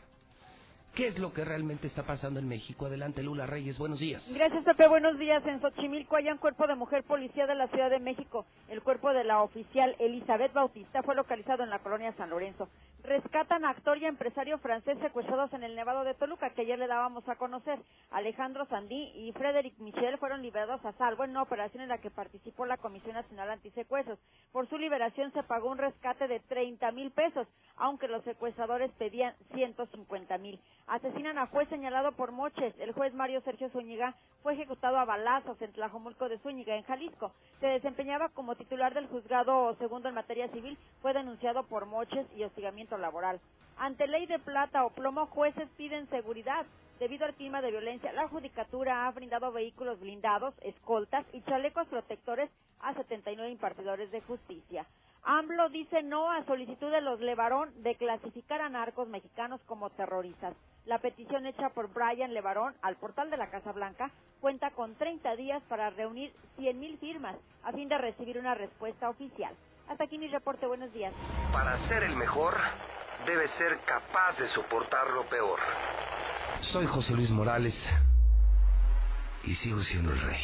¿Qué es lo que realmente está pasando en México? Adelante, Lula Reyes, buenos días. Gracias, Pepe, buenos días. En Xochimilco hay un cuerpo de mujer policía de la Ciudad de México. El cuerpo de la oficial Elizabeth Bautista fue localizado en la colonia San Lorenzo. Rescatan a actor y empresario francés secuestrados en el Nevado de Toluca, que ayer le dábamos a conocer. Alejandro Sandí y Frederic Michel fueron liberados a salvo en una operación en la que participó la Comisión Nacional Antisecuestros. Por su liberación se pagó un rescate de 30 mil pesos, aunque los secuestradores pedían 150 mil. Asesinan a juez señalado por moches. El juez Mario Sergio Zúñiga fue ejecutado a balazos en Tlajomulco de Zúñiga, en Jalisco. Se desempeñaba como titular del juzgado segundo en materia civil. Fue denunciado por moches y hostigamiento laboral. Ante ley de plata o plomo, jueces piden seguridad. Debido al clima de violencia, la Judicatura ha brindado vehículos blindados, escoltas y chalecos protectores a 79 impartidores de justicia. AMLO dice no a solicitud de los Levarón de clasificar a narcos mexicanos como terroristas. La petición hecha por Brian Levarón al portal de la Casa Blanca cuenta con 30 días para reunir 100.000 firmas a fin de recibir una respuesta oficial. Hasta aquí mi reporte. Buenos días. Para ser el mejor, debe ser capaz de soportar lo peor. Soy José Luis Morales y sigo siendo el rey.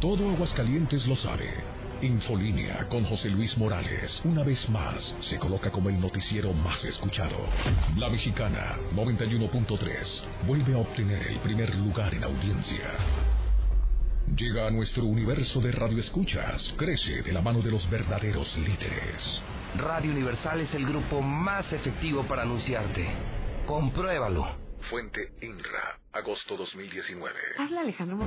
Todo Aguascalientes lo sabe. Infolínea con José Luis Morales, una vez más, se coloca como el noticiero más escuchado. La Mexicana 91.3 vuelve a obtener el primer lugar en audiencia. Llega a nuestro universo de radioescuchas, crece de la mano de los verdaderos líderes. Radio Universal es el grupo más efectivo para anunciarte. Compruébalo. Fuente INRA, agosto 2019. Habla Alejandro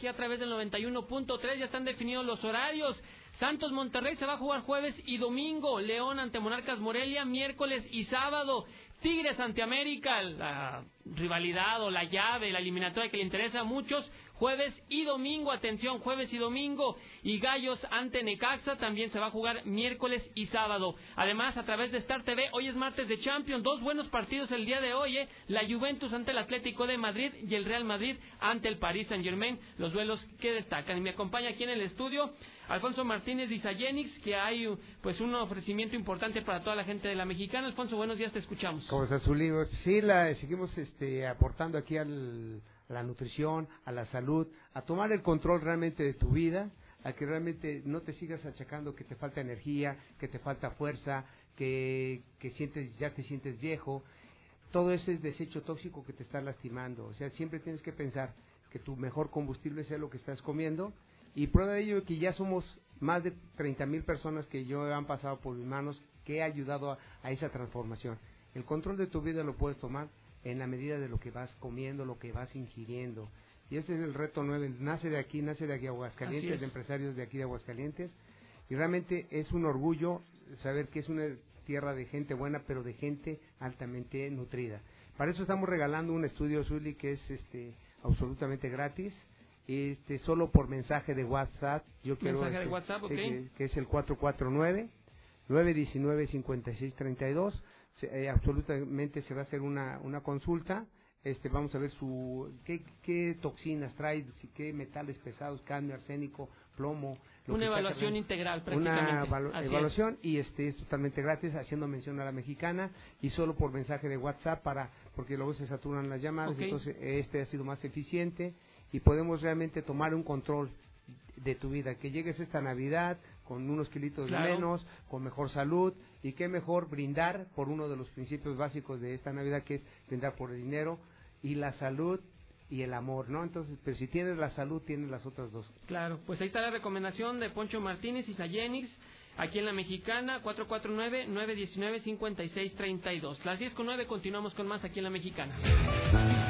aquí a través del 91.3 ya están definidos los horarios. Santos Monterrey se va a jugar jueves y domingo. León ante Monarcas Morelia miércoles y sábado. Tigres ante América, la rivalidad o la llave, la eliminatoria que le interesa a muchos jueves y domingo, atención, jueves y domingo, y Gallos ante Necaxa también se va a jugar miércoles y sábado. Además, a través de Star TV, hoy es martes de Champions, dos buenos partidos el día de hoy, ¿eh? la Juventus ante el Atlético de Madrid y el Real Madrid ante el Paris Saint Germain, los duelos que destacan. Y me acompaña aquí en el estudio Alfonso Martínez de Isagenix, que hay pues un ofrecimiento importante para toda la gente de la mexicana. Alfonso, buenos días, te escuchamos. ¿Cómo estás, Zuli? Sí, la, seguimos este, aportando aquí al a la nutrición, a la salud, a tomar el control realmente de tu vida, a que realmente no te sigas achacando que te falta energía, que te falta fuerza, que, que sientes, ya te sientes viejo. Todo ese desecho tóxico que te está lastimando. O sea, siempre tienes que pensar que tu mejor combustible sea lo que estás comiendo. Y prueba de ello que ya somos más de 30 mil personas que yo han pasado por mis manos que he ayudado a esa transformación. El control de tu vida lo puedes tomar en la medida de lo que vas comiendo, lo que vas ingiriendo. Y ese es el reto nueve, nace de aquí, nace de aquí Aguascalientes, de empresarios de aquí de Aguascalientes. Y realmente es un orgullo saber que es una tierra de gente buena, pero de gente altamente nutrida. Para eso estamos regalando un estudio, Zuli, que es este absolutamente gratis. Este, solo por mensaje de WhatsApp. Yo quiero mensaje de este, WhatsApp, que, que, es el 449 919 5632 eh, absolutamente se va a hacer una, una consulta este, vamos a ver su qué, qué toxinas trae, si- qué metales pesados, cadmio, arsénico, plomo. lo Una evaluación integral, Una prácticamente. es. evaluación y este es totalmente gratis, haciendo mención a la mexicana y solo por mensaje de WhatsApp para porque luego se saturan las llamadas, entonces este ha sido más eficiente y podemos realmente tomar un control de tu vida, que llegues esta Navidad con unos kilitos Claro. menos, con mejor salud y qué mejor brindar por uno de los principios básicos de esta Navidad que es brindar por el dinero y la salud y el amor, ¿no? Entonces, pero si tienes la salud, tienes las otras dos. Claro, pues ahí está la recomendación de Poncho Martínez y Sayenix, aquí en la Mexicana, 449-919-5632. Las 10 con 9 continuamos con más aquí en la Mexicana.